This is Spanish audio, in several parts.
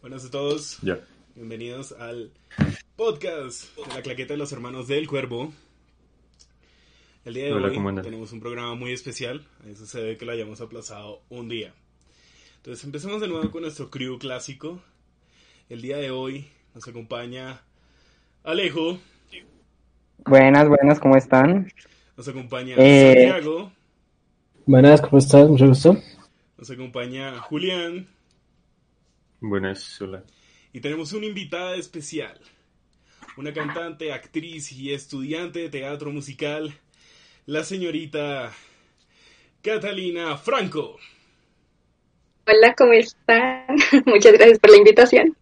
Buenas a todos. Ya. Bienvenidos al podcast de la claqueta de los hermanos del cuervo. El día de Hola, hoy tenemos un programa muy especial. A Eso se debe que lo hayamos aplazado un día. Entonces empecemos de nuevo con nuestro crew clásico. El día de hoy nos acompaña Alejo, Buenas, buenas, ¿cómo están? nos acompaña Eh. Santiago, Buenas, ¿cómo estás? Mucho gusto. nos acompaña Julián Buenas, hola. y tenemos una invitada especial. Una cantante, actriz y estudiante de teatro musical, la señorita Catalina Franco. Hola, ¿cómo están? Muchas gracias por la invitación.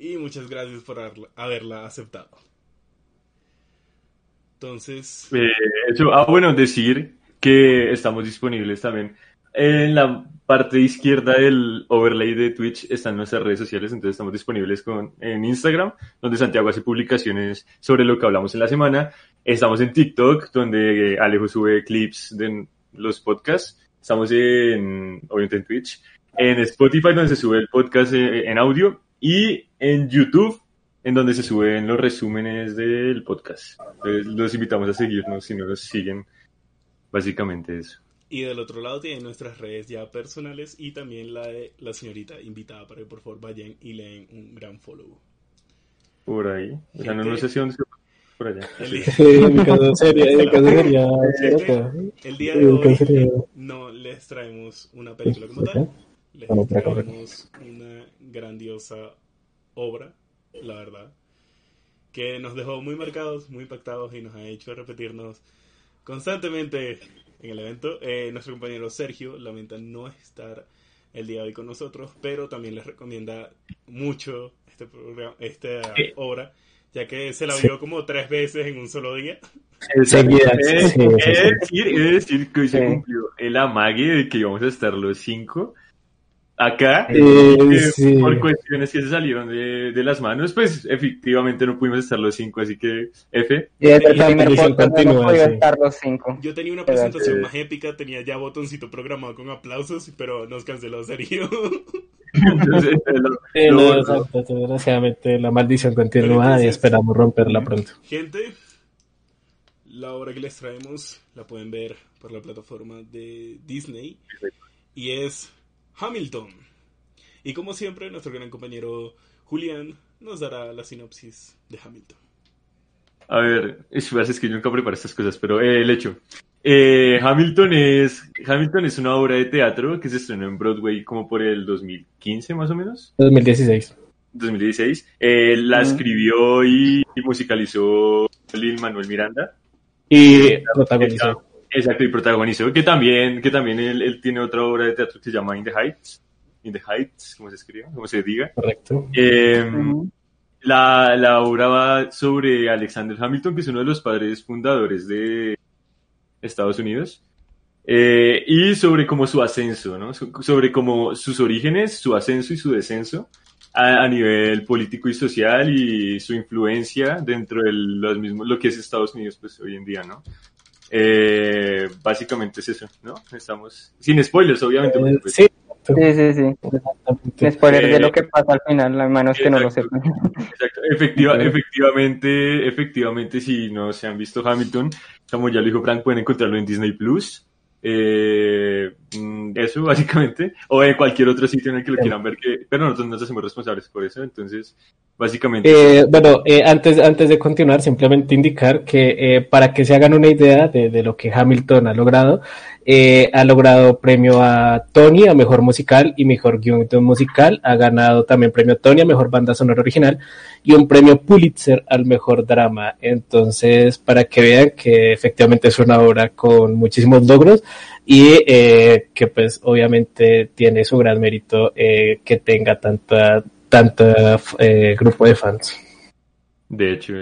Y muchas gracias por haberla- aceptado. Entonces, Eh, eso, ah, bueno, decir que estamos disponibles también. En la parte izquierda del overlay de Twitch están nuestras redes sociales, entonces estamos disponibles con, en Instagram, donde Santiago hace publicaciones sobre lo que hablamos en la semana. Estamos en TikTok, donde Alejo sube clips de los podcasts. Estamos en, obviamente en Twitch. En Spotify, donde se sube el podcast eh, en audio. Y en YouTube, en donde se suben los resúmenes del podcast. Entonces, los invitamos a seguirnos si no nos siguen. Básicamente eso. Y del otro lado tienen nuestras redes ya personales y también la de la señorita invitada para que por favor vayan y leen un gran follow. Por ahí. O sea, no, no sé si dónde se por allá. El día, el día de hoy no les traemos una película como tal, les traemos una grandiosa obra, la verdad, que nos dejó muy marcados, muy impactados y nos ha hecho repetirnos constantemente en el evento. Eh, nuestro compañero Sergio lamenta no estar el día de hoy con nosotros, pero también les recomienda mucho este programa, esta obra, ya que se la Sí. vio como tres veces en un solo día. Sí, sí, es sí. decir, es decir que hoy se Sí. cumplió el amague de que íbamos a estar los cinco acá. Eh, Eh, sí. Por cuestiones que se salieron de, de las manos, pues efectivamente no pudimos estar los cinco, así que F. Y el primer no estar los cinco. Yo tenía una presentación más épica, tenía ya botoncito programado con aplausos, pero nos canceló Sergio. Entonces, lo- lo- no, lo- exacto, desgraciadamente la maldición continúa y esperamos romperla pronto. Gente, la obra que les traemos la pueden ver por la plataforma de Disney y es Hamilton. Y como siempre, nuestro gran compañero Julián nos dará la sinopsis de Hamilton. A ver, es, que yo nunca preparo estas cosas, pero eh, el hecho. Eh, Hamilton es Hamilton es una obra de teatro que se estrenó en Broadway como por el 2015 más o menos, 2016. 2016. Eh, la Ujú. escribió y, y musicalizó Lil Manuel Miranda. Y protagonizó. Exacto, y protagonizó, que también, que también él, él tiene otra obra de teatro que se llama In the Heights. In the Heights, como se escribe, como se diga. Correcto. Eh, Ujú. La, la obra va sobre Alexander Hamilton, que es uno de los padres fundadores de Estados Unidos, eh, y sobre como su ascenso, ¿no? So- Sobre como sus orígenes, su ascenso y su descenso a, a nivel político y social y su influencia dentro de los mismos, lo que es Estados Unidos pues hoy en día, ¿no? Eh, básicamente es eso, ¿no? Estamos, sin spoilers, obviamente. Eh, pues, sí, Sí, sí, sí. Spoiler de Eh, lo que pasa al final, a menos que no lo sepan. Exacto. Efectiva. Efectivamente, efectivamente, si no se han visto Hamilton, como ya lo dijo Frank, pueden encontrarlo en Disney Plus. Eh, mm, eso, básicamente. O en cualquier otro sitio en el que lo quieran ver, que, pero nosotros no nos hacemos responsables por eso. Entonces, básicamente. Eh, bueno, eh, antes, antes de continuar, simplemente indicar que eh, para que se hagan una idea de, de lo que Hamilton ha logrado, eh, ha logrado premio a Tony a Mejor Musical y Mejor Guion Musical, ha ganado también premio Tony a Mejor Banda Sonora Original y un premio Pulitzer al Mejor Drama. Entonces, para que vean que efectivamente es una obra con muchísimos logros y eh, que pues obviamente tiene su gran mérito eh, que tenga tanta tanto eh, grupo de fans. De hecho,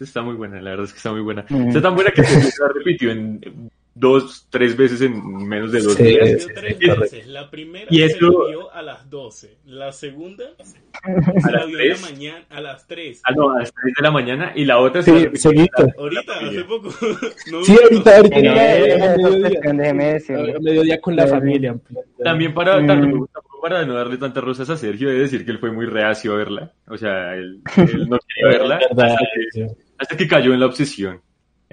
está muy buena, la verdad es que está muy buena. Mm. Está tan buena que se repitió en dos, tres veces en menos de dos Sí, días. Tres sí, veces. La primera Y se eso- la vio a las 12. La segunda se la mañana a las 3. Ah, no, a las 3 de la mañana y la otra Sí, se la Ahorita, hace poco. No, Sí, ahorita, ahorita, no, a mediodía, con la familia. También para, Mm. para no darle tantas rosas a Sergio, de decir que él fue muy reacio a verla. O sea, él, él no quería verla verdad, hasta que, hasta que cayó en la obsesión.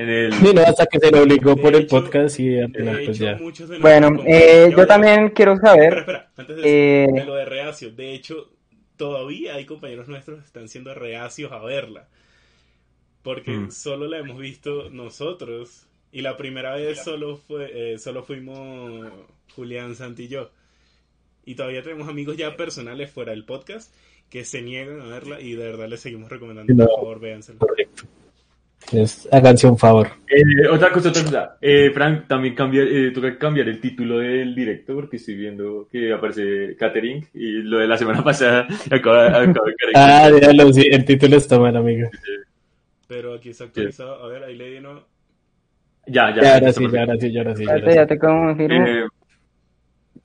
En el, Sí, no, hasta que se lo obligó por el hecho- podcast y al final pues ya. Bueno, eh, yo también quiero Espera, saber. espera, antes de, eh, eso, de lo de reacio. De hecho, todavía hay compañeros nuestros que están siendo reacios a verla. Porque Mm. solo la hemos visto nosotros. Y la primera vez solo fue eh, solo fuimos Julián, Santi y yo. Y todavía tenemos amigos ya personales fuera del podcast que se niegan a verla y de verdad les seguimos recomendando. No. Por favor, véansela. Correcto. Es, háganse un favor. Eh, otra cosa, otra cosa. Eh, Frank, también cambia, eh, toca cambiar el título del directo porque estoy viendo que aparece Catering y lo de la semana pasada acaba, acaba de. Ah, dígalo, sí, el título está mal, amigo. Pero aquí está actualizado. A ver, ahí le di no. Ya, ya. Ya, ahora sí, ya, ahora sí, ya, ahora sí. ya, Ya ahora te, sí. ya te confirmo. Eh,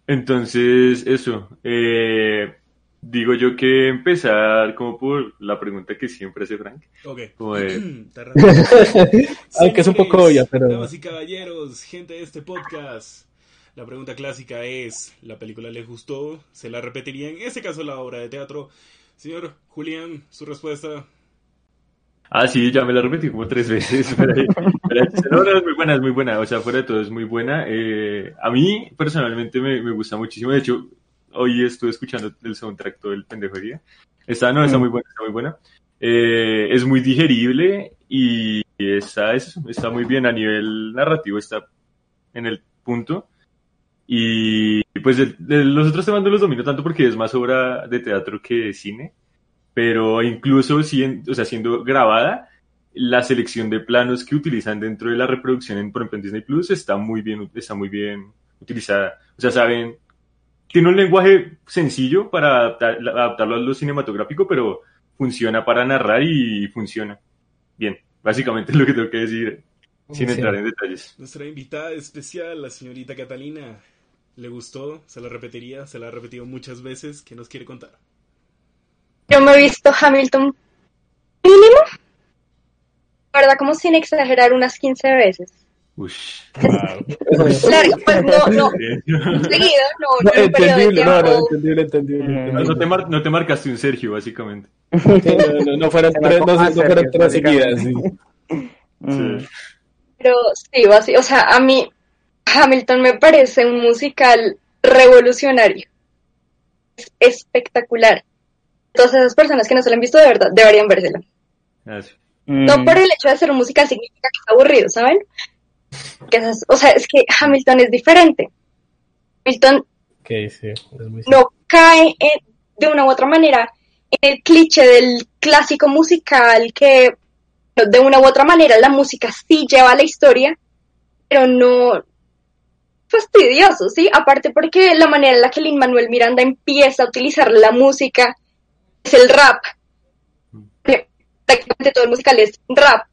entonces, eso. eh, digo yo que empezar como por la pregunta que siempre hace Frank. Ok. Como de. Aunque es un poco obvia, pero. Damas y caballeros, gente de este podcast, la pregunta clásica es: ¿la película les gustó? ¿Se la repetiría en ese caso la obra de teatro? Señor Julián, su respuesta. Ah, sí, ya me la repetí como tres veces. Pero, pero, no, no, es muy buena, es muy buena. O sea, fuera de todo, es muy buena. Eh, a mí, personalmente, me, me gusta muchísimo. De hecho, hoy estuve escuchando el soundtrack todo el pendejo día. Está, no, está muy buena, está muy buena. Eh, es muy digerible y está, es- está muy bien a nivel narrativo, está en el punto. Y pues de- de los otros temas no los domino tanto porque es más obra de teatro que de cine pero incluso sien- o sea, siendo grabada, la selección de planos que utilizan dentro de la reproducción en, por ejemplo, en Disney Plus está muy bien, está muy bien utilizada. O sea, saben, tiene un lenguaje sencillo para adaptar- adaptarlo a lo cinematográfico, pero funciona para narrar y funciona bien. Básicamente es lo que tengo que decir, sin Sí. entrar en detalles. Nuestra invitada especial, la señorita Catalina. ¿Le gustó? ¿Se la repetiría? ¿Se la ha repetido muchas veces? ¿Qué nos quiere contar? Yo me he visto Hamilton mínimo, la verdad, como sin exagerar, unas 15 veces. Ush. Claro, pues no, no, seguido, no, No, no entendible, no, no, entendible, entendible. Mm. No, entendible. no te mar- no te marcaste un Sergio, básicamente. Sí, no, no, no fueron tres, no, no fueron Sergio, tres seguidas, sí. básicamente. Mm. Sí. Pero sí, así, o sea, a mí Hamilton me parece un musical revolucionario. Es espectacular. Todas esas personas que no se lo han visto de verdad deberían vérsela. Sí. No Mm. por el hecho de ser un musical significa que es aburrido, ¿saben? Que esas- o sea, es que Hamilton es diferente. Hamilton Ok, sí, es muy no cae en- de una u otra manera en el cliché del clásico musical que de una u otra manera la música sí lleva la historia, pero no fastidioso, ¿sí? Aparte porque la manera en la que Lin Manuel Miranda empieza a utilizar la música es el rap. Que Prácticamente todo el musical es rap,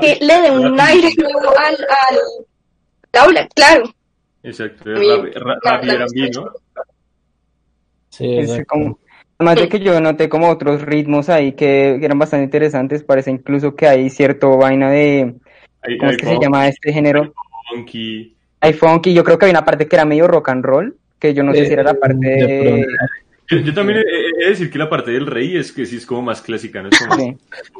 Que le dé un aire nuevo al, al, aula, claro. Exacto, A es mí rap, rap, la- rap y la R&B, música ¿no? Sí, Es exacto. como- Además de que yo noté como otros ritmos ahí que, eran bastante interesantes, parece incluso que hay cierto vaina de, ¿cómo hay es que se llama este género? funky. Hay funky, yo creo que hay una parte que era medio rock and roll, que yo no sé si era la parte De de... pronto. Yo, yo también he, he de decir que la parte del rey es que sí es como más clásica, ¿no? Es como Sí.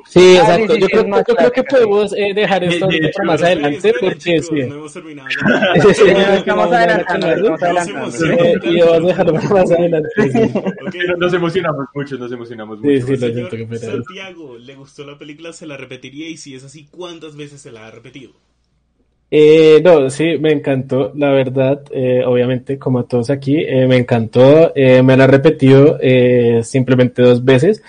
Sí, exacto. sí, sí, yo sí, creo, es más yo creo que sí. podemos eh, dejar esto De- de para hecho, más adelante porque chicos, sí. no hemos terminado. Sí, sí, adelantando. Sí, Sí, y vamos a dejarlo para más adelante. sí. Pero nos emocionamos mucho, nos emocionamos Sí, mucho. sí, lo Señor siento que pena. Santiago, ¿le gustó la película? ¿Se la repetiría? Y si es así, ¿cuántas veces se la ha repetido? Eh, no, sí, me encantó, la verdad, eh, obviamente, como a todos aquí, eh, me encantó, eh, me la he repetido eh, simplemente dos veces,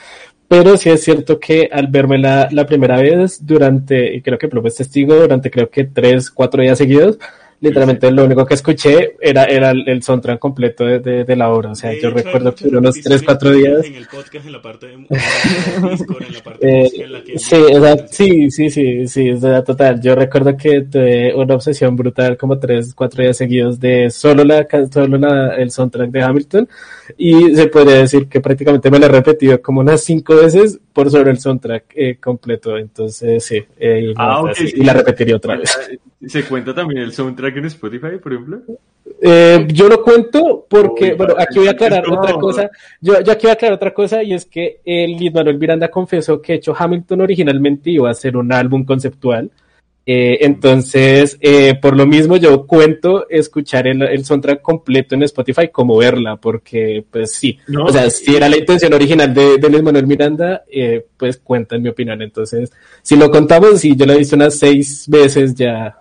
pero sí es cierto que al verme la, primera vez durante, creo que Plop es testigo, durante creo que tres, cuatro días seguidos, literalmente lo único que escuché era, era el, el soundtrack completo de, de, de la obra, o sea, De yo hecho, recuerdo que unos repeticiones tres, cuatro días. En el podcast, en la parte de, de sí, sí, sí, sí, sí, es verdad, total. Yo recuerdo que tuve una obsesión brutal como tres, cuatro días seguidos de solo la, solo la, el soundtrack de Hamilton. Y se podría decir que prácticamente me lo he repetido como unas cinco veces por sobre el soundtrack eh, completo. Entonces, sí, eh, y, Ah, y la repetiría otra vez. ¿Se cuenta también el soundtrack en Spotify, por ejemplo? Eh, yo lo cuento porque, Uy, bueno, aquí voy a aclarar no. otra cosa. Yo, yo aquí voy a aclarar otra cosa y es que el Luis Manuel Miranda confesó que hecho Hamilton originalmente iba a ser un álbum conceptual. Eh, entonces, eh, por lo mismo, yo cuento escuchar el, el soundtrack completo en Spotify como verla, porque, pues sí, No. o sea, si era la intención original de, de Luis Manuel Miranda, eh, pues cuenta en mi opinión. Entonces, si lo contamos, sí, yo lo he visto unas seis veces ya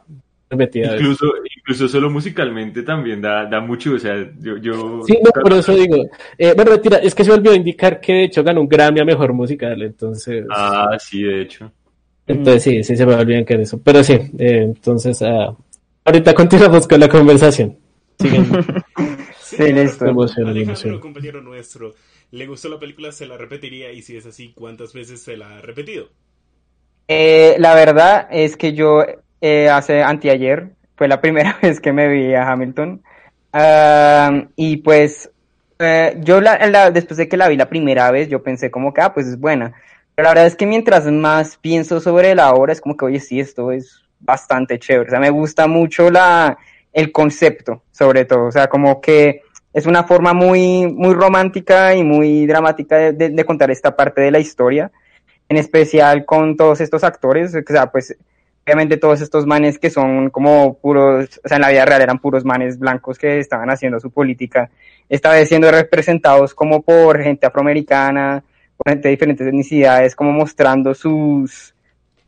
repetida. Incluso, incluso solo musicalmente también da, da mucho, o sea, yo... yo Sí, no, por eso digo. Eh, bueno, mentira, es que se me olvidó indicar que de hecho ganó un Grammy a mejor musical, entonces. Ah, sí, de hecho. Entonces sí, sí se me olvidó que eso. Pero sí, eh, entonces ah, ahorita continuamos con la conversación. Sí, listo. Me Alejandro, compañero nuestro, ¿le gustó la película? ¿Se la repetiría? Y si es así, ¿cuántas veces se la ha repetido? Eh, la verdad es que yo eh, hace anteayer fue la primera vez que me vi a Hamilton. Ah, y pues eh, yo la, la- después de que la vi la primera vez, yo pensé como que, ah, pues es buena. Pero la verdad es que mientras más pienso sobre la obra, es como que, oye, sí, esto es bastante chévere. O sea, me gusta mucho la, el concepto, sobre todo. O sea, como que es una forma muy, muy romántica y muy dramática de- de- de contar esta parte de la historia en especial con todos estos actores, o sea, pues obviamente todos estos manes que son como puros, o sea, en la vida real eran puros manes blancos que estaban haciendo su política, esta vez siendo representados como por gente afroamericana, por gente de diferentes etnicidades, como mostrando sus,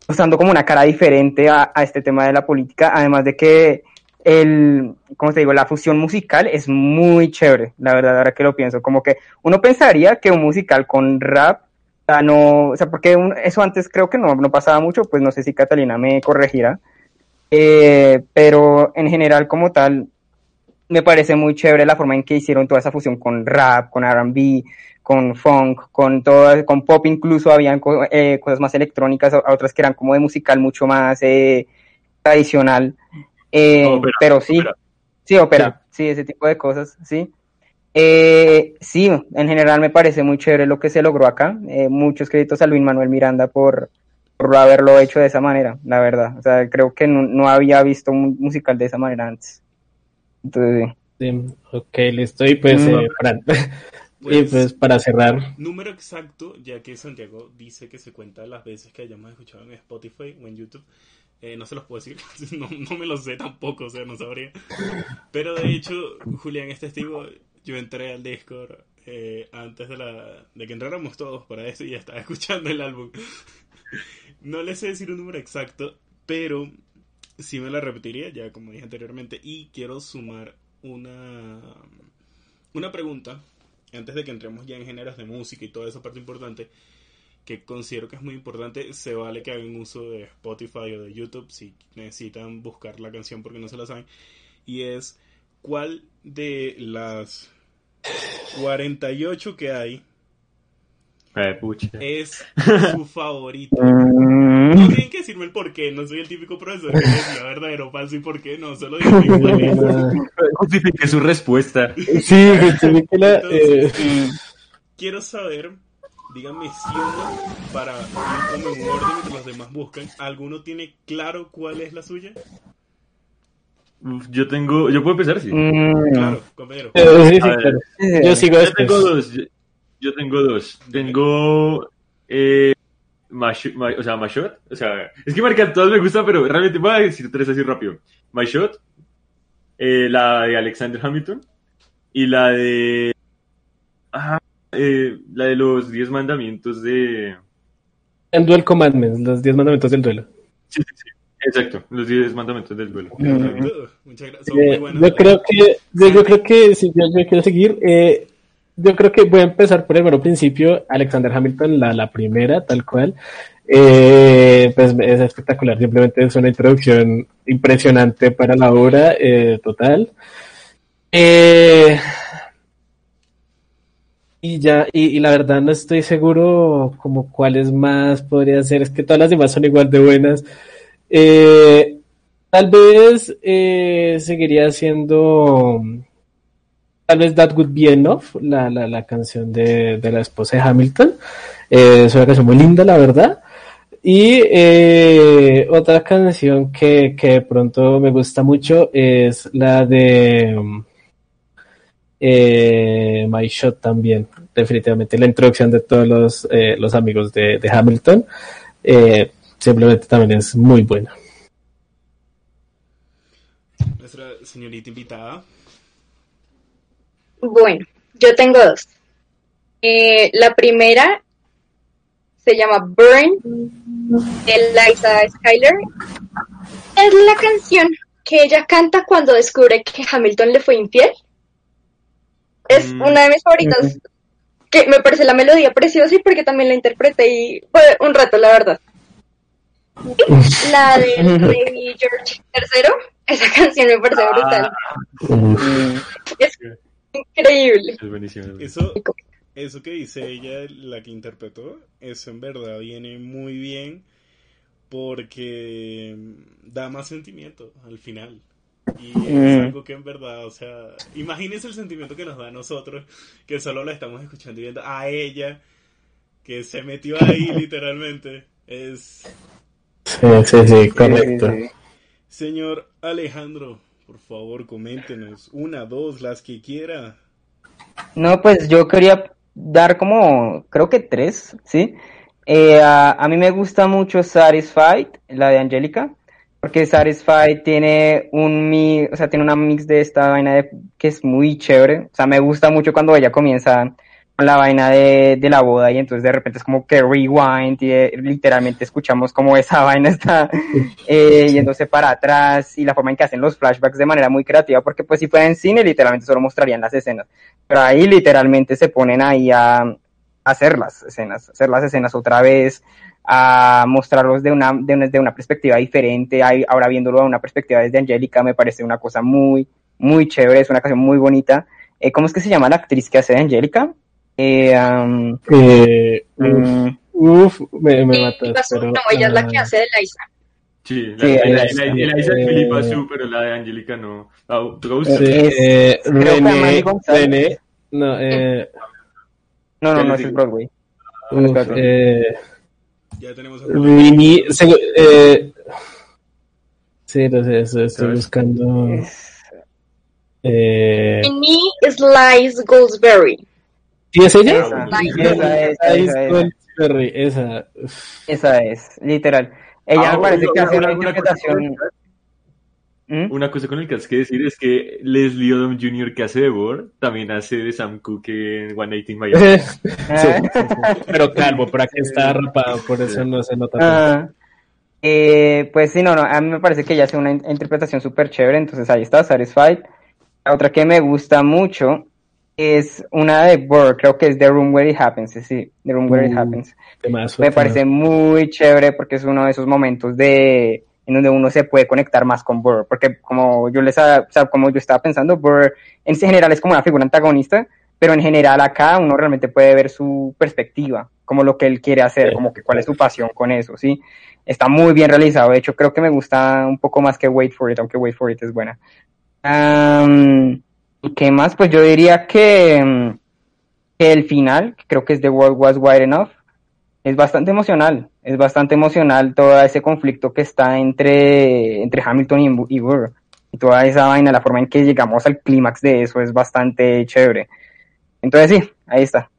mostrando como una cara diferente a, a este tema de la política, además de que el, ¿cómo te digo? La fusión musical es muy chévere, la verdad, ahora que lo pienso, como que uno pensaría que un musical con rap o sea, no, o sea, porque un- eso antes creo que no, no pasaba mucho, pues no sé si Catalina me corregirá. Eh, pero en general como tal, me parece muy chévere la forma en que hicieron toda esa fusión con rap, con R&B, con funk, con todo, con pop incluso habían co- eh, cosas más electrónicas, otras que eran como de musical mucho más eh, tradicional. Eh, pero sí, sí, ópera, sí, ese tipo de cosas, sí. Eh, sí, en general me parece muy chévere lo que se logró acá. Eh, muchos créditos a Luis Manuel Miranda por, por haberlo hecho de esa manera, la verdad. O sea, creo que no, no había visto un musical de esa manera antes. Entonces, sí. Sí, ok, listo. Y pues, Mm. eh, Fran, y Pues, pues para cerrar, número exacto, ya que Santiago dice que se cuenta las veces que hayamos escuchado en Spotify o en YouTube. Eh, no se los puedo decir, no, no me lo sé tampoco, o sea, no sabría. Pero de hecho, Julián es testigo, yo entré al Discord eh, antes de, la, de que entráramos todos para eso y ya estaba escuchando el álbum. No les sé decir un número exacto, pero sí me la repetiría, ya como dije anteriormente, y quiero sumar una, una pregunta antes de que entremos ya en géneros de música y toda esa parte importante, que considero que es muy importante, se vale que hagan uso de Spotify o de YouTube si necesitan buscar la canción porque no se la saben, y es cuál de las 48 que hay Eh, pucha. es su favorito. Mm, No tienen que decirme el por qué, no soy el típico profesor que decía verdadero, falso y por qué, no, solo digo cuál es. Justifique su respuesta. sí, justifíquela, eh, Entonces, quiero saber, díganme si uno, para ir como en orden mientras los demás buscan, ¿alguno tiene claro cuál es la suya? Uf, Yo tengo, yo puedo empezar, sí. mm, Claro, compañero. eh, sí, sí, claro. Yo sigo Yo después. tengo dos. Yo, yo tengo dos. Tengo. Eh, Mash- o sea, Mashot. O sea, es que marcar todas me gustan, pero realmente voy a decir tres así rápido. Mashot, eh, la de Alexander Hamilton y la de. Ah, eh, la de los 10 mandamientos de. En Duel Commandments, los 10 mandamientos del duelo. Sí, sí, sí. Exacto, los 10 mandamientos del duelo. Muchas gracias. Son muy Eh, yo creo que, yo, yo creo que si yo, yo quiero seguir, eh, yo creo que voy a empezar por el bueno principio, Alexander Hamilton, la, la primera, tal cual. Eh, pues es espectacular, simplemente es una introducción impresionante para la obra, eh, total. Eh, y ya, y, y la verdad no estoy seguro como cuáles más podría ser, es que todas las demás son igual de buenas. Tal vez seguiría siendo tal vez That Would Be Enough, la, la, la canción de, de la esposa de Hamilton. Eh, es una canción muy linda, la verdad. Y eh, otra canción que, que de pronto me gusta mucho es la de um, eh, My Shot también, definitivamente la introducción de todos los, los amigos de, de Hamilton. Simplemente también es muy buena. Nuestra señorita invitada. Bueno, yo tengo dos. Eh, la primera se llama Burn de Liza Skyler. Es la canción que ella canta cuando descubre que Hamilton le fue infiel. Es Mm. una de mis favoritas. Que me parece la melodía preciosa y porque también la interpreté y fue un rato, la verdad. Y la rey George III, esa canción me parece brutal. Es increíble. Es buenísimo. Eso, eso que dice ella, la que interpretó, eso en verdad viene muy bien porque da más sentimiento al final. Y es Mm. algo que en verdad, o sea, imagínense el sentimiento que nos da a nosotros, que solo la estamos escuchando y viendo a ella, que se metió ahí literalmente. Es, Sí, sí, sí, correcto. Señor Alejandro, por favor, coméntenos una, dos, las que quiera. No, pues yo quería dar como, creo que tres, ¿sí? Eh, a, a mí me gusta mucho Satisfied, la de Angélica, porque Satisfied tiene un mi, o sea, tiene una mix de esta vaina de, que es muy chévere. O sea, me gusta mucho cuando ella comienza la vaina de, de la boda y entonces de repente es como que rewind y eh, literalmente escuchamos como esa vaina está eh, yéndose para atrás y la forma en que hacen los flashbacks de manera muy creativa, porque pues si fuera en cine literalmente solo mostrarían las escenas, pero ahí literalmente se ponen ahí a, a hacer las escenas, hacer las escenas otra vez, a mostrarlos de una, de una, de una perspectiva diferente, ahí, ahora viéndolo de una perspectiva desde Angélica me parece una cosa muy, muy chévere, es una canción muy bonita. Eh, ¿Cómo es que se llama la actriz que hace de Angélica? Eh, um, Eh, mm, uf, me, me matas, pero... no, ella es la que ah, hace de Liza. Sí, la, Sí, la, la, la- la Isa eh, Filipa Su, pero la de Angélica no. Ah, Es- eh, que René. René, no, eh, no, no, no, es digo. Broadway. uf, eh, Ya tenemos a Rini, eh, sí, no sé, eso estoy buscando. Eh, es Liz Goldsberry. ¿Sí es ella? Esa, es, esa es, esa. es, literal. Ella Ah, me parece que hace una- interpretación. ¿Mm? Una cosa con el que has que decir es que Leslie Odom Jr. que hace de Bohr también hace de Sam Cooke en 180 Miami. Sí, sí, sí. Pero calvo, por aquí está rapado, por eso no se nota tanto. Ah, eh, pues sí, no, no, a mí me parece que ella hace una in- interpretación súper chévere, entonces ahí está, Satisfied. La otra que me gusta mucho es una de Burr, creo que es The Room Where It Happens, sí, The Room Where It Uh, Happens. Temazo, Me temazo. parece muy chévere porque es uno de esos momentos de en donde uno se puede conectar más con Burr, porque como yo les, o sea, como yo estaba pensando, Burr en general es como una figura antagonista, pero en general acá uno realmente puede ver su perspectiva, como lo que él quiere hacer, Sí. como que cuál es su pasión con eso, ¿sí? Está muy bien realizado, de hecho creo que me gusta un poco más que Wait for It, aunque Wait for It es buena. Am, ¿y ¿Qué más? Pues yo diría que, mm, que el final, que creo que es The World Was Wide Enough, es bastante emocional, es bastante emocional todo ese conflicto que está entre, entre Hamilton y, y Burr. Y toda esa vaina, la forma en que llegamos al clímax de eso es bastante chévere. Entonces sí, ahí está.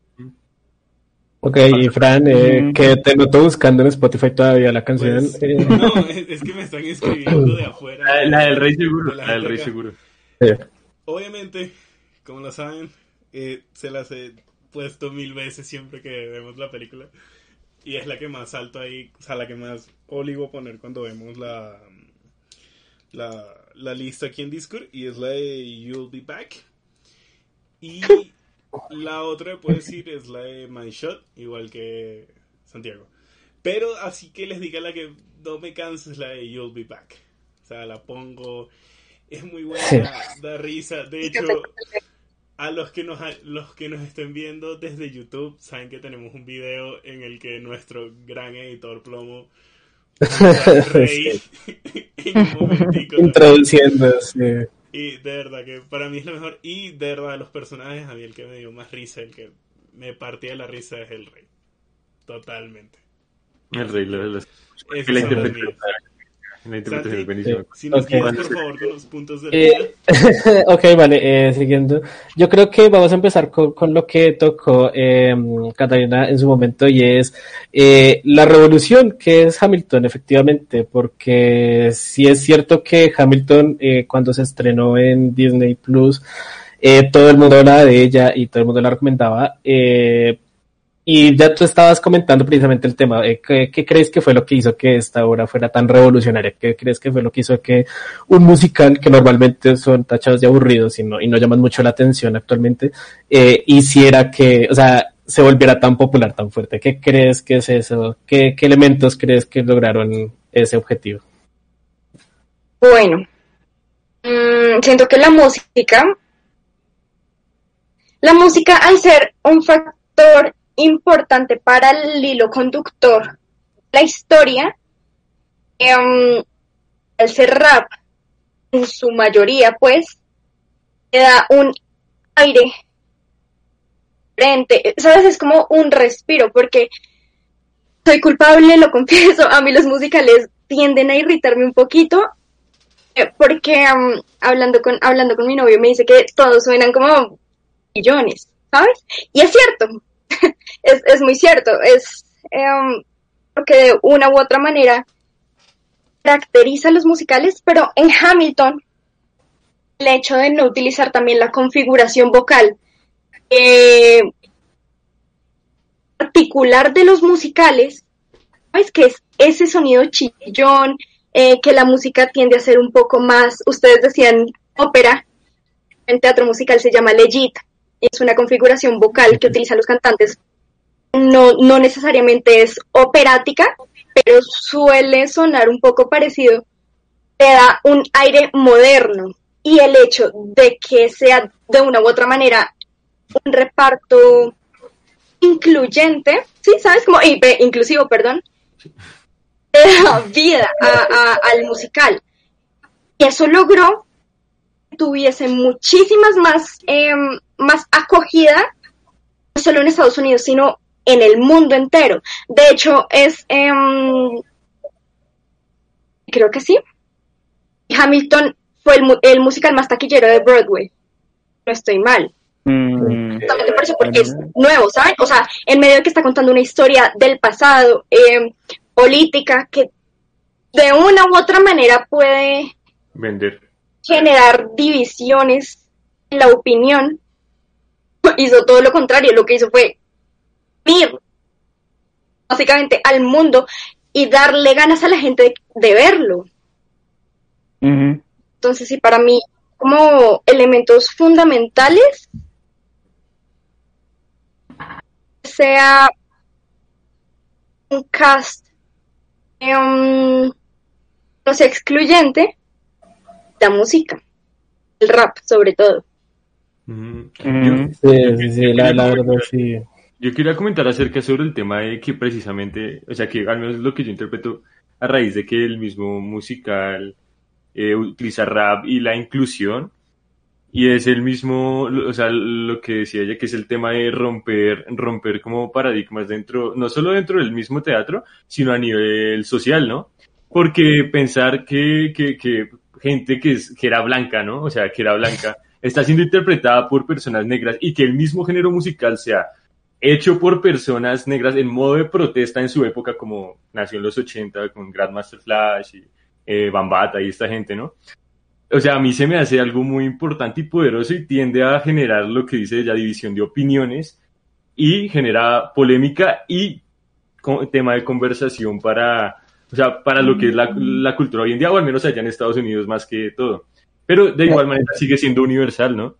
Ok, y Fran, eh, Mm. que te noto buscando en Spotify todavía la canción. Pues, eh, no, es, es que me están escribiendo de afuera. La, la del Rey Seguro, la la del Rey. Seguro. eh, Obviamente, como lo saben, eh, se las he puesto mil veces siempre que vemos la película. Y es la que más salto ahí, o sea, la que más oligo poner cuando vemos la, la, la lista aquí en Discord. Y es la de You'll Be Back. Y la otra puedo decir es la de My Shot, igual que Santiago. Pero así que les diga la que no me canso es la de You'll Be Back. O sea, la pongo, es muy buena, da risa. De hecho, a los que nos los que nos estén viendo desde YouTube saben que tenemos un video en el que nuestro gran editor plomo reír en un momentico. introduciendo, sí. Y de verdad que para mí es lo mejor. Y de verdad, de los personajes, a mí el que me dio más risa, el que me partía la risa es el rey. Totalmente. El rey, lo de los... Ese La son los interpretación, míos. la interpretación Santi, es buenísima. Si nos Ok. guías, por favor, con los puntos del Eh, día. ok, vale, eh, siguiendo. Yo creo que vamos a empezar con, con lo que tocó eh, Catalina en su momento y es eh, la revolución que es Hamilton, efectivamente, porque sí es cierto que Hamilton eh, cuando se estrenó en Disney Plus, eh, todo el mundo hablaba de ella y todo el mundo la recomendaba. Y ya tú estabas comentando precisamente el tema. ¿qué, qué crees que fue lo que hizo que esta obra fuera tan revolucionaria? ¿Qué crees que fue lo que hizo que un musical que normalmente son tachados de aburridos y no, y no llaman mucho la atención actualmente, eh, hiciera que, o sea, se volviera tan popular, tan fuerte? ¿Qué crees que es eso? ¿Qué, qué elementos crees que lograron ese objetivo? Bueno, mm, siento que la música, la música al ser un factor importante para el hilo conductor la historia, em, al ser rap, en su mayoría, pues, le da un aire diferente, ¿sabes? Es como un respiro, porque soy culpable, lo confieso, a mí los musicales tienden a irritarme un poquito, eh, porque am, hablando con hablando con mi novio me dice que todos suenan como millones, ¿sabes? Y es cierto, es, es muy cierto, es em, porque de una u otra manera caracteriza los musicales, pero en Hamilton el hecho de no utilizar también la configuración vocal eh, particular de los musicales, ¿sabes? Que es ese sonido chillón, eh, que la música tiende a ser un poco más, ustedes decían ópera, en teatro musical se llama legit, es una configuración vocal que utilizan los cantantes, no, no necesariamente es operática, pero suele sonar un poco parecido, le da un aire moderno y el hecho de que sea de una u otra manera un reparto incluyente, sí, ¿sabes? Como inclusivo, perdón, le da vida a- a- al musical. Y eso logró que tuviese muchísimas más, em, más acogida, no solo en Estados Unidos, sino en el mundo entero. De hecho, es, em, creo que sí, Hamilton fue el, mu- el musical más taquillero de Broadway. No estoy mal. Mm, Justamente por eso, porque es nuevo, ¿saben? O sea, en medio de que está contando una historia del pasado, eh, política, que de una u otra manera puede Vender. generar divisiones en la opinión, hizo todo lo contrario, lo que hizo fue ir básicamente al mundo y darle ganas a la gente de, de verlo. Entonces, sí, para mí, como elementos fundamentales, sea un cast, eh, um, no sé, excluyente, la música, el rap sobre todo. Ujú. Mm. Yo- Sí, sí, sí, la, la verdad, sí. Yo quería comentar acerca sobre el tema de que precisamente, o sea, que al menos lo que yo interpreto a raíz de que el mismo musical eh, utiliza rap y la inclusión, y es el mismo, o sea, lo que decía ella, que es el tema de romper, romper como paradigmas dentro, no solo dentro del mismo teatro, sino a nivel social, ¿no? Porque pensar que, que, que gente que, es, que era blanca, ¿no? O sea, que era blanca, está siendo interpretada por personas negras y que el mismo género musical sea hecho por personas negras en modo de protesta en su época, como nació en los 80 con Grandmaster Flash y eh, Bambata y esta gente, ¿no? O sea, a mí se me hace algo muy importante y poderoso y tiende a generar lo que dice ella, división de opiniones y genera polémica y tema de conversación para, o sea, para lo que es la, la cultura hoy en día, o al menos allá en Estados Unidos más que todo. Pero de igual manera sigue siendo universal, ¿no?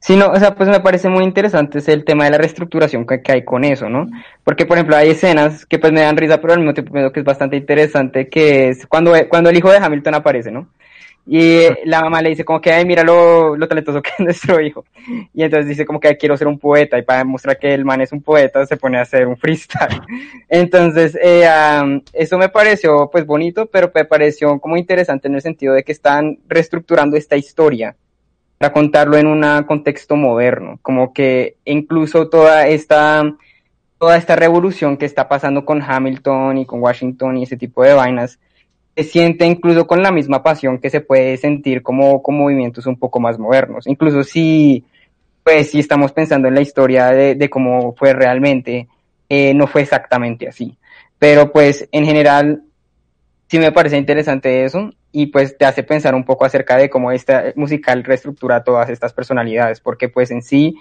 Sí, no, o sea, pues me parece muy interesante ese el tema de la reestructuración que, que hay con eso, ¿no? Porque, por ejemplo, hay escenas que pues me dan risa, pero al mismo tiempo creo que es bastante interesante, que es cuando, cuando el hijo de Hamilton aparece, ¿no? Y la mamá le dice como que, ay, mira lo, lo talentoso que es nuestro hijo. Y entonces dice como que quiero ser un poeta y para demostrar que el man es un poeta se pone a hacer un freestyle. Entonces, eh, um, eso me pareció pues bonito, pero me pareció como interesante en el sentido de que están reestructurando esta historia para contarlo en un contexto moderno, como que incluso toda esta toda esta revolución que está pasando con Hamilton y con Washington y ese tipo de vainas se siente incluso con la misma pasión que se puede sentir como con movimientos un poco más modernos. Incluso si, pues, si estamos pensando en la historia de, de cómo fue realmente, eh, no fue exactamente así. Pero pues, en general, sí me parece interesante eso y pues te hace pensar un poco acerca de cómo esta musical reestructura todas estas personalidades, porque pues en sí,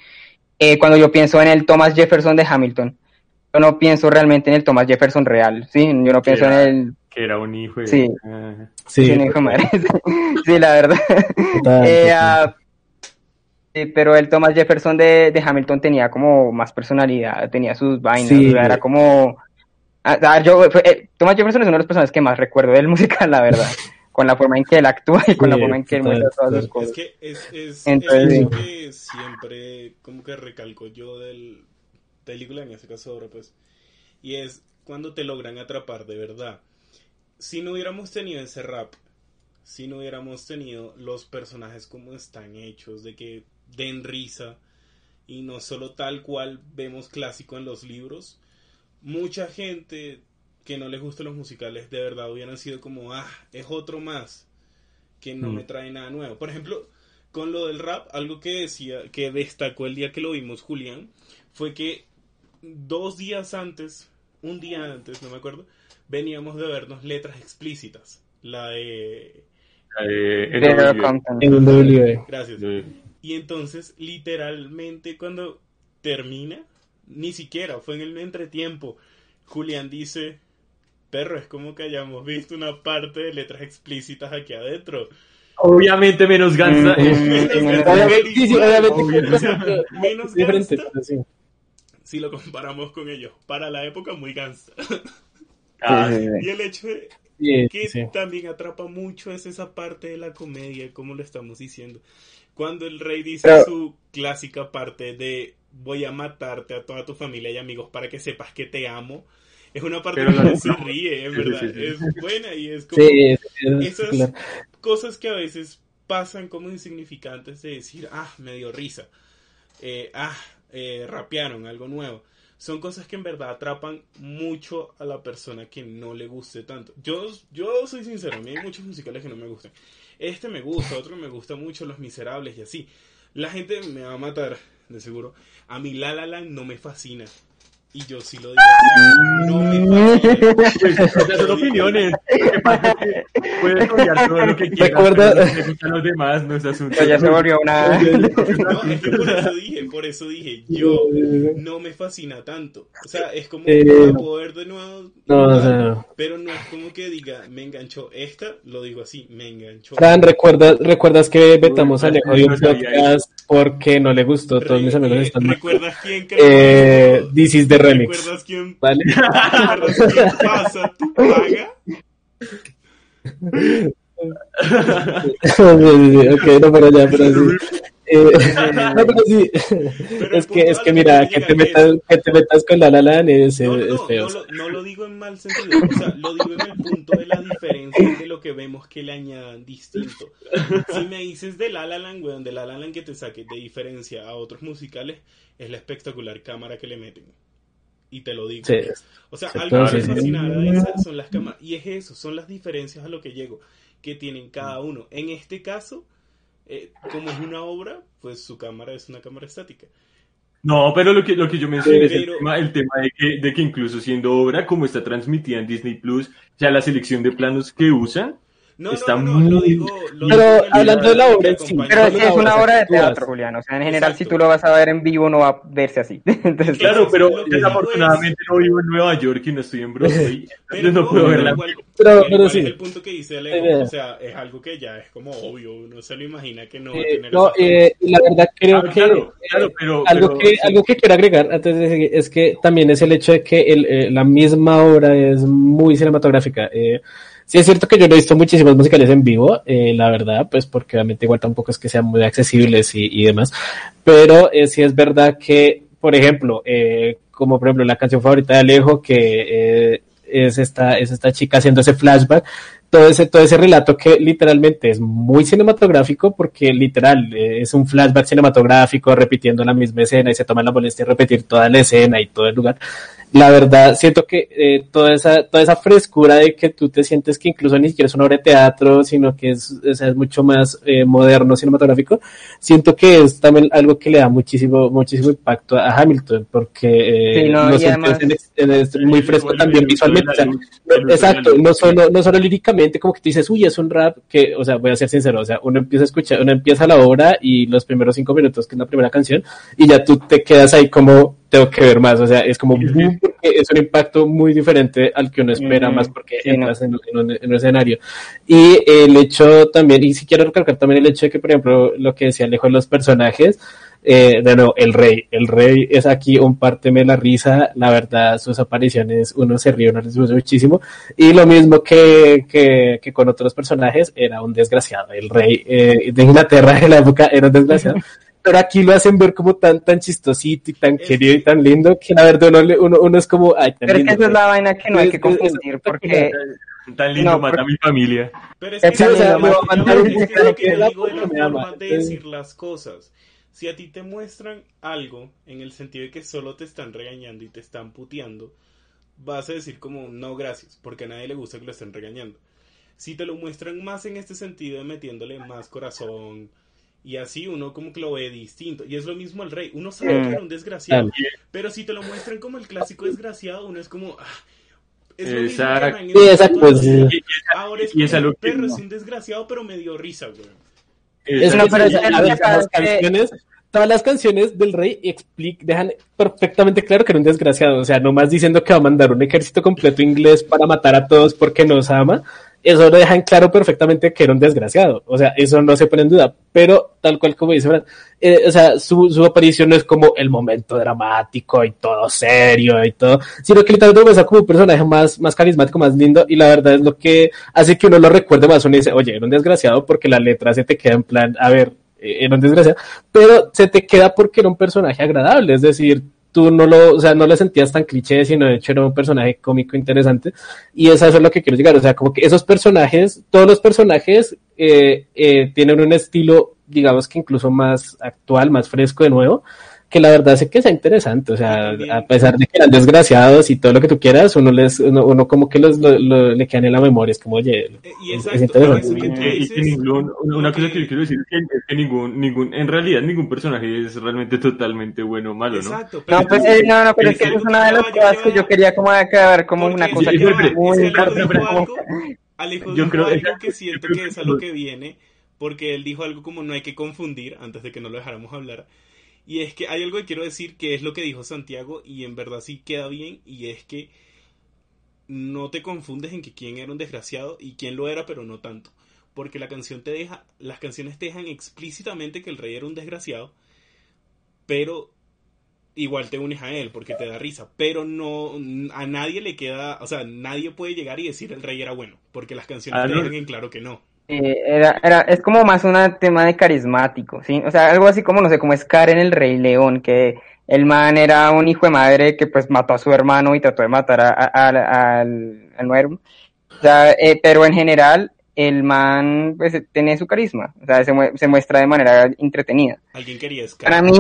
eh, cuando yo pienso en el Thomas Jefferson de Hamilton, yo no pienso realmente en el Thomas Jefferson real, ¿sí? Yo no pienso en el que era un hijo de... Sí. Ah. Sí, sí, un hijo de madre. sí, la verdad. Total, Eh, total. ah, sí, pero el Thomas Jefferson de, de Hamilton tenía como más personalidad, tenía sus vainas, Sí. o sea, era como... ah, ah, yo, fue- eh, Thomas Jefferson es uno de los personajes que más recuerdo del musical, la verdad, con la forma en que él actúa y con Sí, la forma en que él muestra todas sus total. Es cosas. que es, es Entonces- el hecho que siempre como que recalco yo del película, en este caso ahora pues, y es cuando te logran atrapar de verdad. Si no hubiéramos tenido ese rap, si no hubiéramos tenido los personajes como están hechos, de que den risa, y no solo tal cual vemos clásico en los libros, mucha gente que no les gustan los musicales de verdad hubieran sido como, ah, es otro más, que no Mm. me trae nada nuevo. Por ejemplo, con lo del rap, algo que decía, que destacó el día que lo vimos Julián, fue que dos días antes, un día antes, no me acuerdo, veníamos de vernos letras explícitas. La de... Eh, De. Gracias. Y entonces, literalmente, cuando termina, ni siquiera fue en el entretiempo. Julián dice: Perro, es como que hayamos visto una parte de letras explícitas aquí adentro. Obviamente menos Gansa. Mm, Menos mm, menos pero sí. si lo comparamos con ellos. Para la época, muy gansa. Ah, Sí, sí, sí. Y el hecho de Sí, que sí. también atrapa mucho es esa parte de la comedia, como lo estamos diciendo. Cuando el rey dice Pero- su clásica parte de voy a matarte a toda tu familia y amigos para que sepas que te amo, es una parte Pero que se ríe, en sí, verdad. sí, sí. Es buena y es como esas claro. cosas que a veces pasan como insignificantes de decir, ah, me dio risa, eh, ah, eh, rapearon algo nuevo. Son cosas que en verdad atrapan mucho a la persona que no le guste tanto. Yo, yo soy sincero, a mí hay muchos musicales que no me gustan. Este me gusta, otro me gusta mucho, Los Miserables y así. La gente me va a matar, de seguro. A mí La La no me fascina. Y yo sí lo digo así, no me fascina. Esas son opiniones. Lo que pasa es que Puedes odiar todo lo que quieras. Recuerda- a los demás no es asunto. Pero ya se volvió una... No, es que por eso dije, por eso dije, yo no me fascina tanto. O sea, es como Eh, ver de nuevo, No, o igual, sea, pero no es como que diga, me enganchó esta, lo digo así, me enganchó. Fran, ¿recuerdas, ¿recuerdas que vetamos a Uy, Alejo de un no podcast porque no le gustó? Todos Re- mis amigos eh, están... ¿Recuerdas quién Eh, creó? This is the remix. ¿Recuerdas quién, ¿Vale? ¿recuerdas quién pasa tu paga? Ok, no, pero ya, pero sí. Eh, no, pero sí. Pero Es que, es que mira, que te, metas, que te metas con la la Land es, No, no, es feo. no lo, no lo digo en mal sentido, o sea, lo digo en el punto de la diferencia de lo que vemos que le añadan distinto. Si me dices de La La Land, weón, de La La Land que te saque de diferencia a otros musicales, es la espectacular cámara que le meten. Y te lo digo. Sí. O sea, Sí, algo que sí, me sí. fascinará de esa son las cámaras. Y es eso, son las diferencias a lo que llego, que tienen cada uno. En este caso, eh, como es una obra, pues su cámara es una cámara estática. No, pero lo que, lo que yo mencioné es el tema, el tema de, que, de que incluso siendo obra, como está transmitida en Disney Plus, ya la selección de planos que usan, No, Está no, no, no, lo muy- digo. lo Pero digo hablando de la obra en sí, Pero es es una obra de teatro, Julián. O sea, en general, si Exacto. tú lo vas a ver en vivo, no va a verse así. Entonces, Claro, pero es desafortunadamente no vivo en Nueva York y no estoy en Broadway, Pero entonces no puedo verla. igual- Pero- pero sí. es el punto que dice Alejo, Eh, o sea, es algo que ya es como obvio, uno se lo imagina que no va a Eh, tener no, eh, la verdad creo Ah, que claro, eh, claro, pero, algo pero- que algo que quiero agregar antes de seguir es que también es el hecho de que el, eh, la misma obra es muy cinematográfica. Eh, Sí es cierto que yo no he visto muchísimos musicales en vivo, eh, la verdad, pues porque obviamente igual tampoco es que sean muy accesibles y, y demás, pero eh, sí es verdad que, por ejemplo, eh, como por ejemplo la canción favorita de Alejo, que eh, es esta, es esta chica haciendo ese flashback, todo ese, todo ese relato que literalmente es muy cinematográfico porque literal eh, es un flashback cinematográfico repitiendo la misma escena y se toma la molestia de repetir toda la escena y todo el lugar la verdad, siento que eh, toda, esa, toda esa frescura de que tú te sientes que incluso ni siquiera es una obra de teatro, sino que es, o sea, es mucho más eh, moderno, cinematográfico, siento que es también algo que le da muchísimo, muchísimo impacto a Hamilton, porque eh, Sí, no, sientes además- en- en- es muy fresco también visualmente. no- exacto, no solo, no solo líricamente, como que tú dices, uy, es un rap que, o sea, voy a ser sincero, o sea, uno empieza a escuchar, uno empieza la obra y los primeros cinco minutos, que es la primera canción, y ya tú te quedas ahí como, tengo que ver más, o sea, es como, boom, porque es un impacto muy diferente al que uno espera, Ujú, más porque sí, entras en, en un, en un escenario. Y el hecho también, y si quiero recalcar también el hecho de que, por ejemplo, lo que decía Alejo de los personajes, eh, de nuevo, el rey. El rey es aquí un párteme la risa. La verdad, sus apariciones, uno se ríe, uno se ríe muchísimo. Y lo mismo que, que, que con otros personajes, era un desgraciado. El rey eh, de Inglaterra en la época era un desgraciado. Pero aquí lo hacen ver como tan, tan chistosito y tan Es querido y tan lindo que la verdad uno, uno, uno es como, ay, tan Pero es lindo. que esa es la vaina que no hay que Es- es- es confundir, porque Tan lindo, No, mata a mi familia. Pero es Sí, que, o sea, es me va a que- mandar es un que es lo digo de la forma de decir las cosas. Si a ti te muestran algo en el sentido de que solo te están regañando y te están puteando, vas a decir como no gracias, porque a nadie le gusta que lo estén regañando. Si te lo muestran más en este sentido de metiéndole más corazón y así uno como que lo ve distinto. Y es lo mismo al rey. Uno sabe Mm. que era un desgraciado, También. pero si te lo muestran como el clásico desgraciado, uno es como... ah, es lo mismo que Exacto. Sí. Y, Ahora es y es perro, es un desgraciado, pero me dio risa, güey. Es No, pero es- las canciones, todas las canciones del rey expli- dejan perfectamente claro que era un desgraciado, o sea, nomás diciendo que va a mandar un ejército completo inglés para matar a todos porque nos ama, eso lo dejan claro perfectamente que era un desgraciado, o sea, eso no se pone en duda, pero tal cual como dice Fran, eh, o sea, su, su aparición no es como el momento dramático y todo serio y todo, sino que literalmente muestra como un personaje más, más carismático, más lindo, y la verdad es lo que hace que uno lo recuerde más, uno dice, oye, era un desgraciado porque la letra se te queda en plan, a ver, eh, era un desgraciado, pero se te queda porque era un personaje agradable, es decir, tú no lo, o sea, no lo sentías tan cliché, sino de hecho era un personaje cómico interesante, y eso es lo que quiero llegar, o sea, como que esos personajes, todos los personajes eh, eh, tienen un estilo, digamos que incluso más actual, más fresco de nuevo, que la verdad hace que sea interesante, o sea, a pesar de que eran desgraciados y todo lo que tú quieras, uno les, uno, uno como que los, lo- lo- le quedan en la memoria, es como, oye, Eh, Y Es- exacto, es pero interesante. eso que Y que- y que dices, ningún- una cosa que yo quiero decir es que, es que ningún, ningún, en realidad ningún personaje es realmente totalmente bueno o malo, ¿no? Exacto, pero No, pues, eh, no, no, pero es que es una de las cosas que yo quería como acabar como Porque una cosa que es muy importante. Alejo Yo creo- algo que siento que es a lo que viene, porque él dijo algo como no hay que confundir, antes de que no lo dejáramos hablar, y es que hay algo que quiero decir que es lo que dijo Santiago, y en verdad sí queda bien, y es que no te confundes en que quién era un desgraciado y quién lo era, pero no tanto. Porque la canción te deja, las canciones te dejan explícitamente que el rey era un desgraciado, pero igual te unes a él porque te da risa, pero no a nadie le queda, o sea, nadie puede llegar y decir el rey era bueno, porque las canciones Ah, te dejan en claro que no. Eh, era, era, es como más un tema de carismático, ¿sí? O sea, algo así como, no sé, como Scar en El Rey León, que el man era un hijo de madre que pues mató a su hermano y trató de matar a- a- a- al, al nuevo. O sea, eh, pero en general, el man pues tiene su carisma, o sea, se, mue- se muestra de manera entretenida. Alguien quería Para escapar. mí,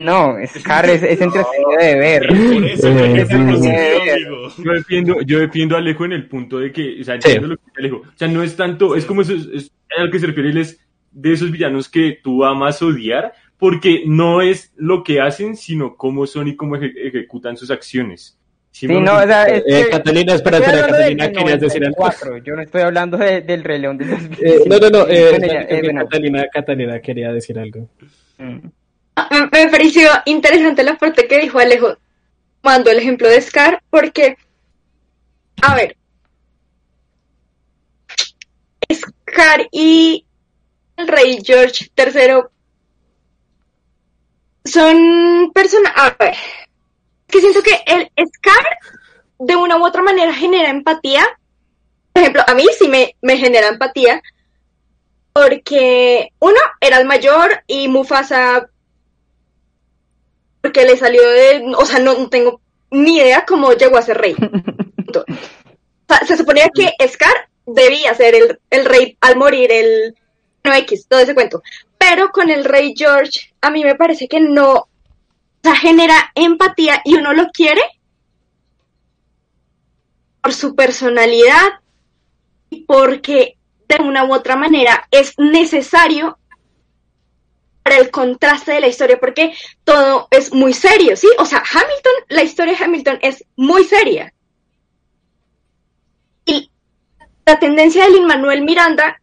no, Scar es, es entretenido de ver. Por eso, Eh, porque es sí. imposible, amigo. Yo defiendo, yo defiendo a Alejo en el punto de que, o sea, entiendo lo que dice Alejo. O sea, no es tanto, es como eso, es, es a lo que se refiere él es de esos villanos que tú amas odiar, porque no es lo que hacen, sino cómo son y cómo eje- ejecutan sus acciones. ¿Sí Sí, no, o sea, es Eh, que- Catalina, espera, espera, Catalina, querías decir algo. 94, Yo no estoy hablando de- del Rey León de Eh, no, no, no, eh, Bueno, ya, creo eh, que bueno. Catalina, Catalina quería decir algo. Mm. Me, pareció interesante la parte que dijo Alejo, tomando el ejemplo de Scar, porque, a ver, Scar y el rey George III son personas, a ver, que siento que el Scar de una u otra manera genera empatía, por ejemplo, a mí sí me, me genera empatía porque uno era el mayor y Mufasa porque le salió de, o sea, no, no tengo ni idea cómo llegó a ser rey. Se suponía que Scar debía ser el, el rey al morir, el no X, todo ese cuento. Pero con el rey George, a mí me parece que no, o sea, genera empatía y uno lo quiere por su personalidad y porque de una u otra manera es necesario el contraste de la historia, porque todo es muy serio, ¿sí? O sea, Hamilton, la historia de Hamilton es muy seria. Y la tendencia de Lin Manuel Miranda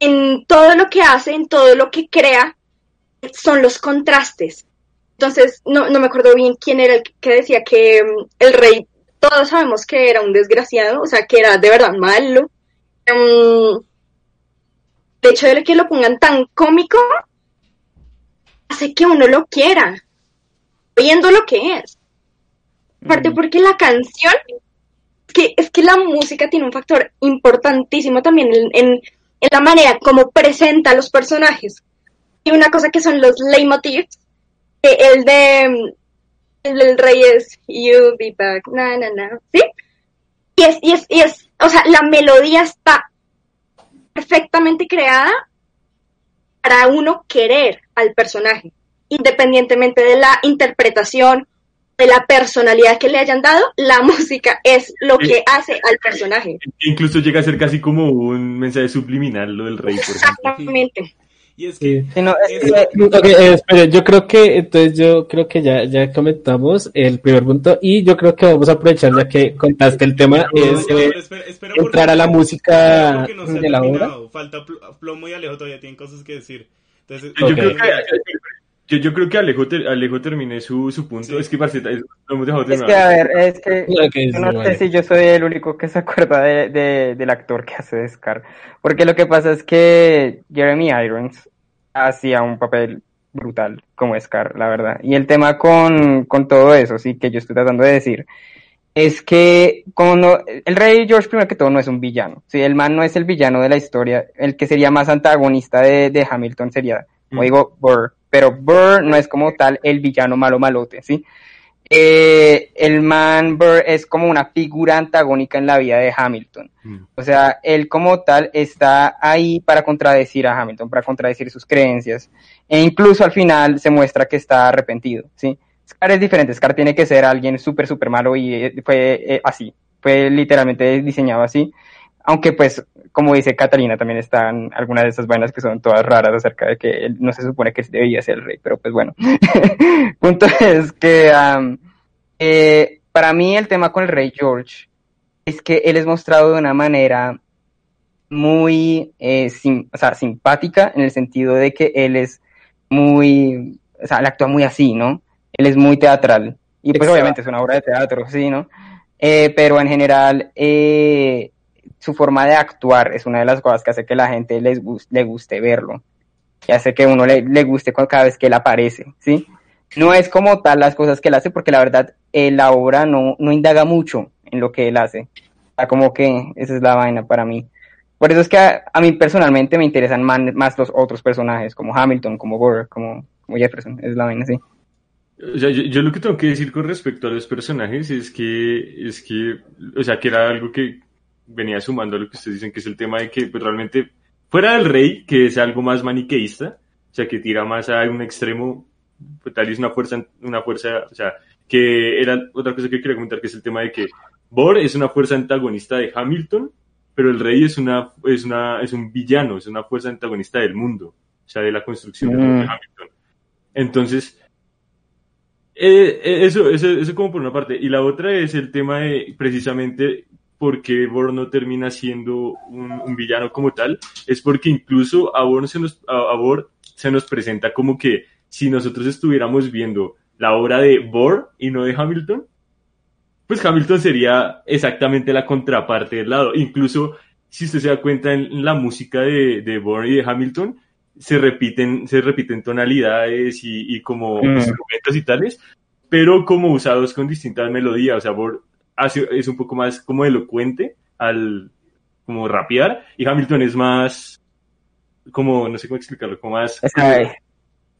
en todo lo que hace, en todo lo que crea, son los contrastes. Entonces, no, no me acuerdo bien quién era el que decía que um, el rey, todos sabemos que era un desgraciado, o sea, que era de verdad malo. Um, el hecho de que lo pongan tan cómico hace que uno lo quiera, viendo lo que es. Aparte Mm. porque la canción, es que, es que la música tiene un factor importantísimo también en, en, en la manera como presenta a los personajes. Y una cosa que son los leitmotivs, que el de el del rey es You be back, na na na, ¿sí? Y es, y es, y es, o sea, la melodía está perfectamente creada para uno querer al personaje, independientemente de la interpretación, de la personalidad que le hayan dado, la música es lo que hace al personaje. Incluso llega a ser casi como un mensaje subliminal lo del rey, por ejemplo. Y es que Sí. Sí, no, es Es- que- Ok, eh, espere, yo creo que entonces yo creo que ya, ya comentamos el primer punto y yo creo que vamos a aprovechar ya que contaste el tema No, es no, eh, espera- espera porque- entrar a la música porque de la obra. Falta Pl- Plomo y Alejo todavía tienen cosas que decir. Entonces, Yo, Ok. creo que, yo, yo creo que Alejo, ter- Alejo termine su, su punto. Sí. Es que, parce, es- lo hemos dejado es que, terminar. a ver, es que yo no sé vale. si yo soy el único que se acuerda de, de- del actor que hace de Scar. Porque lo que pasa es que Jeremy Irons hacía un papel brutal como Scar, la verdad. Y el tema con, con todo eso, sí, que yo estoy tratando de decir, es que como no- el rey George primero que todo no es un villano, sí, el man no es el villano de la historia, el que sería más antagonista de, de Hamilton sería, como Mm. digo, Burr, pero Burr no es como tal el villano malo malote, sí. Eh, el man Burr es como una figura antagónica en la vida de Hamilton. Mm. O sea, él como tal está ahí para contradecir a Hamilton, para contradecir sus creencias. E incluso al final se muestra que está arrepentido, ¿sí? Scar es diferente, Scar tiene que ser alguien súper, súper malo y eh, fue eh, así, fue literalmente diseñado así. Aunque pues, como dice Catalina, también están algunas de esas vainas que son todas raras acerca de que él no se supone que debía ser el rey, pero pues bueno. Punto es que eh, para mí el tema con el rey George es que él es mostrado de una manera muy eh, sim- o sea, simpática en el sentido de que él es muy, o sea, él actúa muy así, ¿no? Él es muy teatral. Y pues Exacto. obviamente es una obra de teatro, sí, ¿no? Eh, pero en general, eh, su forma de actuar es una de las cosas que hace que la gente les le guste verlo. Que hace que uno le, le guste cada vez que él aparece, ¿sí? No es como tal las cosas que él hace, porque la verdad, eh, la obra no, no indaga mucho en lo que él hace. Sea, como que esa es la vaina para mí. Por eso es que a, mí personalmente me interesan man- más los otros personajes, como Hamilton, como Burr, como, Jefferson. Es la vaina, sí. Yo, yo lo que tengo que decir con respecto a los personajes es que, es que, o sea, que era algo que venía sumando a lo que ustedes dicen, que es el tema de que pues, realmente, fuera del rey, que es algo más maniqueísta, o sea, que tira más a un extremo, pues, tal vez una fuerza, una fuerza, o sea, que era otra cosa que quería comentar, que es el tema de que Bor es una fuerza antagonista de Hamilton, pero el rey es una, es una, es un villano, es una fuerza antagonista del mundo, o sea, de la construcción de Mm. Hamilton. Entonces, eh, eh, eso, eso, eso como por una parte. Y la otra es el tema de precisamente por qué Born no termina siendo un, un villano como tal. Es porque incluso a Born, se nos, a, a Born se nos presenta como que si nosotros estuviéramos viendo la obra de Born y no de Hamilton, pues Hamilton sería exactamente la contraparte del lado. Incluso si usted se da cuenta en la música de, de Born y de Hamilton, se repiten, se repiten tonalidades y, y como Mm. instrumentos y tales, pero como usados con distintas melodías. O sea, Born hace, es un poco más como elocuente al, como rapear, y Hamilton es más, como, no sé cómo explicarlo, como más...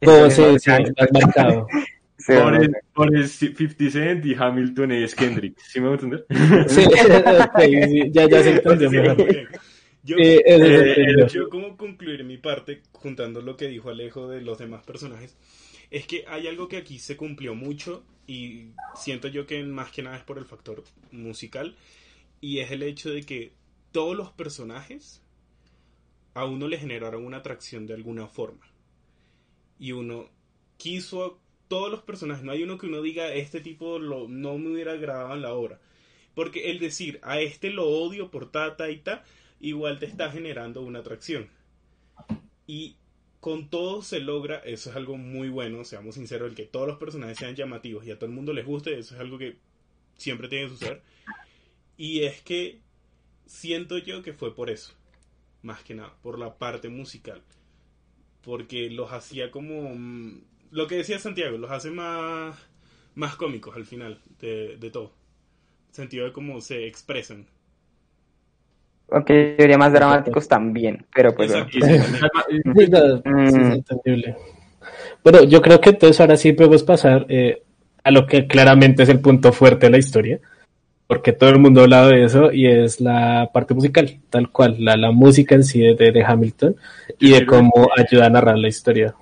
Ese- se, se más marcado. sí, Por el, por el 50 Cent y Hamilton es Kendrick, ¿sí me voy a entender? Sí, sí, ya, ya se entendió Sí, bien. Yo, Eh, Eh, yo como concluir mi parte, juntando lo que dijo Alejo de los demás personajes, es que hay algo que aquí se cumplió mucho y siento yo que más que nada es por el factor musical y es el hecho de que todos los personajes a uno le generaron una atracción de alguna forma y uno quiso todos los personajes, no hay uno que uno diga este tipo lo, no me hubiera agradado en la obra, porque el decir a este lo odio por ta ta y ta igual te está generando una atracción. Y con todo se logra, eso es algo muy bueno, seamos sinceros, el que todos los personajes sean llamativos y a todo el mundo les guste, eso es algo que siempre tiene que suceder. Y es que siento yo que fue por eso, más que nada, por la parte musical. Porque los hacía como... mm, Lo que decía Santiago, los hace más, más cómicos al final de, de todo. Sentido de cómo se expresan. Aunque yo diría más dramáticos también, pero pues bueno. Mm. es entendible. Bueno, yo creo que entonces ahora sí podemos pasar eh, a lo que claramente es el punto fuerte de la historia, porque todo el mundo ha hablado de eso y es la parte musical, tal cual, la, la música en sí de, de Hamilton y de cómo ayuda a narrar la historia.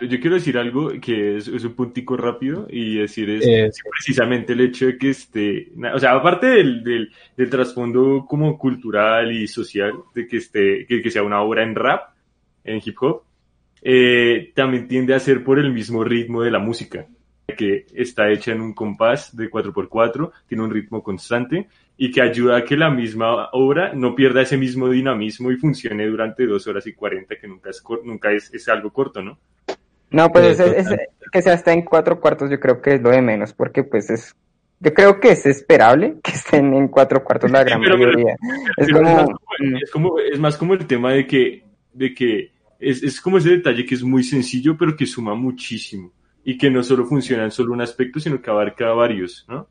Yo quiero decir algo que es, es un puntico rápido y decir es Eh, precisamente el hecho de que esté, o sea, aparte del, del, del trasfondo como cultural y social de que esté, que, que sea una obra en rap, en hip hop, eh, también tiende a ser por el mismo ritmo de la música, que está hecha en un compás de 4x4, tiene un ritmo constante y que ayuda a que la misma obra no pierda ese mismo dinamismo y funcione durante dos horas y 40, que nunca es, cor- nunca es, es algo corto, ¿no? No, pues es- que sea hasta en cuatro cuartos yo creo que es lo de menos, porque pues es, yo creo que es esperable que estén en cuatro cuartos la gran pero- pero- mayoría. Es Pero como, es, más como, mm, es como- es más como el tema de que, de que es, es como ese detalle que es muy sencillo, pero que suma muchísimo. Y que no solo funciona en solo un aspecto, sino que abarca varios, ¿no?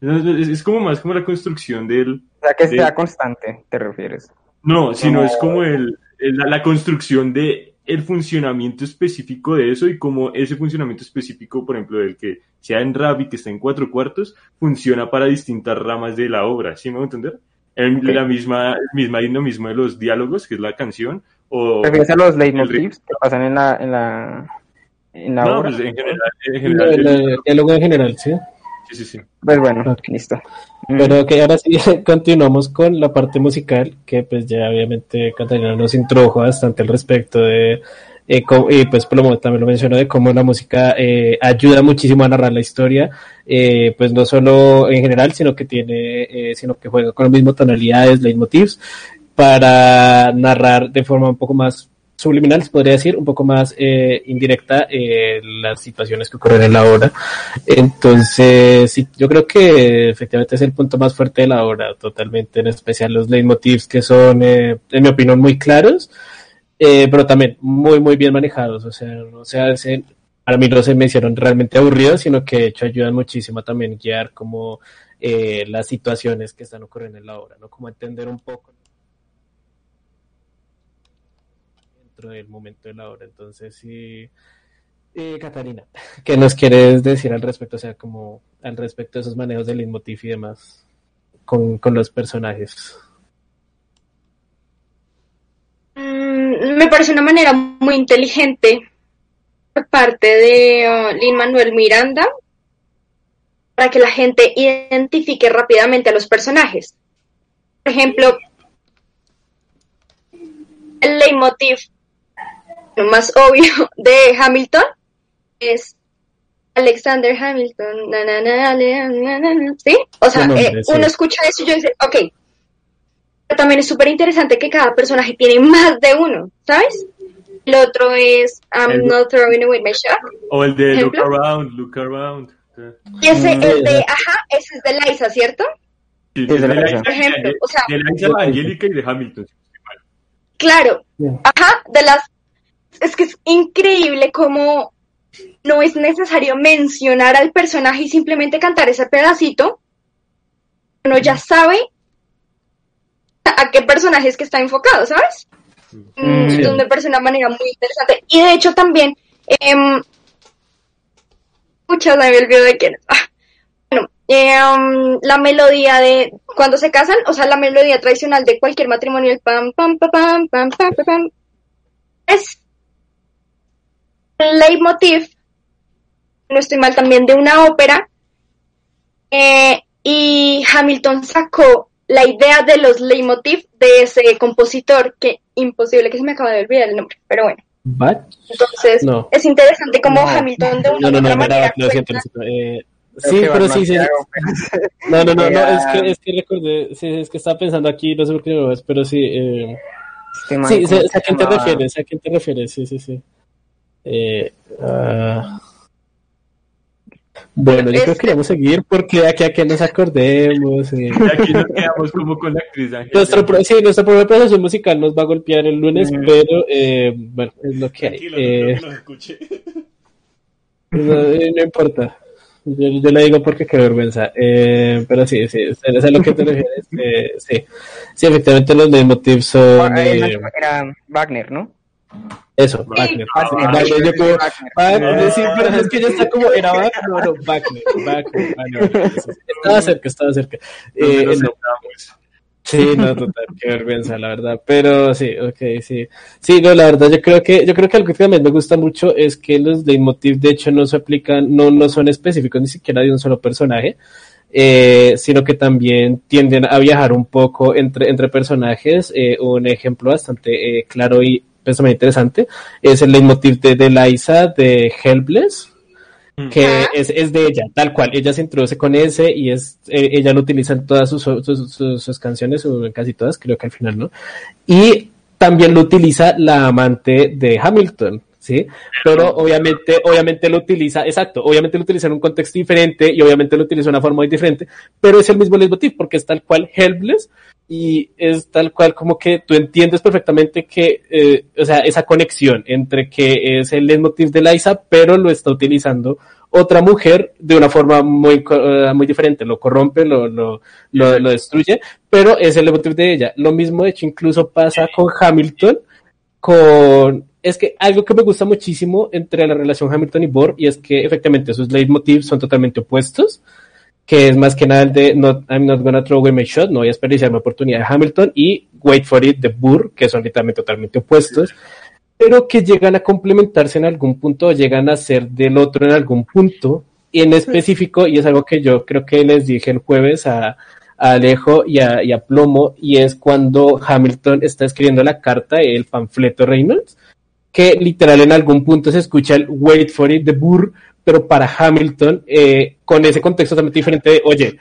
Es, es como más como la construcción del... o sea, que sea constante, te refieres. No, sino Como- es como el, el- la, la construcción de el funcionamiento específico de eso y como ese funcionamiento específico, por ejemplo, del que sea en rap y que está en cuatro cuartos, funciona para distintas ramas de la obra, ¿sí me voy a entender? El, Ok. La misma, el misma dinamismo de los diálogos, que es la canción, o... ¿Refieres a los leitmotivs que pasan en la, en la, en la No, obra? pues en general, en El, general, el- el diálogo en general, sí. Sí, sí, sí. Pues bueno, Ok. listo. Mm. Pero que ahora sí continuamos con la parte musical, que pues ya obviamente Catalina nos introdujo bastante al respecto de, eh, cómo- y pues Plomo también lo mencionó, de cómo la música eh, ayuda muchísimo a narrar la historia, eh, pues no solo en general, sino que tiene, eh, sino que juega con las mismas tonalidades, leitmotivs, para narrar de forma un poco más subliminal, se podría decir, un poco más eh, indirecta eh, las situaciones que ocurren en la obra. Entonces, sí, yo creo que efectivamente es el punto más fuerte de la obra, totalmente, en especial los leitmotivs que son, eh, en mi opinión, muy claros, eh, pero también muy, muy bien manejados. O sea, no se para mí no se me hicieron realmente aburridos, sino que de hecho ayudan muchísimo a también guiar como eh, las situaciones que están ocurriendo en la obra, ¿no? Como entender un poco dentro del momento de la obra. Entonces, sí. Eh, Catarina, ¿qué nos quieres decir al respecto? O sea, como al respecto de esos manejos del leitmotiv y demás con, con los personajes. Mm, me parece una manera muy inteligente por parte de Lin Manuel Miranda para que la gente identifique rápidamente a los personajes. Por ejemplo, el leitmotiv más obvio de Hamilton es Alexander Hamilton. na, na, na, na, na, na, na, ¿Sí? O sea, nombre, eh, sí. uno escucha eso y yo dice, ok. Pero también es súper interesante que cada personaje tiene más de uno, ¿sabes? El otro es I'm El- not throwing away my shot. O el de Look. Around, Look Around. Y ese, Mm, el de, ajá, ese es de Liza, ¿cierto? Sí, Sí, es de de. Por ejemplo, o sea, de Liza, Angélica y de Hamilton. Claro, ajá, de las es que es increíble cómo no es necesario mencionar al personaje y simplemente cantar ese pedacito. Uno ya sabe a qué personaje es que está enfocado, ¿sabes? Mm, sí. Una manera muy interesante. Y de hecho también, eh, me olvidó de quién. Ah, bueno, eh, la melodía de cuando se casan, o sea, la melodía tradicional de cualquier matrimonio, el pam, pam, pam, pam, pam, pam, pam, pam es leitmotiv, no estoy mal también, de una ópera. Eh, y Hamilton sacó la idea de los leitmotiv de ese compositor, que imposible que se me acaba de olvidar el nombre, pero bueno. ¿Bach? Entonces, No. es interesante cómo No. Hamilton de una No, no, u no, otra manera siento. Eh, Creo sí, pero sí, sí. No, no, no, es que, es que recordé, sí, es que estaba pensando aquí, no sé por qué no lo ves, pero sí, eh, Este man, sí, ¿cómo sé, se sé a quién te refieres, sé a quién te refieres, sí, sí, sí. Eh, ah, bueno, yo creo que vamos a seguir porque de aquí a que nos acordemos. eh. Y aquí nos quedamos como con la actriz. Nuestro, pro- sí, nuestra propia presentación musical nos va a golpear el lunes, Mm. pero eh, bueno, es lo que hay. Tranquilo, Eh, no creo que nos escuche. no, no importa. Yo, yo le digo porque qué vergüenza. Eh, pero sí, sí, es a lo que te refieres. Eh, sí. sí, efectivamente los leitmotiv son Era Wagner, ¿no? Eso, Wagner. Wagner. Yo como, Wagner. Sí, pero es que ya está como, ¿era Wagner? No, no, Wagner, Wagner, Wagner. Estaba cerca, estaba cerca. ¿Dónde Eh, no? Sí, no, total, qué vergüenza, la verdad. Pero sí, ok, sí. Sí, no, la verdad, yo creo que, yo creo que algo que también me gusta mucho es que los leitmotiv, de hecho, no se aplican, no, no son específicos ni siquiera de un solo personaje, eh, sino que también tienden a viajar un poco entre, entre personajes. Eh, un ejemplo bastante eh, claro y pues, muy interesante es el leitmotiv de, de Liza de Helpless que Ajá. es, es de ella, tal cual. Ella se introduce con ese y es eh, ella lo utiliza en todas sus, sus, sus- sus canciones, o en casi todas, creo que al final, ¿no? Y también lo utiliza la amante de Hamilton, ¿sí? Pero obviamente, obviamente lo utiliza, exacto, obviamente lo utiliza en un contexto diferente y obviamente lo utiliza de una forma muy diferente, pero es el mismo leitmotiv porque es tal cual helpless y es tal cual como que tú entiendes perfectamente que, eh, o sea, esa conexión entre que es el leitmotiv de Liza, pero lo está utilizando otra mujer de una forma muy, muy diferente, lo corrompe, lo, lo, lo, lo destruye, pero es el leitmotiv de ella. Lo mismo, de hecho, incluso pasa con Hamilton, con... Es que algo que me gusta muchísimo entre la relación Hamilton y Bohr, y es que efectivamente sus leitmotivs son totalmente opuestos, que es más que nada el de not, I'm not gonna throw away my shot, no voy a desperdiciar mi oportunidad de Hamilton, y Wait for it de Burr, que son literalmente totalmente opuestos, pero que llegan a complementarse en algún punto, o llegan a ser del otro en algún punto, y en específico, y es algo que yo creo que les dije el jueves a, a Alejo y a, y a Plomo, y es cuando Hamilton está escribiendo la carta, el panfleto Reynolds, que literal en algún punto se escucha el Wait for it de Burr, pero para Hamilton, eh, con ese contexto totalmente diferente de, oye,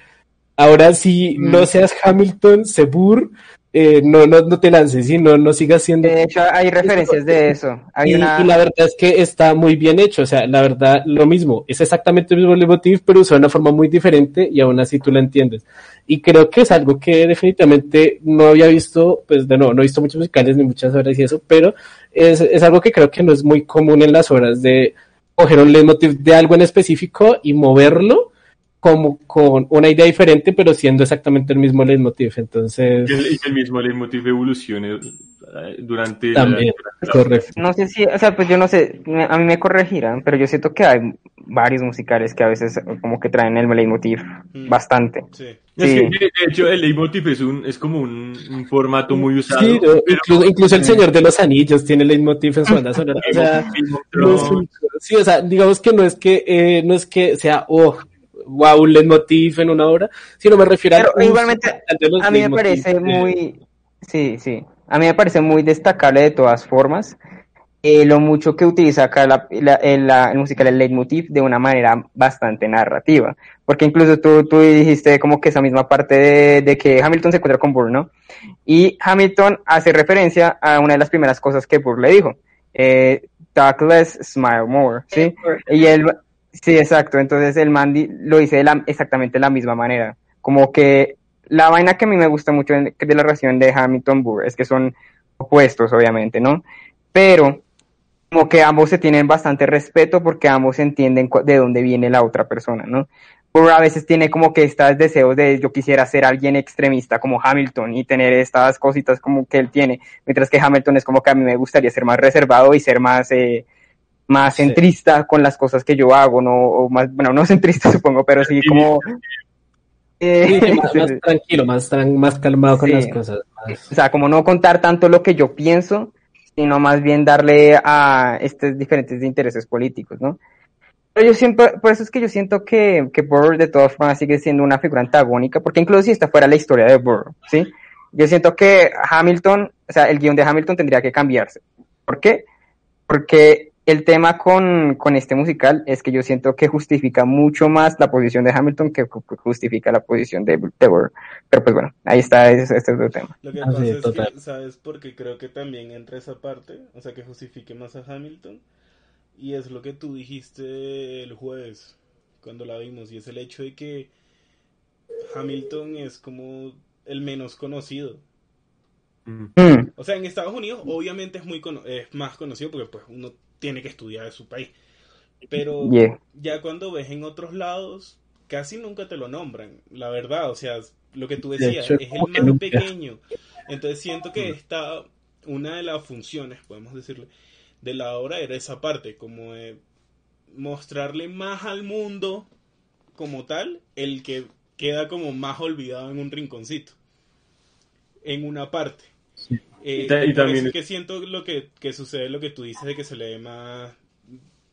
ahora si Mm. no seas Hamilton, sé Burr, eh, no, no, no te lances, y no, no sigas siendo De hecho, hay referencias de eso. Hay y, una... y la verdad es que está muy bien hecho, o sea, la verdad, lo mismo, es exactamente el mismo leitmotiv, pero usado de una forma muy diferente y aún así tú lo entiendes. Y creo que es algo que definitivamente no había visto, pues de nuevo, no he visto muchos musicales ni muchas obras y eso, pero es, es algo que creo que no es muy común en las obras de coger un leitmotiv de algo en específico y moverlo como con una idea diferente, pero siendo exactamente el mismo leitmotiv. Entonces, Y el, y el mismo leitmotiv evolucione eh, durante también, la, correcto. No sé si, o sea, pues yo no sé, me- a mí me corregirán, pero yo siento que hay varios musicales que a veces como que traen el leitmotiv Mm. bastante. Sí. Es que, de de hecho, el leitmotiv es, un, es como un, un formato muy usado. Sí, pero- incluso, incluso el Señor de los Anillos tiene leitmotiv en su banda sonora. O sea, Game of no es Thrones, un- sí, o sea, digamos que no es que eh, no es que sea oh wow un leitmotiv en una obra, sino me refiero Pero uso igualmente, A mí me parece eh, muy, sí, sí, a mí me parece muy destacable de todas formas eh, lo mucho que utiliza acá la, la- el, la- el musical, el leitmotiv, de una manera bastante narrativa. Porque incluso tú, tú dijiste como que esa misma parte de, de que Hamilton se encuentra con Burr, ¿no? Y Hamilton hace referencia a una de las primeras cosas que Burr le dijo. Eh, Talk less, smile more, ¿sí? Y él, sí, exacto. Entonces el Mandy lo dice de la, exactamente de la misma manera. Como que la vaina que a mí me gusta mucho de, la relación de Hamilton Burr es que son opuestos, obviamente, ¿no? Pero como que ambos se tienen bastante respeto porque ambos entienden de dónde viene la otra persona, ¿no? Burr a veces tiene como que estos deseos de yo quisiera ser alguien extremista como Hamilton y tener estas cositas como que él tiene, mientras que Hamilton es como que a mí me gustaría ser más reservado y ser más, eh, más Sí. centrista con las cosas que yo hago, no, o más, bueno, no centrista supongo, pero sí como... eh, Sí, sí, más, más tranquilo, más, más calmado con Sí. las cosas. más- O sea, como no contar tanto lo que yo pienso, sino más bien darle a estos diferentes intereses políticos, ¿no? Pero yo siempre, por eso es que yo siento que, que Burr de todas formas sigue siendo una figura antagónica, porque incluso si esta fuera la historia de Burr, ¿sí? Yo siento que Hamilton, o sea, el guion de Hamilton tendría que cambiarse. ¿Por qué? Porque el tema con, con este musical es que yo siento que justifica mucho más la posición de Hamilton que ju- justifica la posición de, de Burr. Pero pues bueno, ahí está, ese, este es otro tema. Lo que Ah, pasa sí, es total. que, ¿sabes? Porque creo que también entra esa parte, o sea, que justifique más a Hamilton. Y es lo que tú dijiste el jueves, cuando la vimos, y es el hecho de que Hamilton es como el menos conocido. Mm. Mm, O sea, en Estados Unidos obviamente es, muy cono- es más conocido porque pues uno tiene que estudiar de su país. Pero yeah. ya cuando ves en otros lados, casi nunca te lo nombran, la verdad, o sea, lo que tú De decías, hecho, es el más nunca. pequeño. Entonces siento que esta, una de las funciones, podemos decirle, de la obra era esa parte, como de mostrarle más al mundo como tal, el que queda como más olvidado en un rinconcito, en una parte. Eh, Y ta- y por también- es que siento lo que, que sucede, lo que tú dices de que se le dé más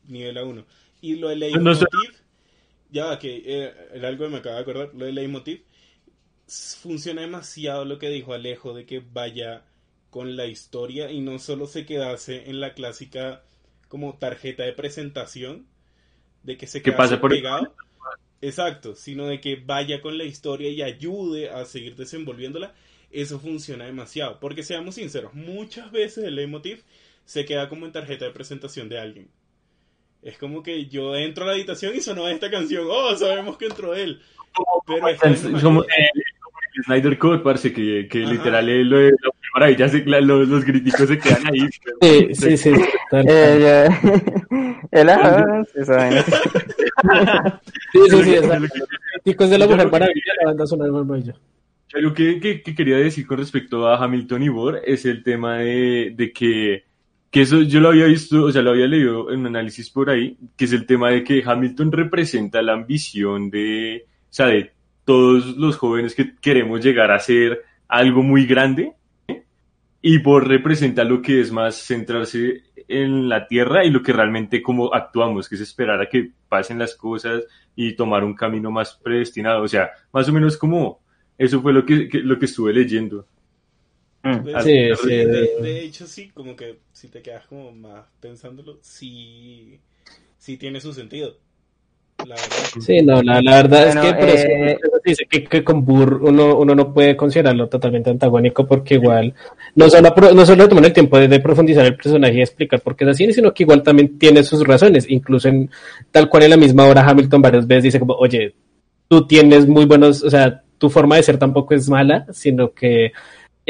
nivel a uno. Y lo de No sé- leitmotiv, ya va, que eh, era algo que me acaba de acordar, lo de leitmotiv, funciona demasiado lo que dijo Alejo de que vaya con la historia y no solo se quedase en la clásica como tarjeta de presentación de que se Que quedase pase por el- pegado. Exacto, sino de que vaya con la historia y ayude a seguir desenvolviéndola. Eso funciona demasiado. Porque seamos sinceros, muchas veces el leitmotiv se queda como en tarjeta de presentación de alguien. Es como que yo entro a la habitación y sonó esta canción. Oh, sabemos que entró él. Pero Es como eh, Snyder Code, parece que, que literal es lo de la maravilla, se- la- los, los críticos se quedan ahí. Sí, sí, sí. tal cual. Eh, el esa vaina. Sí, sí, sí, exacto. Chicos de la Mujer Maravilla, la banda sonora de Maravilla. Algo que, que- que quería decir con respecto a Hamilton y Bohr es el tema de, de que, que eso yo lo había visto, o sea, lo había leído en un análisis por ahí, que es el tema de que Hamilton representa la ambición de, o sea, de todos los jóvenes que queremos llegar a ser algo muy grande, y Bohr representa lo que es más centrarse en la tierra y lo que realmente como actuamos, que es esperar a que pasen las cosas y tomar un camino más predestinado, o sea, más o menos como eso fue lo que, que- lo que estuve leyendo. Mm. Pues, Sí, de, sí. de- de hecho, sí, como que si te quedas como más pensándolo, sí, sí tiene su sentido. La verdad. Sí, no, la, la verdad Bueno, es que por eso, eh, eso dice que, que con Burr uno, uno no puede considerarlo totalmente antagónico porque igual no solo, no solo toman el tiempo de, de profundizar el personaje y explicar por qué es así, sino que igual también tiene sus razones, incluso en tal cual en la misma hora Hamilton varias veces dice como, oye, tú tienes muy buenos, o sea, tu forma de ser tampoco es mala, sino que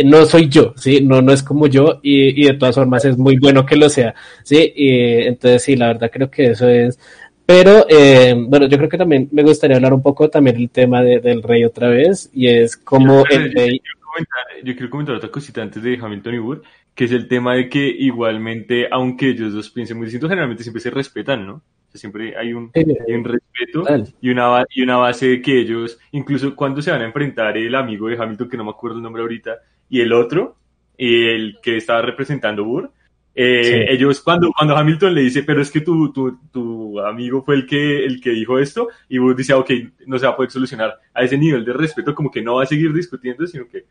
no soy yo, ¿sí? No, no es como yo y, y de todas formas es muy bueno que lo sea, ¿sí? Y, entonces sí, la verdad creo que eso es... Pero, eh, bueno, yo creo que también me gustaría hablar un poco también el tema de- del rey otra vez y es como el rey... yo quiero comentar- Yo quiero comentar otra cosita antes de Hamilton y Burr, que es el tema de que igualmente, aunque ellos dos piensen muy distintos, generalmente siempre se respetan, ¿no? Siempre hay un, hay un respeto y una, y una base de que ellos, incluso cuando se van a enfrentar el amigo de Hamilton, que no me acuerdo el nombre ahorita, y el otro, el que estaba representando Burr, eh, Sí. ellos cuando, cuando Hamilton le dice, pero es que tu, tu, tu amigo fue el que, el que dijo esto, y Burr dice, "Ah, ok, no se va a poder solucionar a ese nivel de respeto, como que no va a seguir discutiendo, sino que...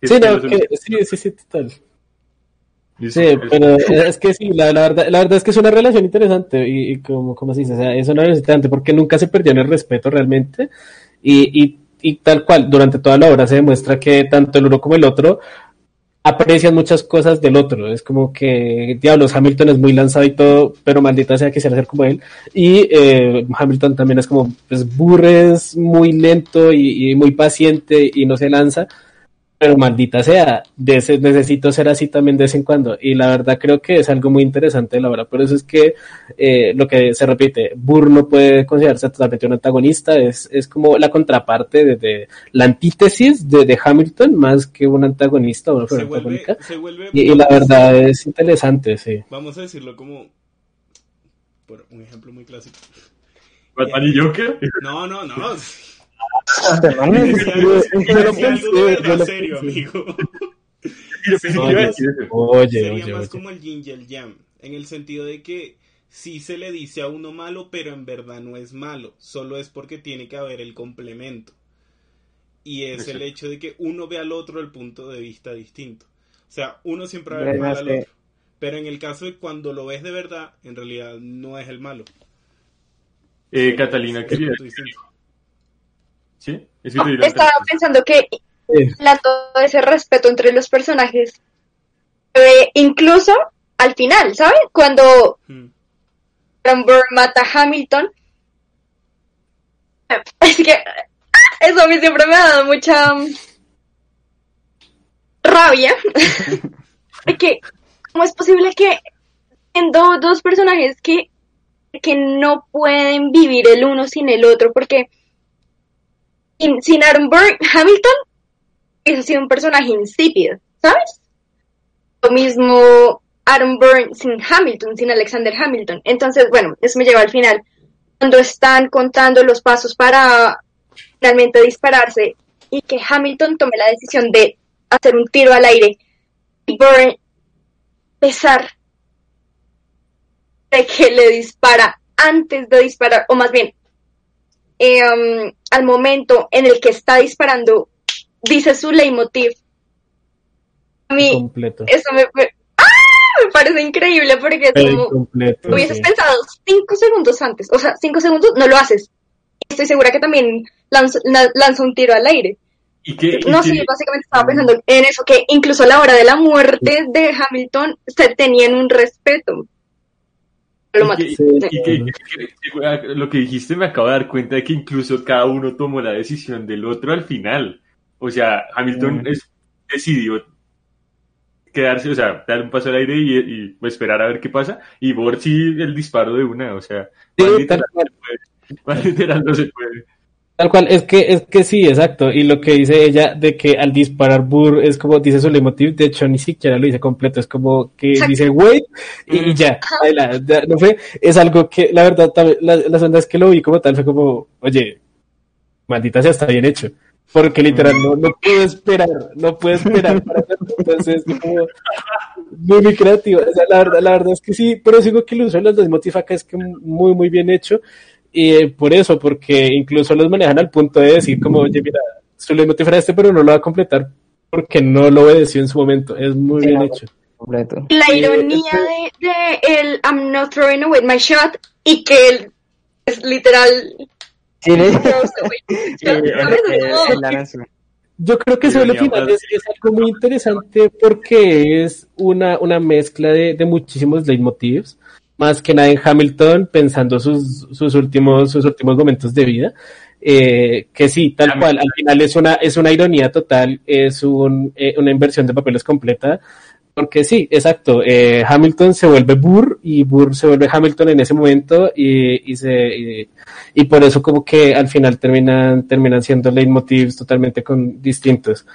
que Sí, que no, lo que- solucione". sí, sí, sí, total. Sí, eso. pero es que sí, la, la verdad, la verdad es que es una relación interesante y, y como, como se dice, o sea, es una relación interesante porque nunca se perdió en el respeto realmente y, y, y tal cual, durante toda la obra se demuestra que tanto el uno como el otro aprecian muchas cosas del otro, es como que, diablos, Hamilton es muy lanzado y todo, pero maldita sea quisiera ser como él. Y eh, Hamilton también es como, pues Burr es muy lento y, y muy paciente y no se lanza pero maldita sea, de ese- necesito ser así también de vez en cuando. Y la verdad creo que es algo muy interesante de la obra. Por eso es que eh, lo que se repite, Burr no puede considerarse totalmente un antagonista, es, es como la contraparte de, de- la antítesis de, de Hamilton más que un antagonista o una Se figura vuelve, antagónica. se vuelve Y, y la verdad es interesante, sí. vamos a decirlo como por un ejemplo muy clásico. Batman y Joker. No, no, no. Serio, amigo. Oye, Sería oye, más oye. como el yin y el yang, en el sentido de que sí se le dice a uno malo, pero en verdad no es malo, solo es porque tiene que haber el complemento. Y es el hecho de que uno ve al otro el punto de vista distinto. O sea, uno siempre va a ver Bueno, mal al sí. otro. Pero en el caso de cuando lo ves de verdad, en realidad no es el malo. Eh, Catalina, Es quería un punto distinto. ¿Sí? Es que No, estaba pensando que Sí. todo ese respeto entre los personajes, eh, incluso al final, ¿sabes? Cuando Hmm. Mata a Hamilton, es que ah, eso a mí siempre me ha dado mucha mm, rabia, porque ¿cómo es posible que siendo dos personajes que, que no pueden vivir el uno sin el otro? Porque sin, Aaron Burr, Hamilton hubiese sido un personaje insípido, ¿sabes? Lo mismo Aaron Burr sin Hamilton, sin Alexander Hamilton. Entonces, bueno, eso me lleva al final. Cuando están contando los pasos para finalmente dispararse y que Hamilton tome la decisión de hacer un tiro al aire y Burr, pesar de que le dispara antes de disparar, o más bien, eh, um, al momento en el que está disparando, dice su leitmotiv. A mí, Completo. eso me, me- ¡Ah! me parece increíble porque como, completo, hubieses sí. pensado cinco segundos antes, o sea, cinco segundos no lo haces. Estoy segura que también lanza, la- lanza un tiro al aire. ¿Y qué? No, sí, básicamente estaba pensando en eso, que incluso a la hora de la muerte de Hamilton se tenían un respeto. Lo y maté. que- Sí. y que- lo que dijiste me acabo de dar cuenta de que incluso cada uno tomó la decisión del otro al final. O sea, Hamilton Mm. es- decidió quedarse, o sea, dar un paso al aire y, y esperar a ver qué pasa. Y Bor sí el disparo de una, o sea, Sí, más tal literal, cual. no se puede. Más literal no se puede. Tal cual, es que, es que sí, exacto. Y lo que dice ella de que al disparar Burr es como dice su leitmotiv, de hecho ni siquiera lo dice completo, es como que Exacto. dice wait y, y ya, ahí la- no fue, es algo que la verdad, la, las ondas que lo vi como tal fue como, oye, maldita sea, está bien hecho. Porque literal no, no puedo esperar, no puedo esperar para hacerlo. Entonces, es como muy, muy creativo. O sea, la verdad, la verdad es que sí, pero digo que el uso de los leitmotiv acá es que muy, muy bien hecho. Y eh, por eso, porque incluso los manejan al punto de decir como, oye, mira, su leitmotiv era este, pero no lo va a completar porque no lo obedeció en su momento. Es muy Sí, bien no. hecho. completo. La ironía este- de, de el I'm not throwing away my shot y que él es literal Sí. Yo creo que sobre el venía final es algo muy interesante porque es una, una mezcla de, de muchísimos leitmotivs, más que nada en Hamilton pensando sus, sus últimos, sus últimos momentos de vida. Eh, que sí, tal cual, al final es una, es una ironía total, es un, eh, una inversión de papeles completa, porque sí, exacto, eh, Hamilton se vuelve Burr y Burr se vuelve Hamilton en ese momento y, y se, y por eso como que al final terminan, terminan siendo leitmotivs totalmente con, distintos.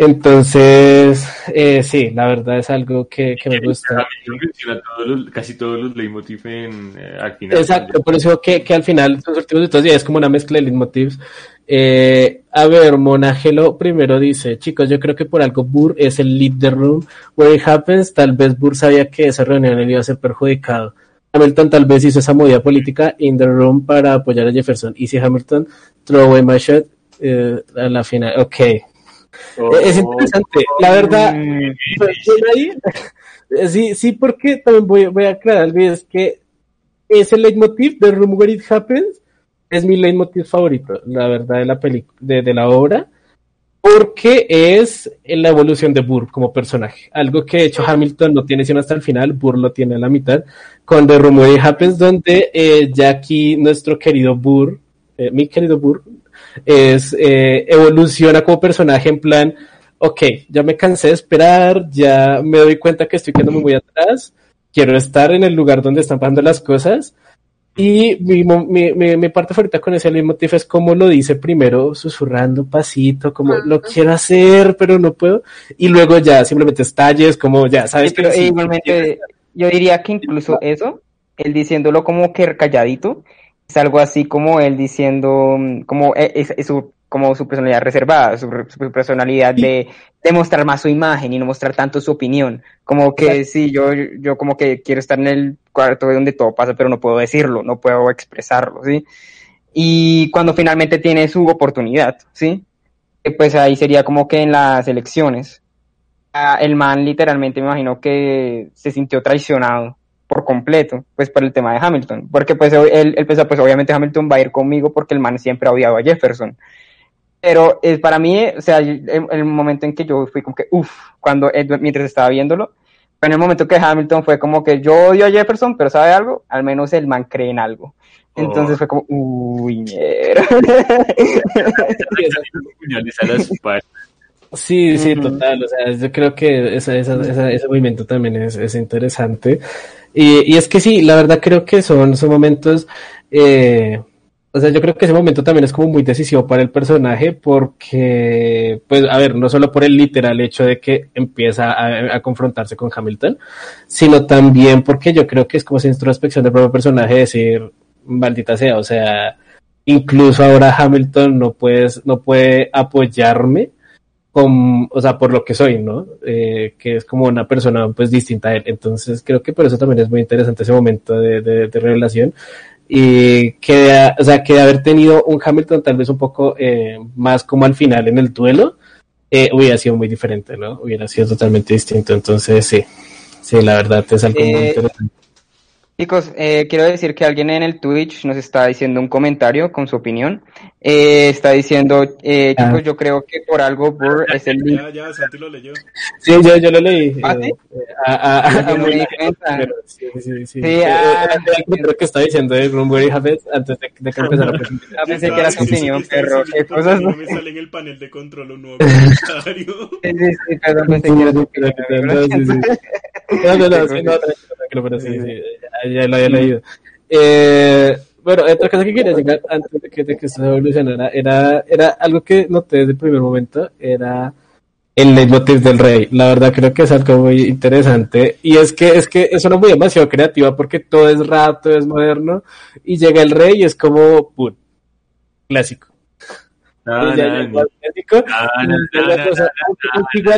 Entonces, eh, sí, la verdad es algo que, que me gusta. Todos los- casi todos los leitmotiv en, eh, al final. Exacto, por eso que, que al final, los últimos de todos días es como una mezcla de leitmotivs. Eh, a ver, Monagelo primero dice, chicos, yo creo que por algo Burr es el lead the room where it happens, tal vez Burr sabía que esa reunión él iba a ser perjudicado. Hamilton tal vez hizo esa movida política in the room para apoyar a Jefferson. Y si Hamilton throw away my shot, eh, a la final, ok. Oh, Es interesante, la verdad. Sí, sí, porque también voy, voy a aclarar algo es que ese leitmotiv de Room Where It Happens es mi leitmotiv favorito, la verdad, de la de, de la obra, porque es la evolución de Burr como personaje. Algo que de hecho Hamilton no tiene sino hasta el final, Burr lo tiene a la mitad, con The Room Where It Happens, donde eh, ya aquí nuestro querido Burr, eh, mi querido Burr, es, eh, evoluciona como personaje en plan, ok, ya me cansé de esperar, ya me doy cuenta que estoy quedando muy atrás, quiero estar en el lugar donde están pasando las cosas. Y mi, mi, mi, mi parte favorita con ese leitmotiv es como lo dice primero, susurrando pasito, como lo quiero hacer, pero no puedo. Y luego ya simplemente estalles, como ya sabes pero que sí, igualmente, yo diría que incluso eso, él diciéndolo como que calladito, es algo así como él diciendo, mm, como e- es, es su, como su personalidad reservada, su, su personalidad de, de mostrar más su imagen y no mostrar tanto su opinión. Como que sí, yo, yo como que quiero estar en el cuarto donde todo pasa, pero no puedo decirlo, no puedo expresarlo, ¿sí? Y cuando finalmente tiene su oportunidad, ¿sí? Eh, Pues ahí sería como que en las elecciones el man literalmente me imagino que se sintió traicionado por completo, pues por el tema de Hamilton, porque pues él, él pensó, pues obviamente Hamilton va a ir conmigo porque el man siempre ha odiado a Jefferson. Pero es para mí, o sea, el, el momento en que yo fui como que, uff, cuando él- mientras estaba viéndolo, fue en el momento que Hamilton fue como que yo odio a Jefferson, pero ¿sabe algo? Al menos el man cree en algo. Entonces Oh. fue como, uy, mierda. Sí, sí, total. O sea, yo creo que esa, esa- esa- ese movimiento también es, es interesante. Y, y es que sí, la verdad creo que son, son momentos, eh, o sea, yo creo que ese momento también es como muy decisivo para el personaje porque, pues, a ver, no solo por el literal hecho de que empieza a, a confrontarse con Hamilton, sino también porque yo creo que es como esa introspección del propio personaje decir, maldita sea, o sea, incluso ahora Hamilton no puedes, no puede apoyarme con, o sea, por lo que soy, ¿no? Eh, que es como una persona pues distinta a él. Entonces creo que por eso también es muy interesante ese momento de, de, de revelación. Y que, o sea, que de haber tenido un Hamilton tal vez un poco eh, más como al final en el duelo, eh, hubiera sido muy diferente, ¿no? Hubiera sido totalmente distinto. Entonces, sí, sí, la verdad es algo muy Eh, interesante. Chicos, eh, quiero decir que alguien en el Twitch nos está diciendo un comentario con su opinión. Eh, está diciendo, eh, Ah. chicos, yo creo que por algo Burr es el Ya, ya, Santi lo leyó. Sí, yo, yo lo leí. ¿Ah, eh, sí? sí, sí, ah, primero que estaba diciendo antes de, de que empezara la presentación. Pensé que era su opinión, perro. que ¿Qué porque cosas? No me sale en el panel de control un nuevo comentario. Sí, sí, sí, perdón, pensé que era su opinión. No. No, no, no, sí, no, tranquilo, pero sí, sí, ya, ya lo había leído. Eh, bueno, otra cosa que quería llegar antes de que, de que se evolucionara era, era algo que noté desde el primer momento, era el leitmotiv del rey. La verdad creo que es algo muy interesante y es que es que es una muy demasiado creativa porque todo es rap, todo es moderno y llega el rey y es como pum, clásico. No, la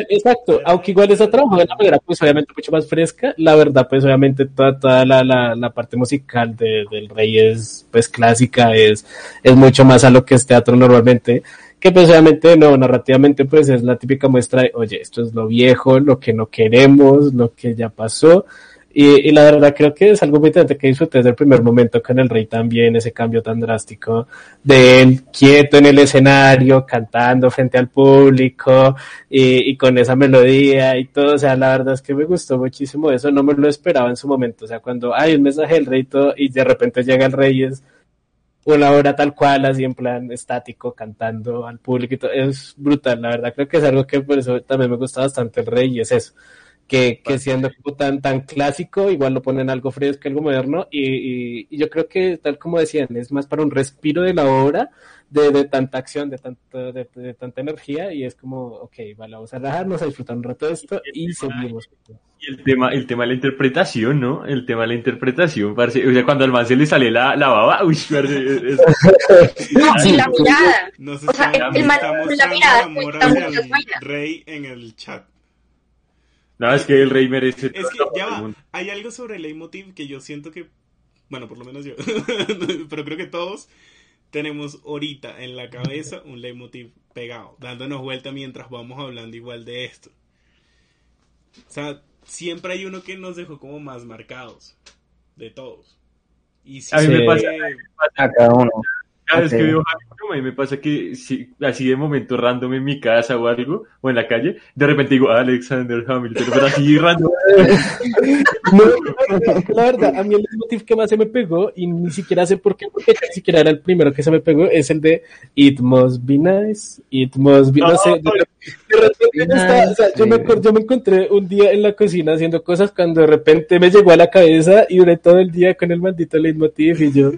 exacto, aunque igual está trabajado de una manera pues obviamente mucho más fresca, la verdad pues obviamente toda, toda la, la, la parte musical de, del rey es pues clásica, es, es mucho más a lo que es teatro normalmente, que pues obviamente no, narrativamente pues es la típica muestra de, oye, esto es lo viejo, lo que no queremos, lo que ya pasó, y, y la verdad creo que es algo muy interesante que disfruté desde el primer momento con el rey también, ese cambio tan drástico de él quieto en el escenario, cantando frente al público y, con esa melodía y todo, o sea, la verdad es que me gustó muchísimo eso, no me lo esperaba en su momento, o sea, cuando hay un mensaje del rey todo, y de repente llega el rey es una hora tal cual, así en plan estático, cantando al público y todo, es brutal, la verdad creo que es algo que por eso también me gusta bastante el rey y es eso que, que siendo como tan, tan clásico, igual lo ponen algo fresco, algo moderno, y, y, y yo creo que, tal como decían, es más para un respiro de la obra, de, de tanta acción, de, tanto, de, de tanta energía, y es como, ok, vale, vamos a relajarnos, a disfrutar un rato de esto, y seguimos. Y el tema, el tema de la interpretación, ¿no? El tema de la interpretación, parce. O sea, cuando al man se le sale la, la baba, uy, parce, es- es- No, y la mirada. No sé O sea, el- man la mirada amor cuenta hacia muchas el vainas. rey en el chat. No, es que el rey merece Es que ya va, hay algo sobre el leitmotiv que yo siento que, bueno, por lo menos yo, pero creo que todos tenemos ahorita en la cabeza un leitmotiv pegado, dándonos vuelta mientras vamos hablando igual de esto. O sea, siempre hay uno que nos dejó como más marcados de todos. Y A mí me pasa- A cada uno. Cada vez que veo Hamilton, a mí me pasa que si, así de momento random en mi casa o algo, o en la calle, de repente digo Alexander Hamilton, pero así random. No, la verdad, a mí el motivo que más se me pegó, y ni siquiera sé por qué, porque ni siquiera era el primero que se me pegó, es el de It must be nice, it must be, no sé, yo estaba- o sea, yo, me, yo me encontré un día en la cocina haciendo cosas cuando de repente me llegó a la cabeza y duré todo el día con el maldito leitmotiv y yo,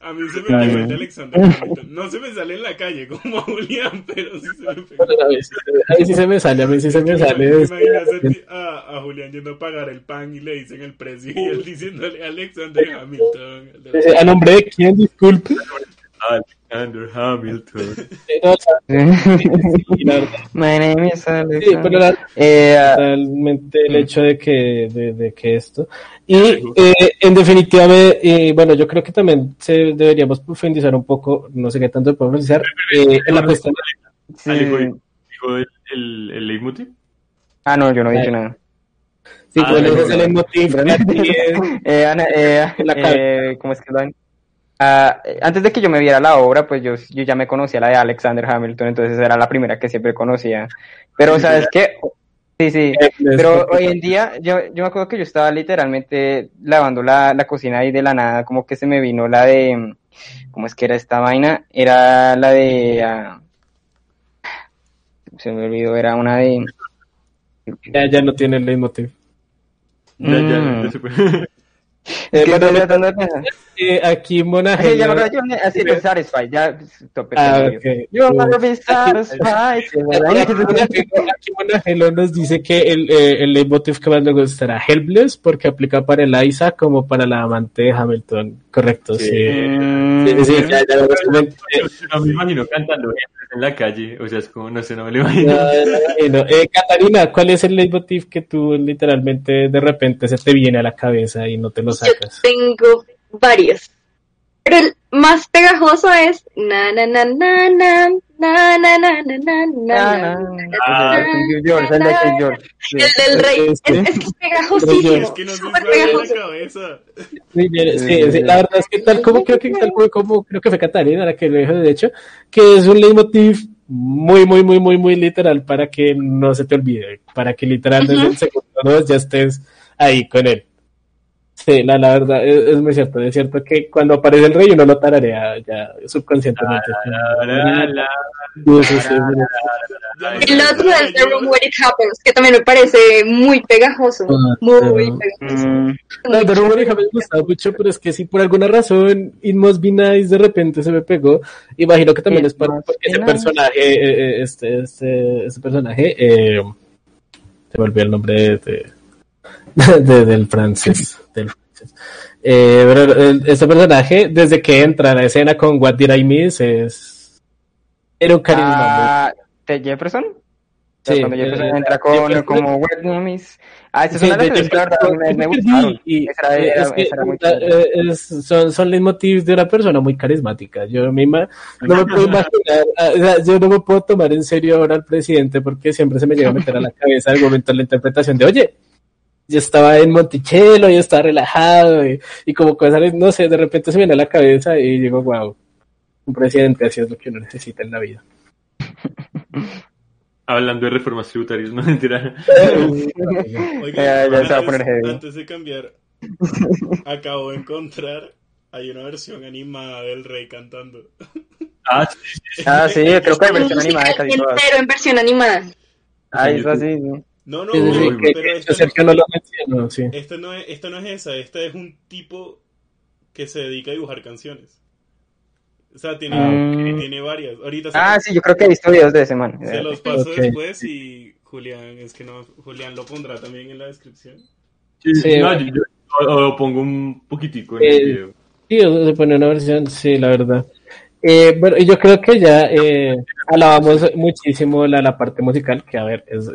A mí se me pegó el de Alexander Hamilton. No se me sale en la calle como a Julián, pero sí se me pegó. a mí sí, a mí sí se me sale, a mí sí se me sale. ¿Te imaginas a a, a Julián yendo a pagar el pan y le dicen el precio y él diciéndole Alexander Hamilton? eh, ¿A nombre de quién? Disculpe. Alexander Hamilton. Eh, no. My name is Alexander. Sí, pero la- Eh, ah, totalmente el hecho de que, de, de que esto. Y eh, en definitiva, eh, bueno, yo creo que también se deberíamos profundizar un poco, no sé qué tanto profundizar, eh, en la cuestión. sí. Digo el, el, el leitmotiv. Ah, no, yo no he dicho nada. Sí, Ah, bueno, no, ese es el no. motivo. Eh, Ana, eh, La eh, ¿Cómo es que lo ven? Eh, antes de que yo me viera la obra, pues yo, yo ya me conocía la de Alexander Hamilton, entonces era la primera que siempre conocía. Pero, ¿sabes qué? Sí, sí. Pero hoy en día, yo, yo me acuerdo que yo estaba literalmente lavando la, la cocina y de la nada, como que se me vino la de, ¿cómo es que era esta vaina? Era la de, ah, se me olvidó, era una de, Ya, ya no tiene el leitmotiv. Ya, ya, Mm. ya se fue. es que de. Eh, aquí Mona Sí, ya acuerdo, yo, así, pues, satisfied, ya, tope, Ah, tope, ok. You'll never be satisfied. Sí, Aquí aquí Mona Gelo nos dice que el, eh, el leitmotiv que más le gustará Helpless porque aplica para Eliza como para la amante de Hamilton. Correcto, sí. Mm, Sí, sí, ya, ya lo. No me imagino cantando en la calle, o sea, es como, no sé, no me lo imagino. No, no, no. Eh, Catarina, ¿cuál es el leitmotiv que tú literalmente de repente se te viene a la cabeza y no te lo Yo sacas? tengo varios. Pero el más pegajoso es na na na na na na na na na na na na, na, na. King George, el del rey. Es, Este. es que es pegajosísimo. Que pegajoso. la. Sí, verdad es que tal como creo que tal como, como creo que fue Catarina la que lo dijo de hecho, que es un leitmotiv muy, muy, muy, muy, muy literal para que no se te olvide, para que literal desde el segundo dos ya estés ahí con él. Sí, la, la verdad, es, es muy cierto, es cierto que cuando aparece el rey uno lo tararea ya subconscientemente. El otro es The Room Where It Happens, que también me parece muy pegajoso. Ah, Muy pegajoso. Mm, No, The Rumor hija, me gustaba mucho, pero es que si por alguna razón It Must Be Nice de repente se me pegó, imagino que también It es para, must porque be ese nice. personaje, eh, eh, este, este, este personaje, eh, se me olvidó el nombre de, de- de- del francés, del francés. Eh, pero el- este personaje, desde que entra a la escena con What Did I Miss, es, era un carisma ah, ¿De Jefferson? Sí, cuando Jefferson eh, entra con Jefferson- como What name is... Ah, esa es Sí, una de de las Jefferson, me, me gustaron. y Esa era, es que, esa era muy eh, es- son, son leitmotivs de una persona muy carismática. Yo misma no me puedo imaginar, ah, o sea, yo no me puedo tomar en serio ahora al presidente porque siempre se me llega a meter a la cabeza el momento de la interpretación de, oye, yo estaba en Monticello, yo estaba relajado y, y como cosas, no sé, de repente se me viene a la cabeza y digo, wow, un presidente así es lo que uno necesita en la vida. Hablando de reformas tributarias, no mentira. Oiga, Ya, ya se va a antes- poner heavy. Antes de cambiar, acabo de encontrar, hay una versión animada del rey cantando. Ah, sí, sí, sí. Ah, sí, creo que hay versión animada entero en versión animada. Ah, eso sí. sí. No, no, pero, que- pero que no, lo mencionó, sí. esta no es, esta no es esa, esta es un tipo que se dedica a dibujar canciones. O sea, tiene, Ah, tiene varias. Ahorita se, Ah, sí, yo creo que he visto videos de ese man. se los paso después y Julián, es que no, Julián lo pondrá también en la descripción. Sí, Sí, no, bueno. yo, yo- o- o pongo un poquitico en Eh, el video. Sí, o se pone una versión, sí, la verdad. Eh, bueno, y yo creo que ya eh, alabamos muchísimo la, la parte musical, que a ver, es,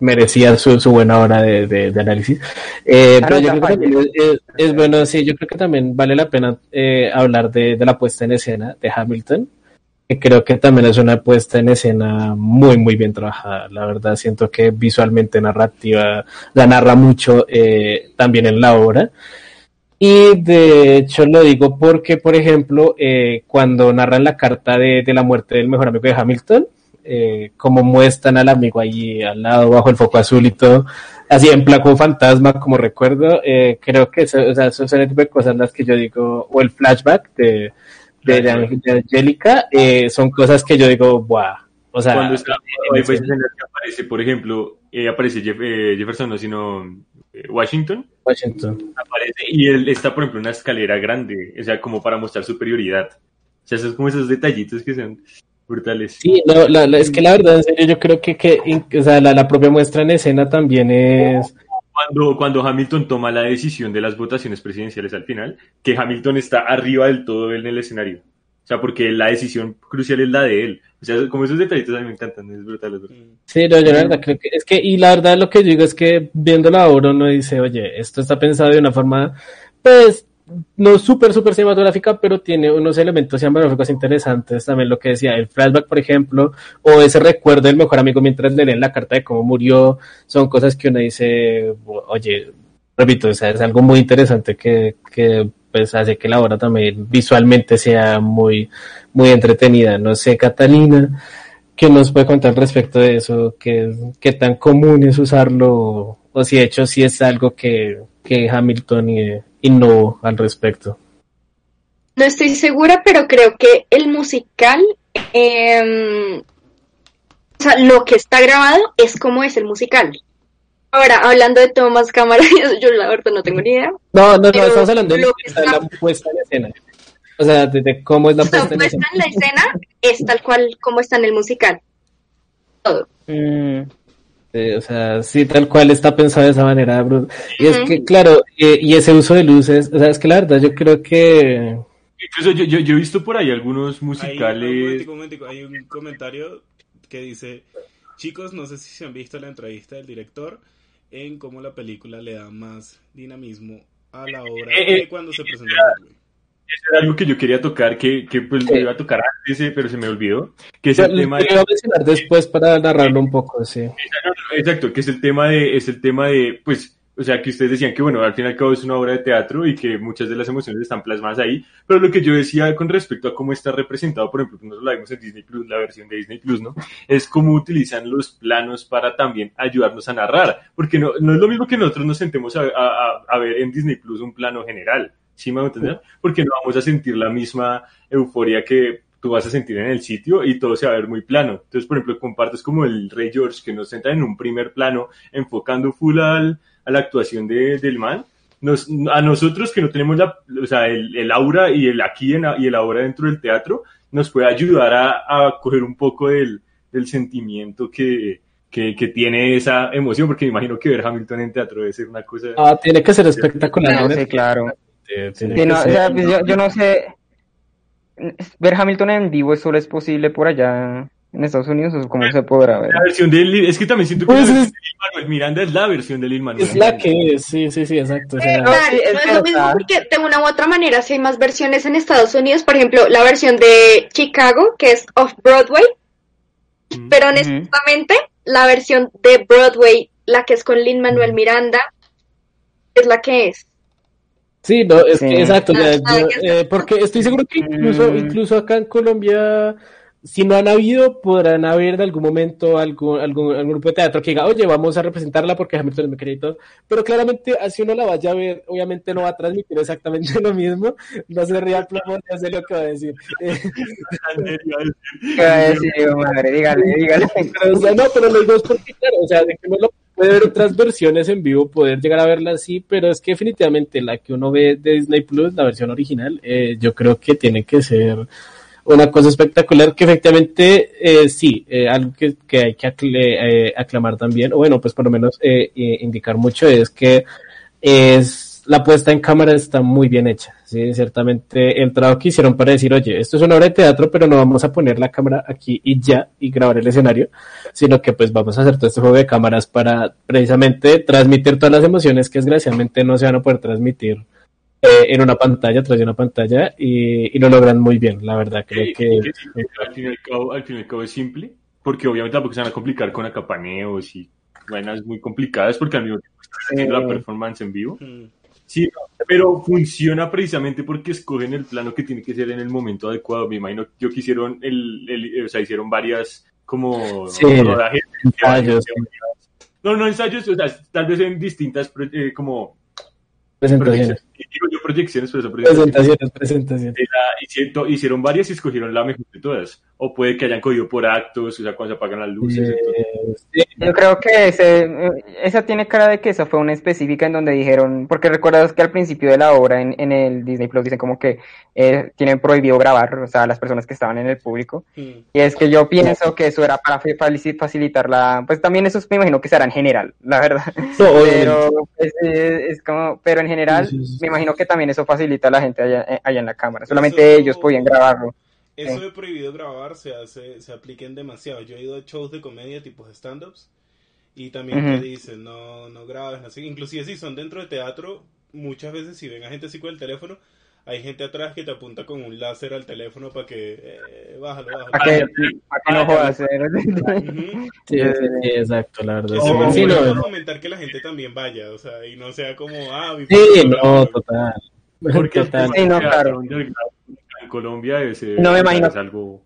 merecía su, su buena hora de, de- de análisis. Eh, pero yo creo que también es, es bueno, sí, yo creo que también vale la pena eh, hablar de, de la puesta en escena de Hamilton, que creo que también es una puesta en escena muy, muy bien trabajada. La verdad, siento que visualmente narrativa la narra mucho eh, también en la obra. Y de hecho lo digo porque, por ejemplo, eh, cuando narran la carta de, de, la muerte del mejor amigo de Hamilton, eh, como muestran al amigo ahí al lado, bajo el foco azul y todo, así en plan como fantasma, como recuerdo, eh, creo que eso, o sea, son el tipo de cosas las que yo digo, o el flashback de, de, de Angélica, eh, son cosas que yo digo, ¡buah! O sea, cuando está, en que aparece, por ejemplo, eh, aparece Jeff, eh, Jefferson, no, sino eh, Washington. Washington. Aparece y él está, por ejemplo, en una escalera grande, o sea, como para mostrar superioridad. O sea, esos como esos detallitos que son brutales. Sí, no, la, la, es que la verdad, en serio, yo creo que, que o sea, la, la, propia muestra en escena también es... Cuando, cuando Hamilton toma la decisión de las votaciones presidenciales al final, que Hamilton está arriba del todo en el escenario. O sea, porque la decisión crucial es la de él. O sea, como esos detallitos a mí me encantan, es brutal. Es brutal. Sí, no, yo la verdad creo que es que, y la verdad lo que yo digo es que viendo la obra uno dice, oye, esto está pensado de una forma, pues, no súper, súper cinematográfica, pero tiene unos elementos cinematográficos interesantes. También lo que decía, el flashback, por ejemplo, o ese recuerdo del mejor amigo mientras le leen la carta de cómo murió, son cosas que uno dice, oye, repito, es algo muy interesante que, que pues hace que la obra también visualmente sea muy, muy entretenida. No sé, Catalina, ¿qué nos puede contar respecto de eso? ¿Qué, qué tan común es usarlo? O si de hecho sí es algo que, que Hamilton innovó al respecto. No estoy segura, pero creo que el musical, eh, o sea, lo que está grabado es como es el musical. Ahora, hablando de tomas, cámaras, yo la verdad no tengo ni idea. No, no, no, estamos hablando de, está... la puesta en escena. O sea, de, de cómo es la puesta, en, escena. en la escena. es tal cual como está en el musical. Todo. Mm. Eh, o sea, sí, tal cual está pensado de esa manera, Bruno. Y es que, claro, eh, y ese uso de luces, o sea, es que la verdad yo creo que... Incluso yo, yo, yo he visto por ahí algunos musicales... Hay, un momentico, un momentico, hay un comentario que dice, chicos, no sé si se han visto la entrevista del director en cómo la película le da más dinamismo a la obra eh, que cuando se presentó Broadway. Eso era algo que yo quería tocar, que, que pues sí. iba a tocar antes, pero se me olvidó. Que es el Lo tema de... voy a mencionar después para narrarlo un poco, sí. Exacto, que es el tema de, es el tema de, pues, o sea, que ustedes decían que, bueno, al fin y al cabo es una obra de teatro y que muchas de las emociones están plasmadas ahí, pero lo que yo decía con respecto a cómo está representado, por ejemplo, nosotros la vimos en Disney Plus, la versión de Disney Plus, ¿no? Es cómo utilizan los planos para también ayudarnos a narrar, porque no, no es lo mismo que nosotros nos sentemos a, a, a ver en Disney Plus un plano general, ¿sí me va a entender? Porque no vamos a sentir la misma euforia que tú vas a sentir en el sitio y todo se va a ver muy plano. Entonces, por ejemplo, compartes como el Rey George que nos centra en un primer plano enfocando full al, a la actuación de, del man. Nos, a nosotros que no tenemos la, o sea, el, el aura y el aquí en, y el ahora dentro del teatro, nos puede ayudar a, a coger un poco del, del sentimiento que, que, que, tiene esa emoción, porque me imagino que ver Hamilton en teatro debe ser una cosa... Ah, tiene que ser espectacular. Sí, claro. Sí, no, o sea, pues yo, yo, no sé, ver Hamilton en vivo solo es posible por allá en Estados Unidos o cómo se podrá ver. La versión de es que también siento que pues la versión es, de Lin Miranda es la versión de Lin Manuel. Es la que es, sí, sí, sí, exacto. O sea, eh, no, sí, es, no es lo mismo porque de una u otra manera si hay más versiones en Estados Unidos, por ejemplo, la versión de Chicago, que es off Broadway, mm. pero honestamente la versión de Broadway, la que es con Lin Manuel Miranda, es la que es. Sí, no, es sí. que exacto, yo, eh, porque estoy seguro que incluso, incluso acá en Colombia, si no han habido, podrán haber en algún momento algún, algún, algún grupo de teatro que diga, oye, vamos a representarla porque Hamilton es mi querido. Pero claramente, así uno la vaya a ver, obviamente no va a transmitir exactamente lo mismo. No se ría el sé lo que va a decir. ¿Qué va a decir, madre? Dígale, dígale. Pero, o sea, no, pero lo digo es porque, claro, o sea, de que no lo puede ver otras versiones en vivo, poder llegar a verla así, pero es que definitivamente la que uno ve de Disney Plus, la versión original, eh, yo creo que tiene que ser una cosa espectacular que efectivamente eh, sí, eh, algo que, que, hay que acl aclamar también, o bueno, pues por lo menos indicar mucho es que es la puesta en cámara está muy bien hecha. ¿sí? Ciertamente el trabajo que hicieron para decir, oye, esto es una obra de teatro, pero no vamos a poner la cámara aquí y ya y grabar el escenario, sino que pues vamos a hacer todo este juego de cámaras para precisamente transmitir todas las emociones que desgraciadamente no se van a poder transmitir eh, en una pantalla, tras de una pantalla, y, y, lo logran muy bien, la verdad. Creo sí, que... sí, al, fin y al, cabo, al fin y al cabo es simple, porque obviamente tampoco se van a complicar con acapaneos y vainas muy complicadas, porque al mismo tiempo están haciendo la performance en vivo. Mm. Sí, pero funciona precisamente porque escogen el plano que tiene que ser en el momento adecuado. Me imagino yo que hicieron el, el- o sea, hicieron varias como Sí, rodajes, ensayos, No, no ensayos, o sea, tal vez en distintas eh, como Presentaciones. digo yo proyecciones, pero eso proyecciones. Presentaciones, presentaciones. la- hicieron, hicieron varias y escogieron la mejor de todas. O puede que hayan cogido por actos, o sea, cuando se apagan las luces. Eh, sí, Yo creo que ese, esa tiene cara de que esa fue una específica en donde dijeron, porque recuerdas que al principio de la obra en, en el Disney Plus dicen como que eh, tienen prohibido grabar, o sea, las personas que estaban en el público. Mm. Y es que yo pienso que eso era para facilitar la, pues también eso me imagino que será en general, la verdad. No. Pero pues, eh, es como, pero en general Sí, sí, sí. me imagino que también eso facilita a la gente allá, eh, allá en la cámara. Solamente Eso- ellos podían grabarlo. Eso Sí. de prohibido grabar se hace, se apliquen demasiado. Yo he ido a shows de comedia tipo stand-ups y también Ujú. te dicen, no, no grabes, así. Inclusive si son dentro de teatro, muchas veces si ven a gente así con el teléfono, hay gente atrás que te apunta con un láser al teléfono para que, eh, bájalo, bájalo. Para que, no jodas. sí, sí, sí, exacto, la verdad. Sí. Sí, no, para fomentar que la gente también vaya, o sea, y no sea como, ah, mi sí, no, total. Porque Total. Sí, no, claro. En Colombia ese No me imagino. es algo.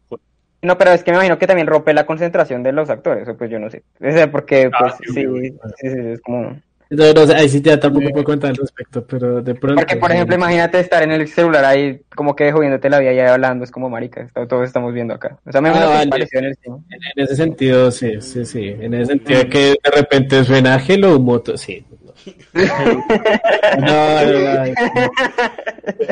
No, pero es que me imagino que también rompe la concentración de los actores, o pues yo no sé. O sea, porque Ah, pues sí, sí, obvio. sí, sí, es como... No, no, ahí sí ya tampoco puedo comentar al respecto, pero de pronto. Porque, por ejemplo, imagínate estar en el celular ahí como que jodiéndote la vida y ahí hablando, es como marica, esto- todos estamos viendo acá. O sea, me Ah, vale. pareció en el cine. En, en ese sentido, sí, sí, sí. En ese sentido que de repente suena Hello Moto, sí. No, no, no, no.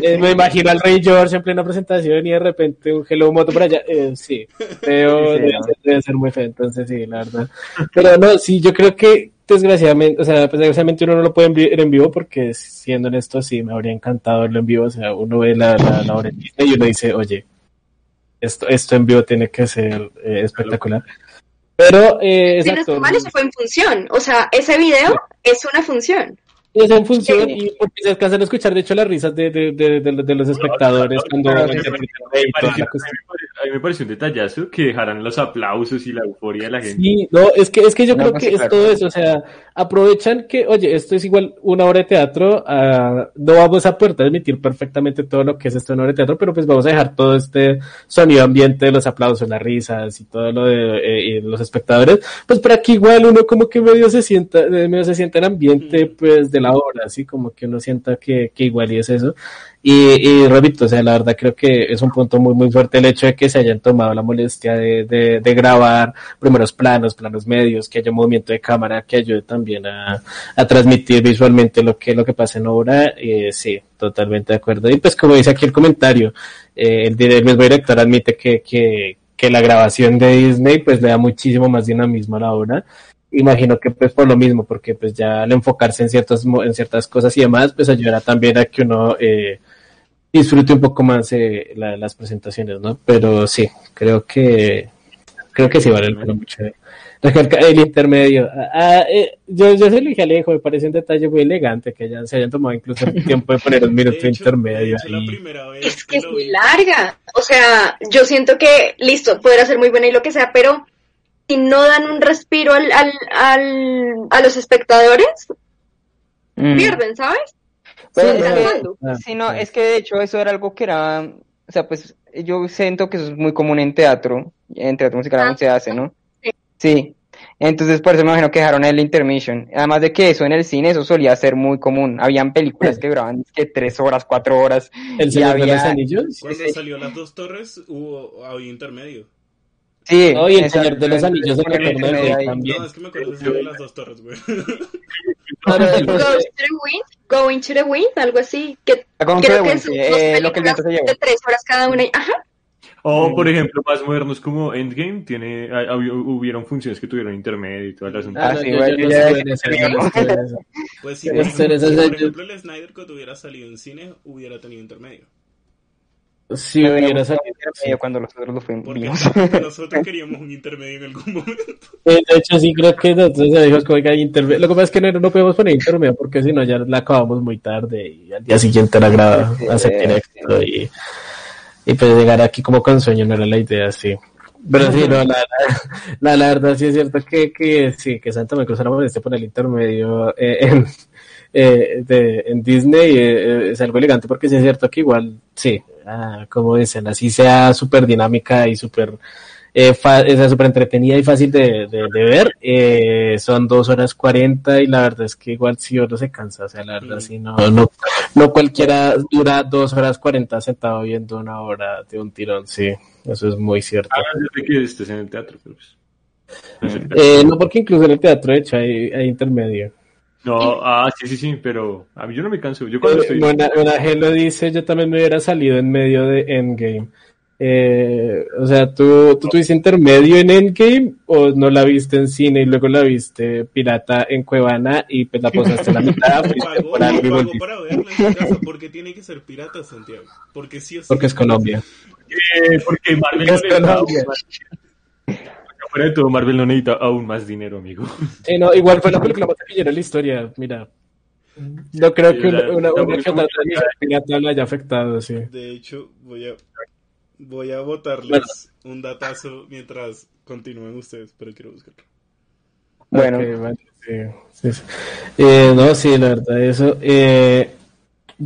Eh, Me imagino al Rey George en plena presentación y de repente un Hello Moto por allá. Eh, sí, ser, debe ser muy feo, entonces sí, la verdad. Pero no, sí, yo creo que desgraciadamente, o sea, pues desgraciadamente uno no lo puede ver en vivo porque siendo honesto, sí, me habría encantado verlo en vivo. O sea, uno ve la, la, la obra y uno dice, oye, esto, esto en vivo tiene que ser eh, espectacular. Pero, eh, exacto. eso fue en función. O sea, ese video es una función. Y es en función, y porque se alcanzan a escuchar, de hecho, las risas de, de, de, de, de los espectadores cuando a mí me pareció un detallazo que dejaran los aplausos y la euforia de la gente. Sí, no, es que, es que yo No, creo pues que es todo eso, o sea, aprovechan que, oye, esto es igual una obra de teatro, ah, no vamos a poder transmitir perfectamente todo lo que es esto en obra de teatro, pero pues vamos a dejar todo este sonido ambiente de los aplausos, las risas y todo lo de eh, y los espectadores, pues para que igual uno como que medio se sienta, eh, medio se sienta en ambiente pues de la obra, así como que uno sienta que, que igual y es eso. Y, y repito, o sea, la verdad creo que es un punto muy, muy fuerte el hecho de que se hayan tomado la molestia de, de, de grabar primeros planos, planos medios, que haya movimiento de cámara que ayude también a, a transmitir visualmente lo que, lo que pasa en obra. Eh, sí, totalmente de acuerdo. Y pues como dice aquí el comentario, eh, el, el mismo director admite que, que, que la grabación de Disney pues le da muchísimo más dinamismo a la obra imagino que pues por lo mismo, porque pues ya al enfocarse en ciertas, mo- en ciertas cosas y demás, pues ayudará también a que uno eh, disfrute un poco más eh, la- las presentaciones, ¿no? Pero sí, creo que creo que sí vale la pena mucho. eh. El intermedio. Ah, eh, yo, yo se lo dije a Alejo, me parece un detalle muy elegante que ya se hayan tomado incluso el tiempo de poner un minuto De hecho- intermedio de hecho, ahí. Es que es muy larga. O sea, yo siento que, listo, podrá ser muy buena y lo que sea, pero si no dan un respiro al, al, al, a los espectadores, Mm. pierden, ¿sabes? Sí, es. Ah, Sí, no, sí. es que de hecho eso era algo que era, o sea, pues yo siento que eso es muy común en teatro, en teatro musical aún Ah, se hace, ¿no? sí. Sí. Entonces por eso me imagino que dejaron el intermission. Además de que eso en el cine, eso solía ser muy común. Habían películas que duraban que tres horas, cuatro horas. El y Señor de los Anillos. Cuando sí. salió las dos torres, hubo, había intermedio. Sí. No, y el Señor de los Anillos, rey ahí. también. No, es que me acuerdo de de las dos torres, güey. Going to the wind, algo así, que to creo que son dos eh, que películas de tres horas cada una. y- Ajá. O, por ejemplo, más modernos como Endgame, tiene, ah, hub- hubieron funciones que tuvieron intermedio y todo el asunto. Ah, no, sí. Pues sí, Sí, por eso- ejemplo, eso- si, por ejemplo, el Snyder Cut hubiera salido en cine, hubiera tenido intermedio. Si hubiera salido. intermedio cuando nosotros lo fuimos. Porque nosotros queríamos un intermedio en algún momento. De hecho, sí creo que nosotros dijimos que oiga, interme- Lo que pasa es que no, no podemos poner intermedio porque si no ya la acabamos muy tarde y al día siguiente la graba Sí, hacer sí, directo y, y pues llegar aquí como con sueño no era la idea, sí. Pero sí, no, la, la, la, la verdad sí es cierto que, que sí, que Santa me cruzó la molestia por el intermedio eh, en, eh, de, en Disney eh, eh, es algo elegante porque sí es cierto que igual, sí, ah, como dicen, así sea súper dinámica y súper eh, súper entretenida y fácil de, de, de ver, eh, son dos horas cuarenta y la verdad es que igual si uno se cansa, o sea, la verdad sí, no, no, no cualquiera dura dos horas cuarenta sentado viendo una hora de un tirón, sí, eso es muy cierto. Ah, sé que estés en el teatro, pero pues. Eh, no, porque incluso en el teatro, de hecho, hay, hay intermedio. No, ah, sí, sí, sí, pero a mí yo no me canso. Yo cuando Eh, estoy. Buena, Buena G lo dice, yo también me hubiera salido en medio de Endgame. Eh, o sea, ¿tú, ¿tú tuviste intermedio en Endgame o no la viste en cine y luego la viste pirata en Cuevana y pues la posaste en la mitad? Pagó, y para verla en casa. porque tiene que ser pirata, Santiago? Porque sí o sí. Porque es Colombia. Eh, porque Marvel Porque no es Colombia. Fuera de todo, Marvel no necesita aún más dinero, amigo. Sí, no, igual fue la película más taquillera de la historia, mira. No creo que una, una, una pirata lo haya afectado, sí. De hecho, voy a, voy a botarles un datazo mientras continúen ustedes, pero quiero buscarlo. Bueno. Ok, vale, sí, sí, sí. Eh, no, sí, la verdad, eso. Eh,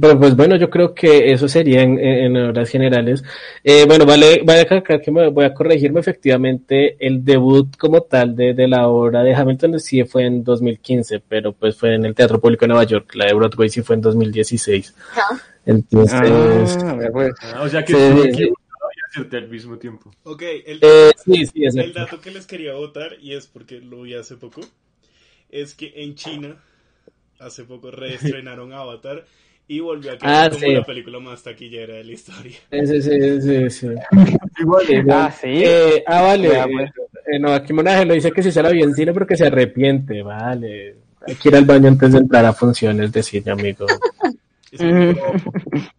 pero pues bueno, yo creo que eso sería en, en, en horas generales. Eh, bueno, vale, vale acá que me voy a corregirme. Efectivamente, el debut como tal de, de la obra de Hamilton sí fue en 2015, pero pues fue en el Teatro Público de Nueva York. La de Broadway sí fue en 2016. Ajá. Entonces, Ah, pues. Ah, o sea que acerté al mismo tiempo. Ok, el, eh, sí, sí, el dato que les quería votar, y es porque lo vi hace poco, es que en China hace poco reestrenaron Avatar y volvió a quedar Ah, como sí. la película más taquillera de la historia. Sí, sí, sí, sí. Igual, Sí, Ah, sí. Eh, ah, vale. Pues. Eh, no, aquí Monaje lo dice que si se la vio en cine porque se arrepiente, vale. Hay que ir al baño antes de entrar a funciones de cine, amigo. Sí,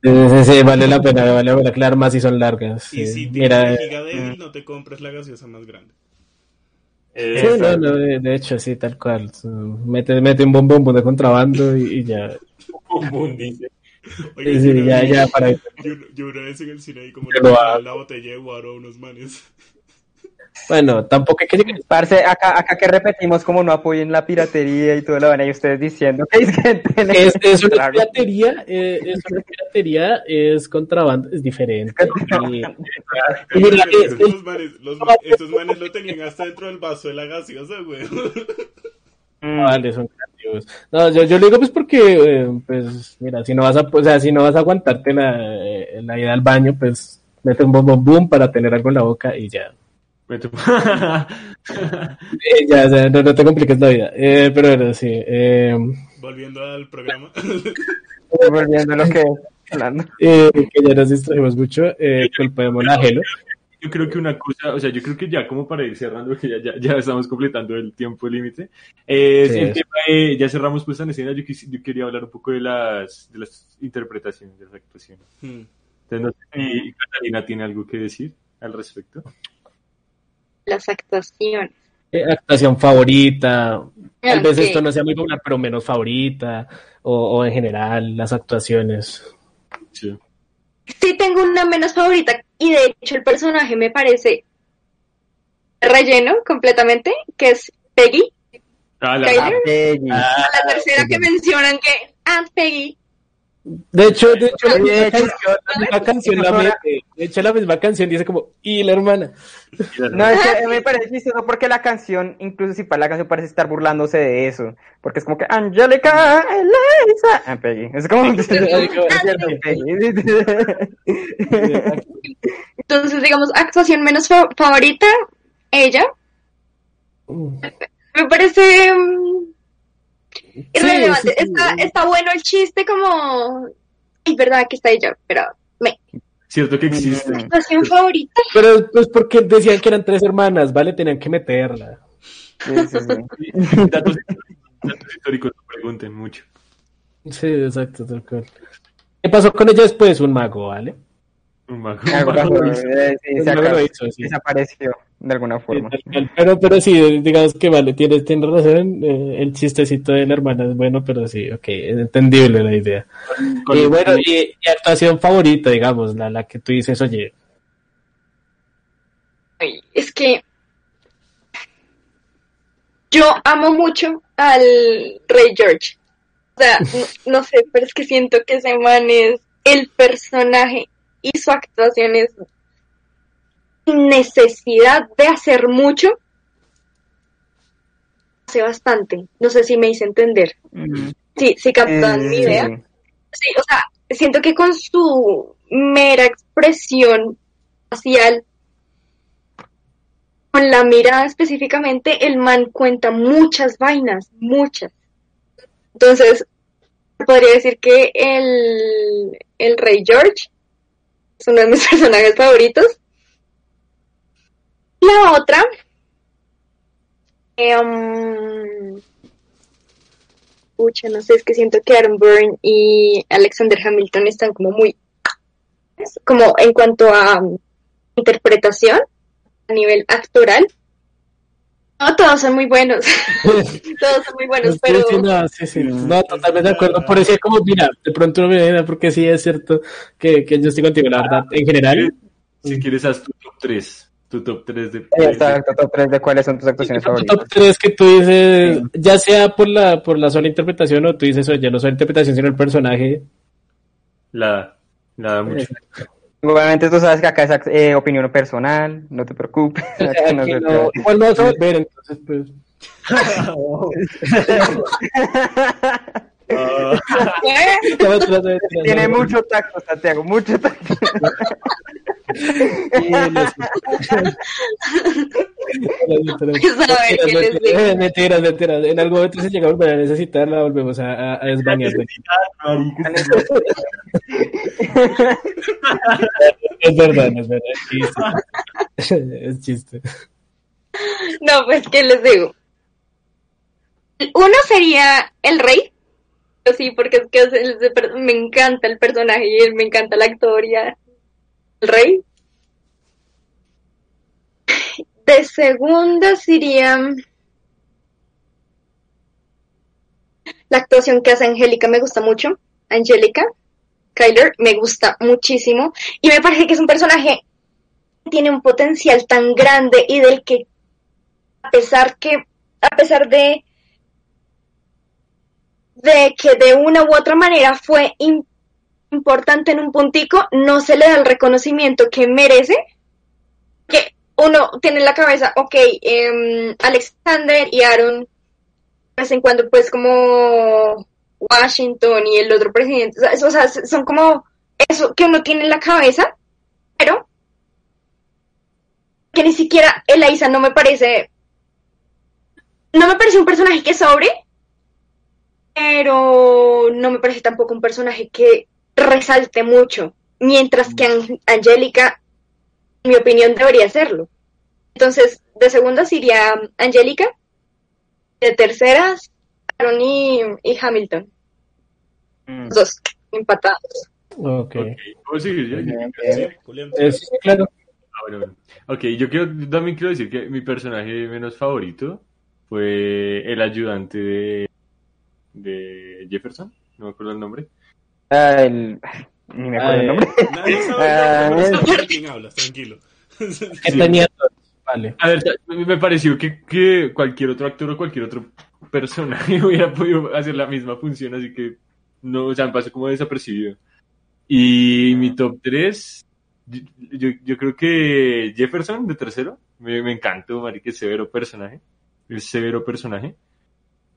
sí, sí, vale la pena, vale la pena, claro, más si son largas. y si Mira, tienes eh, vejiga débil, no te compres la gaseosa más grande. eh, sí, no, no, de, de hecho, sí, tal cual. Mete, mete un bombón de contrabando y, y ya. Bombón, dice. Oiga, Sí, sí, yo, una ya, vez- ya, para yo, yo una vez en el cine y como le hago. la botella de guaro a unos manes. Bueno, tampoco hay que Parce, acá, acá que repetimos como no apoyen la piratería y todo lo van y ustedes diciendo que es que tienen Es, es una piratería, eh, es una piratería, es contrabando, es diferente. Y- y mira, es- es- Los manes, los esos manes lo tenían hasta dentro del vaso de la gaseosa, güey. Vale, son No, yo, yo lo digo pues porque, eh, pues, mira, si no vas a, o sea, si no vas a aguantarte la, eh, la ida al baño, pues, mete un bombón boom para tener algo en la boca y ya. Eh, ya, o sea, no, no te compliques la vida. Eh, pero bueno, sí. Eh, Volviendo al programa. Volviendo a lo que hablando. eh, que ya nos distraemos mucho, eh, culpa de Monagelo. Yo creo que una cosa, o sea, yo creo que ya como para ir cerrando, que ya, ya, ya estamos completando el tiempo límite, eh, Sí, el es. tema de- ya cerramos puesta en escena, yo, quis- yo quería hablar un poco de las, de las interpretaciones, de las actuaciones. Hmm. Entonces, no sé si Catalina tiene algo que decir al respecto. Las actuaciones. Eh, actuación favorita. Tal vez esto no sea muy popular, pero menos favorita. O, o en general, las actuaciones. Sí. Sí tengo una menos favorita y de hecho el personaje me parece relleno completamente, que es Peggy, Ah, la- tercera que mencionan que ah, Peggy. De hecho, de hecho, la misma de hecho, canción, la misma canción la mete. De hecho, la misma canción dice como, y la hermana. No, es que me parece chistoso porque la canción, incluso si para la canción parece estar burlándose de eso. Porque es como que Angelica, Elisa. Ah, Peggy. Es como. Entonces, digamos, actuación menos fa- favorita, ella. Me parece mm, irrelevante. sí, sí. Está, está bueno el chiste como... Es verdad que está ella, pero me... Cierto que existe. Favorita. Pero pues porque decían que eran tres hermanas, ¿vale? Tenían que meterla. Sí, sí, sí. Datos, datos históricos no pregunten mucho. Sí, exacto, tal cual. ¿Qué pasó con ella después? Un mago, ¿vale? Eh, sí. desapareció de alguna forma. Pero, pero sí, digamos que vale, tienes, tienes razón. eh, el chistecito de la hermana es bueno, pero sí, ok, es entendible la idea. Con- Y bueno, y, y actuación favorita, digamos, la, la que tú dices, oye, es que yo amo mucho al Rey George. O sea, no, no sé, pero es que siento que ese man es el personaje y su actuación es sin necesidad de hacer mucho. Hace bastante. No sé si me hice entender. Mm. Sí, sí captan Eh, mi sí, idea. sí. Sí, o sea, siento que con su mera expresión facial, con la mirada específicamente, el man cuenta muchas vainas, muchas. Entonces, podría decir que el, el Rey George es uno de mis personajes favoritos. La otra, em, Pucha, no sé, es que siento que Aaron Byrne y Alexander Hamilton están como muy, como en cuanto a interpretación, a nivel actoral. No, todos son muy buenos, todos son muy buenos, pero sí, no, sí, sí. No, totalmente de acuerdo. Por eso es como, mira, de pronto no me viene porque sí es cierto que, que yo estoy contigo, la verdad, en general. Si quieres, haz tu top 3. Tu top 3 de. Exacto, top 3 de cuáles son tus actuaciones Tu favoritas. top 3 que tú dices, ya sea por la, por la sola interpretación o tú dices, oye, no sola interpretación, sino el personaje. La, la mucho. Igualmente tú sabes que acá es eh, opinión personal, no te preocupes. O sea, acá no aquí se no- trata. igual no vas a ver, entonces, pues. Tiene mucho tacto, Santiago, mucho tacto. Sí, lo sé. A ver qué les digo. Mentiras, mentiras. En algún momento si llegamos a volver a necesitar, la volvemos a, a, a desbañar. Es verdad, no es verdad. Es chiste. Es chiste. No, pues, ¿qué les digo? Uno sería el rey. Sí, porque es que me encanta el personaje y él me encanta la actor y a- el rey. De segunda sería la actuación que hace Angélica me gusta mucho. Angélica Kyler me gusta muchísimo y me parece que es un personaje que tiene un potencial tan grande y del que a pesar que a pesar de de que de una u otra manera fue im- importante en un puntico, no se le da el reconocimiento que merece. Que uno tiene en la cabeza, ok, em, Alexander y Aaron, de vez en cuando, pues como Washington y el otro presidente, o sea, son como eso que uno tiene en la cabeza, pero que ni siquiera Eliza no me parece no me parece un personaje que sobre, pero no me parece tampoco un personaje que resalte mucho, mientras que Ang- Angélica, en mi opinión, debería serlo. Entonces, de segundas iría Angélica, de terceras, Aaron y, y Hamilton, Mm. los dos empatados. Ok. claro. Ah, bueno, bueno. Ok, yo quiero, también quiero decir que mi personaje menos favorito fue el ayudante de, de Jefferson, no me acuerdo el nombre. Ah, el... Ni me acuerdo el Ah, nombre. Nadie sabe, Ah, no sabe de quién hablas, tranquilo. ¿Qué tenía? Vale. A ver, me pareció que, que cualquier otro actor o cualquier otro personaje hubiera podido hacer la misma función, así que no, o sea, me pasó como desapercibido. Y mi top 3, yo, yo, yo creo que Jefferson de tercero, me, me encantó, marica, es severo personaje, es severo personaje.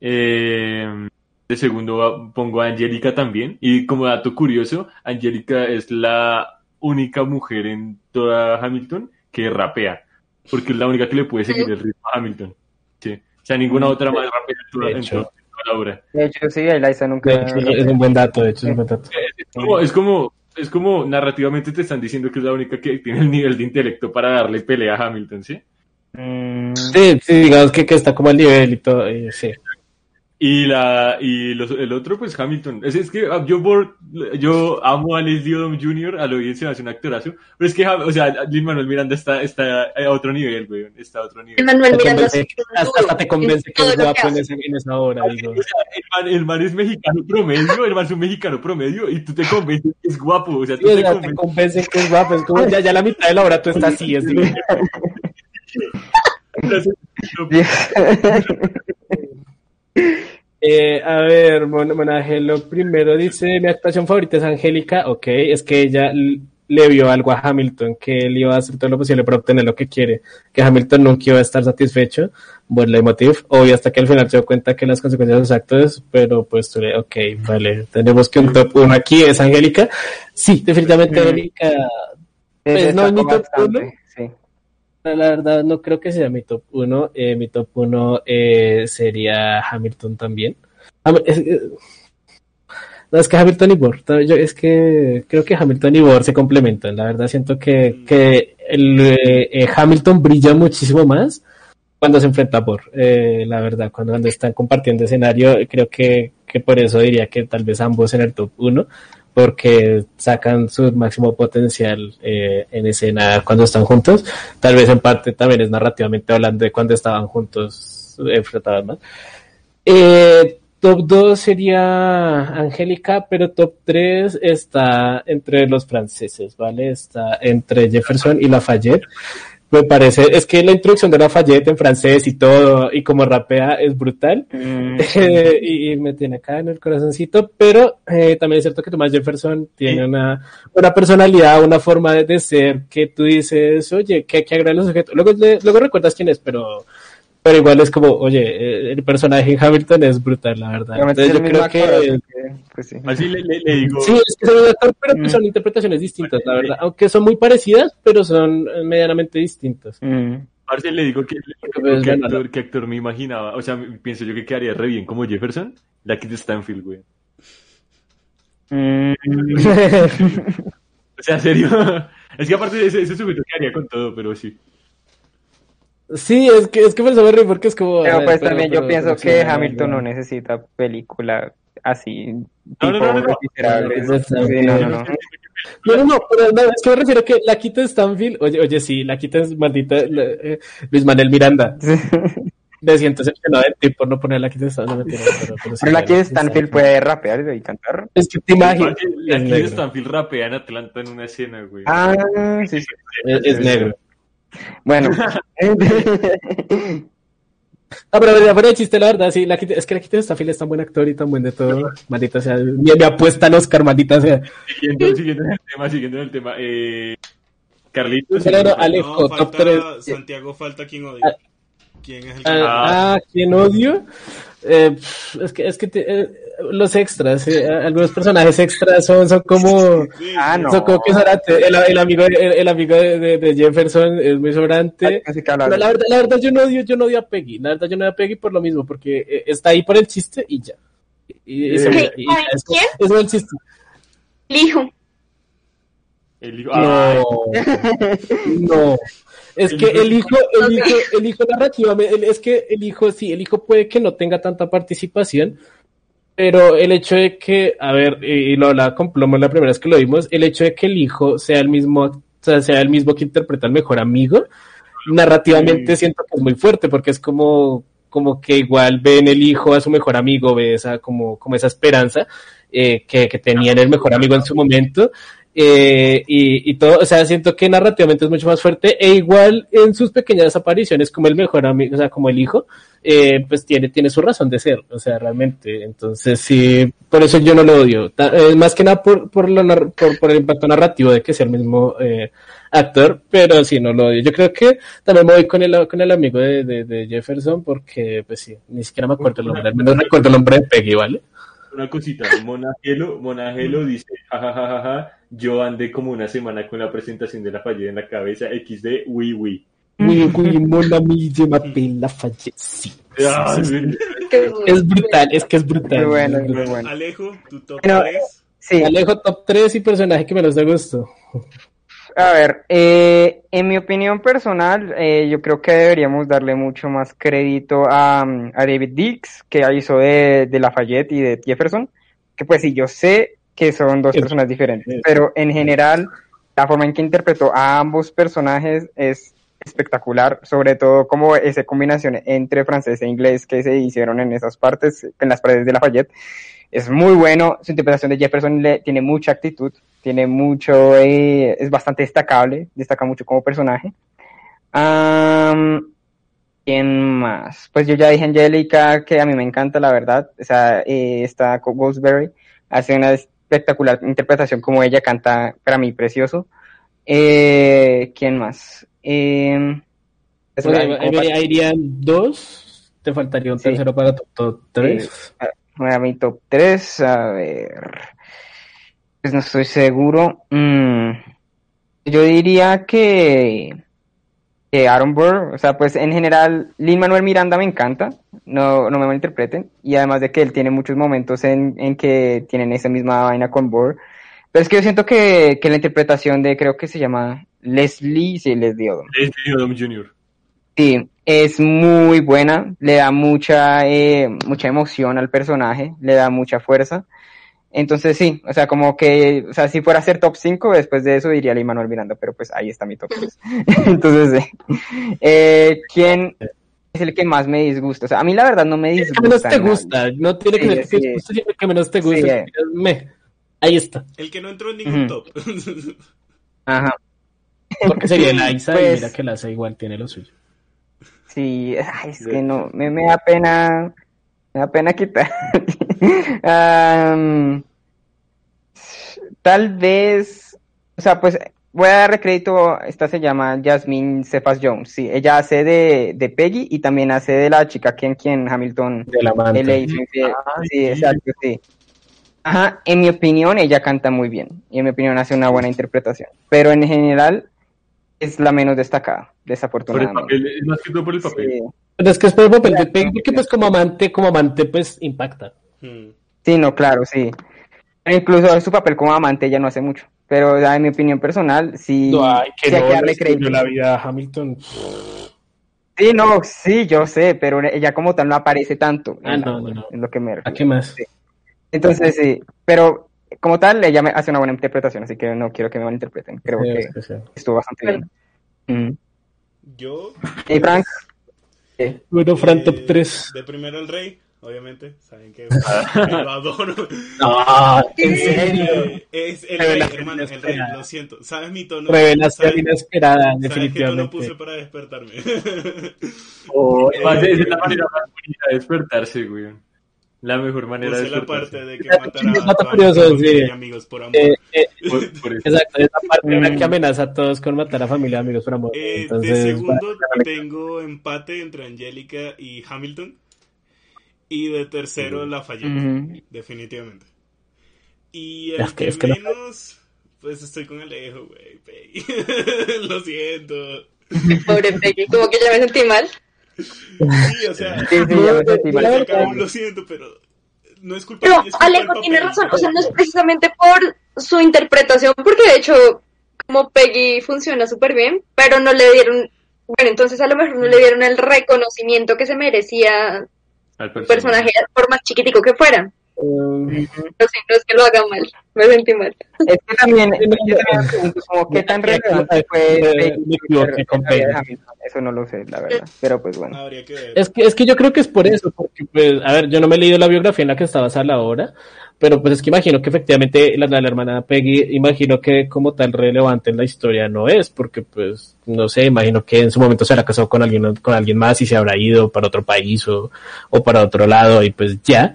Eh, de segundo pongo a Angélica también, y como dato curioso, Angélica es la única mujer en toda Hamilton que rapea porque es la única que le puede seguir el ritmo a Hamilton. Sí. O sea, ninguna otra más rapea en toda, De en toda- la obra. De hecho, sí, Eliza nunca... Hecho, es un buen dato, de hecho, es un buen dato. Es como, es como, es como narrativamente te están diciendo que es la única que tiene el nivel de intelecto para darle pelea a Hamilton, ¿sí? Mm, Sí, sí, digamos que, que está como al nivel y todo. y sí. Y la y los- el otro, pues Hamilton. Es, es que ah, yo por, yo amo a Leslie Odom Jr., a lo bien se me hace un actorazo, pero es que, o sea, Lin Manuel Miranda está, está a otro nivel, güey, está a otro nivel. Manuel Miranda hasta, hasta te convence en que es guapo en, ese- en esa hora. digo. O sea, el, man, el man es mexicano promedio, el man es un mexicano promedio, y tú te convences que es guapo, o sea, Sí, tú o te sea, te convences que es guapo. Es como ya, ya la mitad de la hora tú estás así. Es digo, Eh, a ver, Mon Monagelo primero dice, mi actuación favorita es Angélica, ok, es que ella le vio algo a Hamilton, que él iba a hacer todo lo posible para obtener lo que quiere, que Hamilton nunca iba a estar satisfecho, buen leitmotiv, obvio hasta que al final se dio cuenta que las consecuencias de sus actos, pero pues, ok, vale, tenemos que un top 1 aquí es Angélica, sí, definitivamente Angélica, pues no mi top 1, sí. La verdad no creo que sea mi top 1, eh, mi top 1 eh, sería Hamilton también. Es, no, es que Hamilton y Bor, yo, es que creo que Hamilton y Bor se complementan. La verdad siento que, que el, eh, Hamilton brilla muchísimo más cuando se enfrenta a Bor. Eh, la verdad, cuando, cuando están compartiendo escenario, creo que, que por eso diría que tal vez ambos en el top 1, porque sacan su máximo potencial eh, en escena cuando están juntos. Tal vez en parte también es narrativamente hablando de cuando estaban juntos, enfrentaban más. Eh, Top 2 sería Angélica, pero top 3 está entre los franceses, ¿vale? Está entre Jefferson y Lafayette. Me parece, es que la introducción de Lafayette en francés y todo, y como rapea, es brutal. Mm. y, me tiene acá en el corazoncito, pero eh, también es cierto que Thomas Jefferson tiene una, una personalidad, una forma de, ser que tú dices, oye, que hay que agregar los objetos. Luego, luego recuerdas quién es, pero pero igual es como, oye, eh, el personaje en Hamilton es brutal, la verdad. Entonces, yo creo que... Pues sí. Así le, le, digo. Sí, es que son actor, pero pues son interpretaciones distintas, la verdad. Aunque son muy parecidas, pero son medianamente distintas. Mm. Parce, le digo que, que, que, actor, que, actor, me imaginaba, o sea, pienso yo que quedaría re bien como Jefferson, la Kit Stanfield, güey. Mm. o sea, serio. es que aparte ese, ese sujeto quedaría con todo, pero sí. Sí, es que, es que me lo porque es como... Pero pues también yo pienso que Hamilton no necesita película así, tipo no, no, no, no, no, no, no, pero es que me refiero a que la quita Stanfield, oye, oye, sí, la quita es maldita eh, Luis Manuel Miranda. Me siento decepcionado de ti por no poner la quita Stanfield. Pero, pero, pero, la quita Stanfield puede rapear y cantar. Es que te imaginas. La quita Stanfield rapea en Atlanta en una escena, güey. Ah, sí, sí. Es, es negro. Bueno. Ah, pero ya fuera de chiste, la verdad, sí, la, es que la Kitty Stafield es tan buen actor y tan buen de todo, maldita sea, me, me apuesta al Oscar, maldita sea. Siguiendo, siguiendo en el tema, siguiendo en el tema, eh, Carlitos. Pero, Alejo, no, top 3. Santiago, falta quien odia. Ah, ¿Quién es el que ah, ah, ¿quién odio? Eh, es que, es que te, eh, los extras, eh, algunos personajes extras son, son como, ah, no. son como que El, el, amigo, el, el amigo de, de, Jefferson es muy sobrante. la, verdad, la verdad, yo no odio, yo no odio a Peggy. La verdad, yo no odio a Peggy por lo mismo, porque eh, está ahí por el chiste y ya. Y, y, y, ¿Quién? es el chiste. El hijo. El hijo. No. no. Es que el hijo, el hijo, el hijo narrativamente, es que el hijo, sí, el hijo puede que no tenga tanta participación, pero el hecho de que, a ver, y lo hablaba con Plomo la primera vez que lo vimos, el hecho de que el hijo sea el mismo, o sea, sea el mismo que interpreta al mejor amigo, narrativamente siento que es muy fuerte, porque es como, como que igual ve en el hijo a su mejor amigo, ve esa, como, como esa esperanza, eh, que, que tenía en el mejor amigo en su momento, eh, y, y, todo, o sea, siento que narrativamente es mucho más fuerte e igual en sus pequeñas apariciones como el mejor amigo, o sea, como el hijo, eh, pues tiene, tiene su razón de ser, o sea, realmente, entonces sí, por eso yo no lo odio, eh, más que nada por, por, lo, por, por, el impacto narrativo de que sea el mismo eh, actor, pero sí, no lo odio. Yo creo que también me voy con el, con el amigo de, de, de Jefferson porque, pues sí, ni siquiera me acuerdo el nombre, al menos recuerdo el nombre de Peggy, ¿vale? Una cosita, Monagelo, Monagelo dice, jajajaja, ja, ja, ja, yo andé como una semana con la presentación de la fallida en la cabeza, XD. Oui, oui, mon ami, je m'appelle la sí. Ah, es brutal, es que es brutal. Muy bueno, muy bueno. Alejo, tu top 3. Sí. Alejo, top 3 y personaje que menos te gustó. A ver, eh, en mi opinión personal, eh, yo creo que deberíamos darle mucho más crédito a, a David Dix, que hizo de, de, Lafayette y de Jefferson, que pues sí, yo sé que son dos personas diferentes, pero en general, la forma en que interpretó a ambos personajes es espectacular, sobre todo como esa combinación entre francés e inglés que se hicieron en esas partes, en las paredes de Lafayette, es muy bueno, su interpretación de Jefferson le, tiene mucha actitud, tiene mucho, eh, es bastante destacable, destaca mucho como personaje. Um, ¿Quién más? Pues yo ya dije Angélica, que a mí me encanta, la verdad. O sea, eh, está con Ghostberry. Hace una espectacular interpretación como ella canta, para mí, precioso. Eh, ¿Quién más? Eh, Bueno, ahí- ahí- irían dos. Te faltaría un Sí. tercero para tu top tres. para- a mi top 3, a ver. Pues no estoy seguro. Mm, yo diría que, que Aaron Burr, o sea, pues en general, Lin Manuel Miranda me encanta, no, no me malinterpreten, y además de que él tiene muchos momentos en, en que tienen esa misma vaina con Burr. Pero es que yo siento que, que la interpretación de, creo que se llama Leslie, sí, Leslie Odom. Leslie Odom Jr. Sí, es muy buena, le da mucha, eh, mucha emoción al personaje, le da mucha fuerza. Entonces sí, o sea, como que, o sea, si fuera a ser top 5, después de eso diría Lin Manuel Miranda, pero pues ahí está mi top 3. Entonces, sí. Eh, ¿quién es el que más me disgusta? O sea, a mí la verdad no me El disgusta. que menos te nada. gusta. No tiene que Sí, ser que sí. sino el que menos te gusta. Sí, eh. me. Ahí está. El que no entró en ningún top. Ajá. Porque sería el Aiza y Pues- mira que el Aiza igual tiene lo suyo. Sí, ay, es que no, me, me da pena, me da pena quitar. Tal vez, o sea, pues voy a darle crédito, esta se llama Jasmine Cephas Jones, sí, ella hace de, de Peggy y también hace de la chica quien, quien Hamilton De la amante. Ay, Sí, sí. exacto, sí. Ajá, en mi opinión ella canta muy bien y en mi opinión hace una buena interpretación, pero en general es la menos destacada, Por el desafortunadamente. papel, es más que todo por el papel. Sí. Pero es que es por el papel de Peggy, porque pues como amante, como amante, pues impacta. Sí, no, claro, sí. Incluso su papel como amante ella no hace mucho. Pero ya, en mi opinión personal, sí, No, ay, que sí hay no, que darle crédito. la vida a Hamilton. Sí, no, sí, yo sé, pero ella como tal no aparece tanto. Ah, en no, no, no. Es lo que me ¿A qué más? Sí. Entonces, sí, pero como tal, ella me hace una buena interpretación, así que no quiero que me malinterpreten. Creo Sí, que es que sí. estuvo bastante bien. Mm. Yo. ¿Y Frank? Bueno, Fran, eh, top 3. De primero el rey, obviamente. Saben que que lo adoro. No, en Eh, serio. Es el rey, hermano, el rey, lo siento. ¿Sabes mi tono? Revelación ¿Sabes- inesperada, ¿Sabes qué tono definitivamente. puse para despertarme? Oh, Eh, además, esa es la manera más bonita de despertarse, güey. La mejor manera de Puse la despertarse. parte de que matará a familia sí. y amigos por amor. Eh, eh, Por, por eso. exacto, parte en la Mm. que amenaza a todos con matar a familia, amigos, por amor. Eh, Entonces, de segundo tengo empate entre Angélica y Hamilton. Y de tercero la fallé, Ujú. definitivamente. Y el Es que- que, es que no- menos, pues estoy con Alejo, güey. Peggy. Lo siento. Pobre Peggy, como que ya me sentí mal. Sí, o sea, Sí, sí, ya me sentí mal. Lo siento, pero no es culpa Pero mía, es culpa Alejo tiene razón, o sea, no es precisamente por su interpretación, porque de hecho, como Peggy funciona súper bien, pero no le dieron, bueno, entonces a lo mejor no le dieron el reconocimiento que se merecía Al su personaje, por más chiquitico que fuera. Pero sí, no es que lo haga mal, me sentí mal. Es que también, yo también me pregunto como qué tan relevante fue. Eso no lo sé, la verdad. Pero pues bueno. Habría que ver. Es que, es que yo creo que es por eso, porque, pues, a ver, yo no me he leído la biografía en la que está basada la obra, pero pues es que imagino que efectivamente la, hermana Peggy, imagino que como tal relevante en la historia no es, porque pues, no sé, imagino que en su momento se habrá casado con alguien, con alguien más y se habrá ido para otro país o, o para otro lado y pues ya.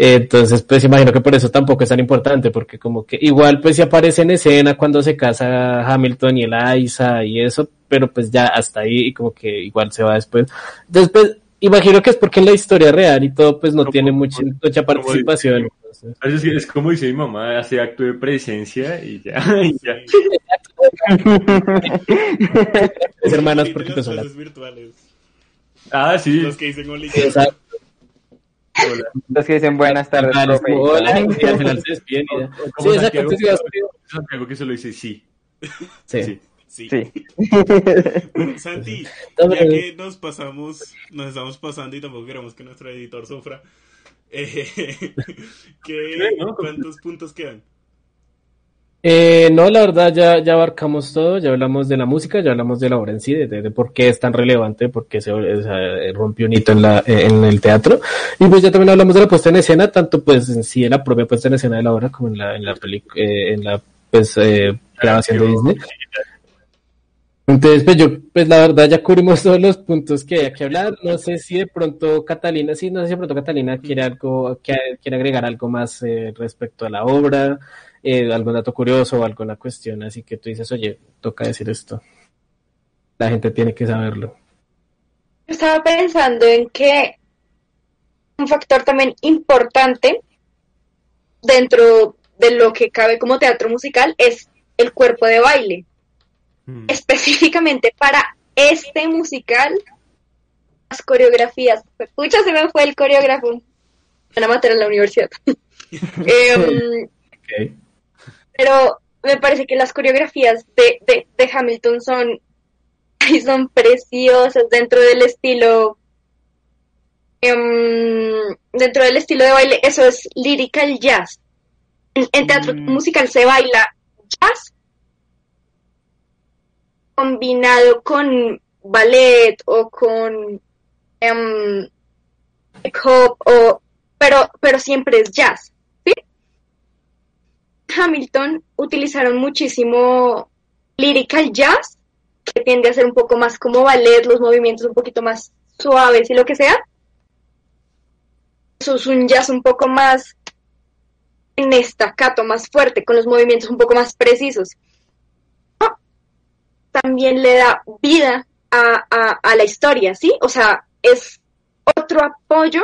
Entonces, pues imagino que por eso tampoco es tan importante, porque como que igual pues se aparece en escena cuando se casa Hamilton y el Aiza y eso, pero pues ya hasta ahí y como que igual se va después. Después, imagino que es porque en la historia real y todo pues no Como- tiene mucha, mucha como participación. dice-. Es, como dice mi mamá, hace acto de presencia y ya. y ya. Hermanas Sí, porque pues son las... clases virtuales. Ah, sí. Los que dicen Oli. Exacto. Hola. Los que dicen buenas tardes, es profe. hola, y al final se despiden Sí, exacto. Santiago, Santiago que solo dice sí. Sí. sí. Sí. Sí. Santi, ya que nos pasamos, nos estamos pasando y tampoco queremos que nuestro editor sufra, eh, ¿qué- ¿no? ¿cuántos puntos quedan? Eh, no, la verdad ya, ya abarcamos todo, ya hablamos de la música, ya hablamos de la obra en sí, de, de- de por qué es tan relevante, por qué se o sea, rompió un hito en, la, en el teatro. Y pues ya también hablamos de la puesta en escena, tanto pues en sí en la propia puesta en escena de la obra como en la, en la película, en la pues eh, grabación de Disney. Entonces, pues yo, pues la verdad ya cubrimos todos los puntos que hay que hablar. No sé si de pronto Catalina, sí, no sé si de pronto Catalina quiere algo, quiere, quiere agregar algo más eh, respecto a la obra, eh, algún dato curioso o alguna cuestión, así que tú dices, oye, toca decir esto. La gente tiene que saberlo. Yo estaba pensando en que un factor también importante dentro de lo que cabe como teatro musical es el cuerpo de baile. Mm. Específicamente para este musical, las coreografías. Pucha, se me fue el coreógrafo. Van a matar en la universidad. Em, pero me parece que las coreografías de, de, de Hamilton son, son preciosas dentro del estilo em, dentro del estilo de baile eso es lyrical jazz en, en teatro Mm. musical se baila jazz combinado con ballet o con em, hip hop o pero pero siempre es jazz ¿sí? Hamilton utilizaron muchísimo lyrical jazz, que tiende a ser un poco más como ballet, los movimientos un poquito más suaves y lo que sea. Es un jazz un poco más en estacato, más fuerte, con los movimientos un poco más precisos. También le da vida a, a, a la historia, ¿sí? O sea, es otro apoyo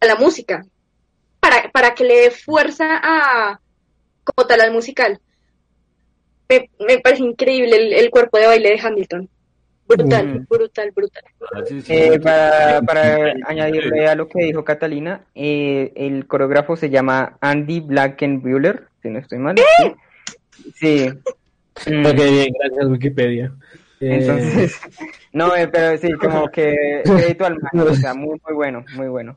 a la música, para, para que le dé fuerza a como tal al musical. Me, me parece increíble el, el cuerpo de baile de Hamilton. Brutal, Mm. brutal, brutal. Ah. Eh, para, para añadirle a lo que dijo Catalina, eh, el coreógrafo se llama Andy Blackenbuehler, si no estoy mal. Sí. Sí. Mm, Ok, bien, gracias Wikipedia. Eh, Entonces, no, eh, pero sí, como que crédito al man, o sea, muy, muy bueno, muy bueno.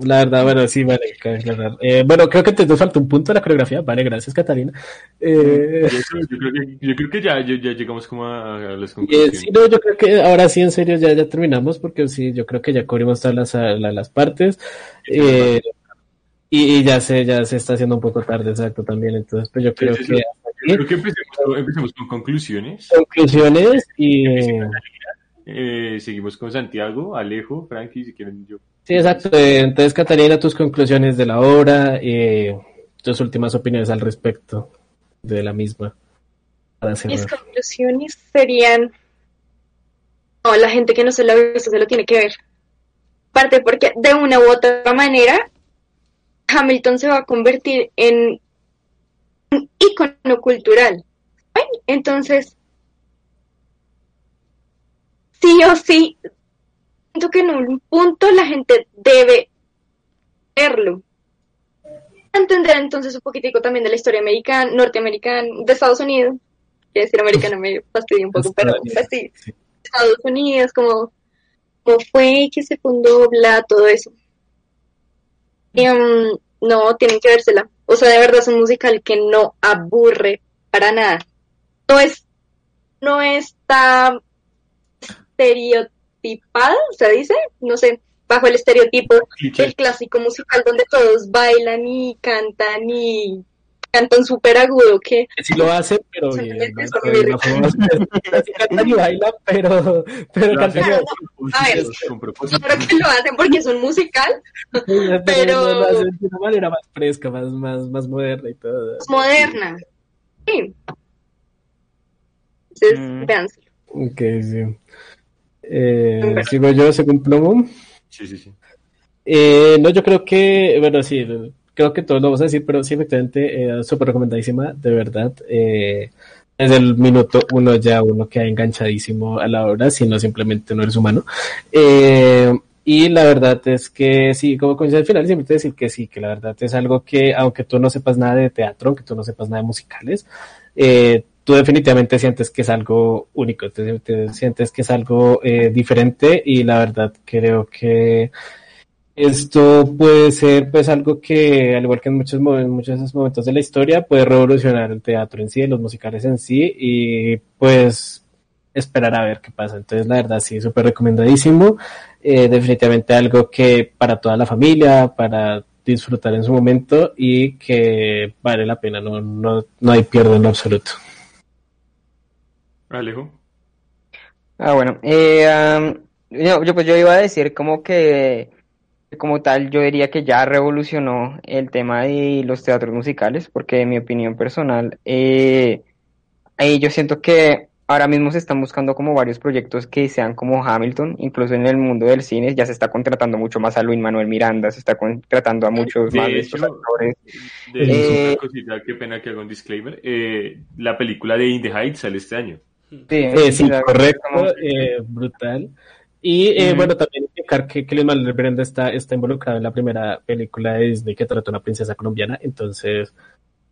la verdad, bueno, sí, vale. Eh, bueno, creo que te falta un punto de la coreografía. Vale, gracias, Catalina. Eh, yo, creo que, yo creo que ya, ya, ya llegamos como a, a las Eh, conclusiones. sí, no, yo creo que ahora sí, en serio, ya, ya terminamos, porque sí, yo creo que ya cubrimos todas las, la- las partes. Y, y ya se, ya se está haciendo un poco tarde, exacto, también. Entonces, pues yo creo sí, sí. que Yo creo que empecemos, con- empecemos con conclusiones. conclusiones y Eh, seguimos con Santiago, Alejo, Frankie, si quieren yo. sí, exacto. eh, Entonces, Catalina, tus conclusiones de la obra, eh, tus últimas opiniones al respecto de la misma. Para Mis conclusiones serían, no, la gente que no se lo ha visto se lo tiene que ver. Aparte porque de una u otra manera, Hamilton se va a convertir en un ícono cultural. Entonces, sí o sí, siento que en un punto la gente debe verlo. Entender entonces un poquitico también de la historia americana, norteamericana, de Estados Unidos. Quiero decir americana me fastidia un poco, pero pues sí, Sí. Estados Unidos, como, como fue que se fundó, bla, todo eso. Um, no, tienen que vérsela. O sea, de verdad es un musical que no aburre para nada. No es, no está estereotipado, se dice, no sé, bajo el estereotipo del clásico musical donde todos bailan y cantan y cantan súper agudo, que Sí lo hace, pero Sí, bien. cantan y bailan, pero, pero Lo cantan. A ver. creo que lo hacen porque es un musical Pero, Pero- lo hacen de una manera más fresca, más, más, más moderna y todo. moderna. Sí. Entonces, Mm. véanselo. Ok, sí. Eh, sigo yo, según Plomo. Sí, sí, sí. Eh, no, yo creo que, bueno, sí, creo que todos lo vamos a decir, pero sí, efectivamente, eh, súper recomendadísima, de verdad. Eh, desde el minuto uno ya uno queda enganchadísimo a la obra, si no simplemente no eres humano. Eh, y la verdad es que sí, como coincide al final, siempre te decir que sí, que la verdad es algo que, aunque tú no sepas nada de teatro, aunque tú no sepas nada de musicales, eh, tú definitivamente sientes que es algo único, te, te sientes que es algo eh, diferente y la verdad creo que esto puede ser pues algo que, al igual que en muchos, en muchos momentos de la historia, puede revolucionar el teatro en sí, los musicales en sí y pues esperar a ver qué pasa. Entonces, la verdad, sí, súper recomendadísimo. Eh, definitivamente algo que para toda la familia, para disfrutar en su momento y que vale la pena, no, no, no hay pierde en lo absoluto. Alejo. Ah, bueno. Eh, yo, pues yo iba a decir como que, como tal, yo diría que ya revolucionó el tema de los teatros musicales, porque en mi opinión personal, eh, ahí yo siento que ahora mismo se están buscando como varios proyectos que sean como Hamilton, incluso en el mundo del cine ya se está contratando mucho más a Luis Manuel Miranda, se está contratando a muchos De más de estos hecho, actores. De hecho, Eh, una cosita, qué pena que haga un disclaimer. eh, la película de In the Heights sale este año. Sí, Eh, sí, sea, correcto, como- eh, brutal. Y eh, bueno, también indicar que, que Luis Manuel Miranda está, está involucrado en la primera película de Disney que trata a una princesa colombiana, entonces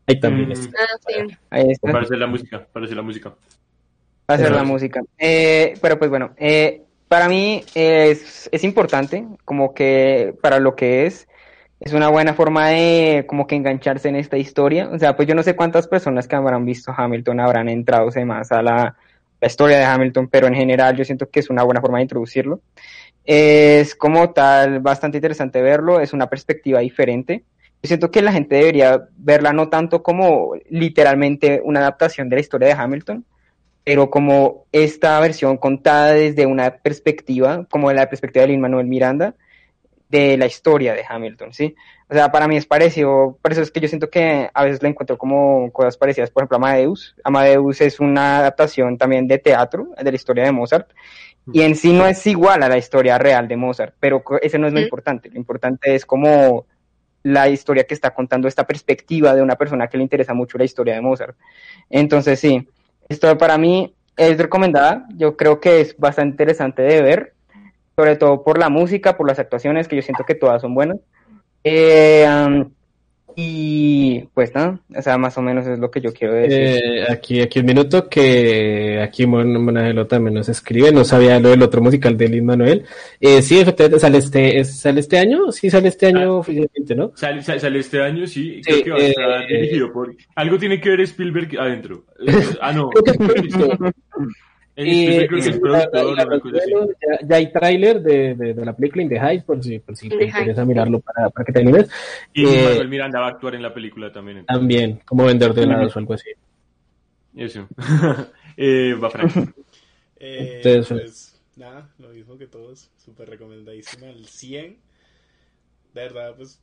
ahí también Mm. está. Ah, sí. ahí está. Para hacer la música, para hacer la música. hacer la Pero- música. Eh, pero pues bueno, eh, para mí es, es importante, como que para lo que es, es una buena forma de como que engancharse en esta historia. O sea, pues yo no sé cuántas personas que habrán visto Hamilton habrán entrado más a la, la historia de Hamilton, pero en general yo siento que es una buena forma de introducirlo. Es como tal bastante interesante verlo, es una perspectiva diferente. Yo siento que la gente debería verla no tanto como literalmente una adaptación de la historia de Hamilton, pero como esta versión contada desde una perspectiva, como la perspectiva de Lin Manuel Miranda, de la historia de Hamilton, ¿sí? O sea, para mí es parecido, por eso es que yo siento que a veces la encuentro como cosas parecidas, por ejemplo, Amadeus. Amadeus es una adaptación también de teatro, de la historia de Mozart, y en sí no es igual a la historia real de Mozart, pero ese no es lo importante, lo importante es como la historia que está contando esta perspectiva de una persona que le interesa mucho la historia de Mozart. Entonces, sí, esto para mí es recomendada. Yo creo que es bastante interesante de ver, sobre todo por la música, por las actuaciones, que yo siento que todas son buenas. Eh, y pues nada, o sea, más o menos es lo que yo quiero decir. Eh, aquí, aquí un minuto que aquí Mon Monagelo también nos escribe, no sabía lo del otro musical de Lin Manuel. Eh, sí, efectivamente sale este, es- sale este año, sí sale este año oficialmente, ¿no? Sale, sale, sale este año, sí. Sí, Creo que va a estar eh, dirigido por. Algo tiene que ver Spielberg adentro. Ah, no. Creo que es productor, la- ya, ya hay tráiler de, de, de la película In the Heights, por si, por si te the interesa mirarlo para, para que te animes. Y Eh, Manuel Miranda va a actuar en la película también. entonces. También, como vendedor de helados o algo así. Eso. eh, va Frank. Eh, Entonces, pues nada, lo mismo que todos, súper recomendadísima al 100. De verdad, pues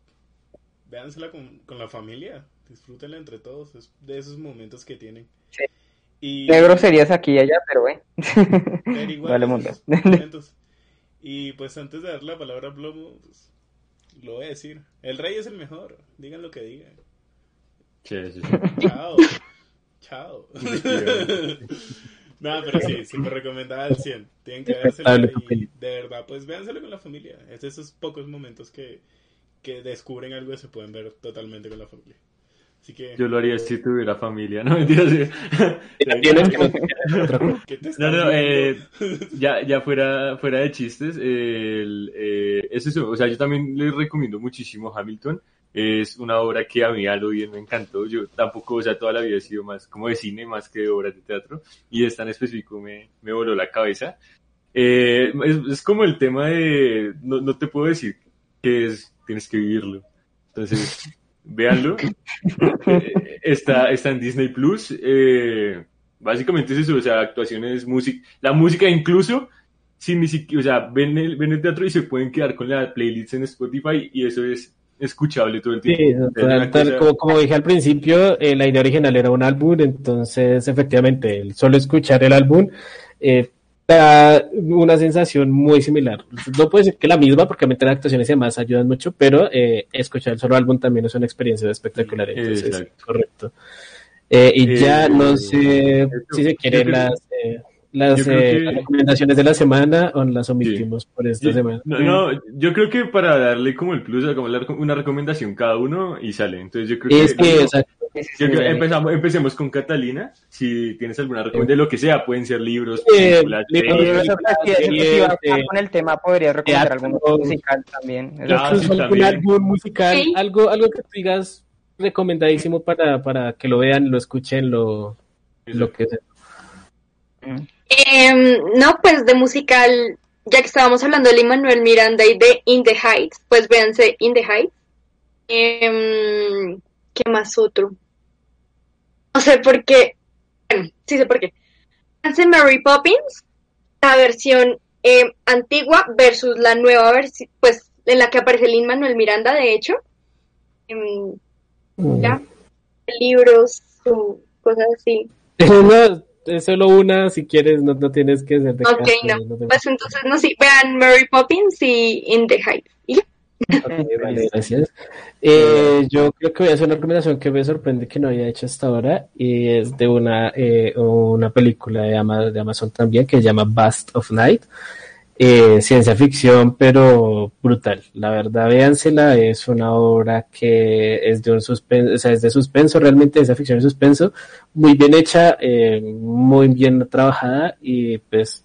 véansela con, con la familia, disfrútenla entre todos, es de esos momentos que tienen. Sí. Y, De groserías aquí y allá, pero bueno. pero igual, Vale, mundo. momentos. Y pues antes de dar la palabra a Plomo, pues, lo voy a decir. El rey es el mejor, digan lo que digan. Sí, sí, sí. Chao. Chao. Nada, pero sí, súper recomendada al 100. Tienen que Respetable y de verdad, pues véanselo con la familia. Es de esos pocos momentos que, que descubren algo y se pueden ver totalmente con la familia. Así que, Yo lo haría si tuviera familia, ¿no? Mentiras, sí. Tienes que no te quieras otra cosa. ¿qué te No, eh, ya, ya fuera, fuera de chistes, el, eh, es eso, o sea, yo también les recomiendo muchísimo Hamilton, es una obra que a mí a lo bien me encantó, yo tampoco, o sea, toda la vida he sido más como de cine, más que de obras de teatro, y esta en específico me, me voló la cabeza. Eh, es, es como el tema de, no, no te puedo decir que es, tienes que vivirlo, entonces, véanlo, Eh, está, está en Disney Plus, eh, básicamente es eso, o sea, actuaciones, música, la música incluso, sin ni siquiera, o sea, ven el, ven el teatro y se pueden quedar con la playlist en Spotify y eso es escuchable todo el Sí, tiempo. Es tal- como, como dije al principio, eh, la idea original era un álbum, entonces efectivamente, el solo escuchar el álbum eh, da una sensación muy similar. No puedo decir que la misma, porque las actuaciones y demás ayudan mucho, pero eh, escuchar el solo álbum también es una experiencia espectacular, entonces Exacto. correcto. Eh, y Eh, ya no sé si se quieren las, las, que- las recomendaciones de la semana o las omitimos por esta semana. No, no, yo creo que para darle como el plus, como una recomendación cada uno y sale. Entonces yo creo Es que, que, Sí, empezamos, empecemos con Catalina. Si tienes alguna recomendación de lo que sea, pueden ser libros, Eh, películas, eh, con el tema, podría recomendar teatro. algún musical también. Claro. Sí, algún álbum musical, Sí. algo, algo que tú digas recomendadísimo para, para que lo vean, lo escuchen, lo, lo que sea. Em, no, pues de musical, ya que estábamos hablando de Lin-Manuel Miranda y de In the Heights, pues véanse In the Heights. Em, ¿Qué más otro? No sé por qué. Bueno, sí sé por qué. Hace Mary Poppins, la versión eh, antigua versus la nueva versión, pues en la que aparece Lin Manuel Miranda, de hecho. Em, ya, libros cosas así. no, es solo una, si quieres, no, no tienes que ser de Ok, caso, no. te- Pues entonces, no sé, vean Mary Poppins y In the Hype. Y ya. Ok, vale, gracias. Eh, yo creo que voy a hacer una recomendación que me sorprende que no había hecho hasta ahora y es de una, eh, una película de, Ama- de Amazon también que se llama Bust of Night. Eh, ciencia ficción, pero brutal. La verdad, véansela, es una obra que es de un suspenso, o sea, es de suspenso, realmente ciencia ficción y suspenso, muy bien hecha, muy bien trabajada y pues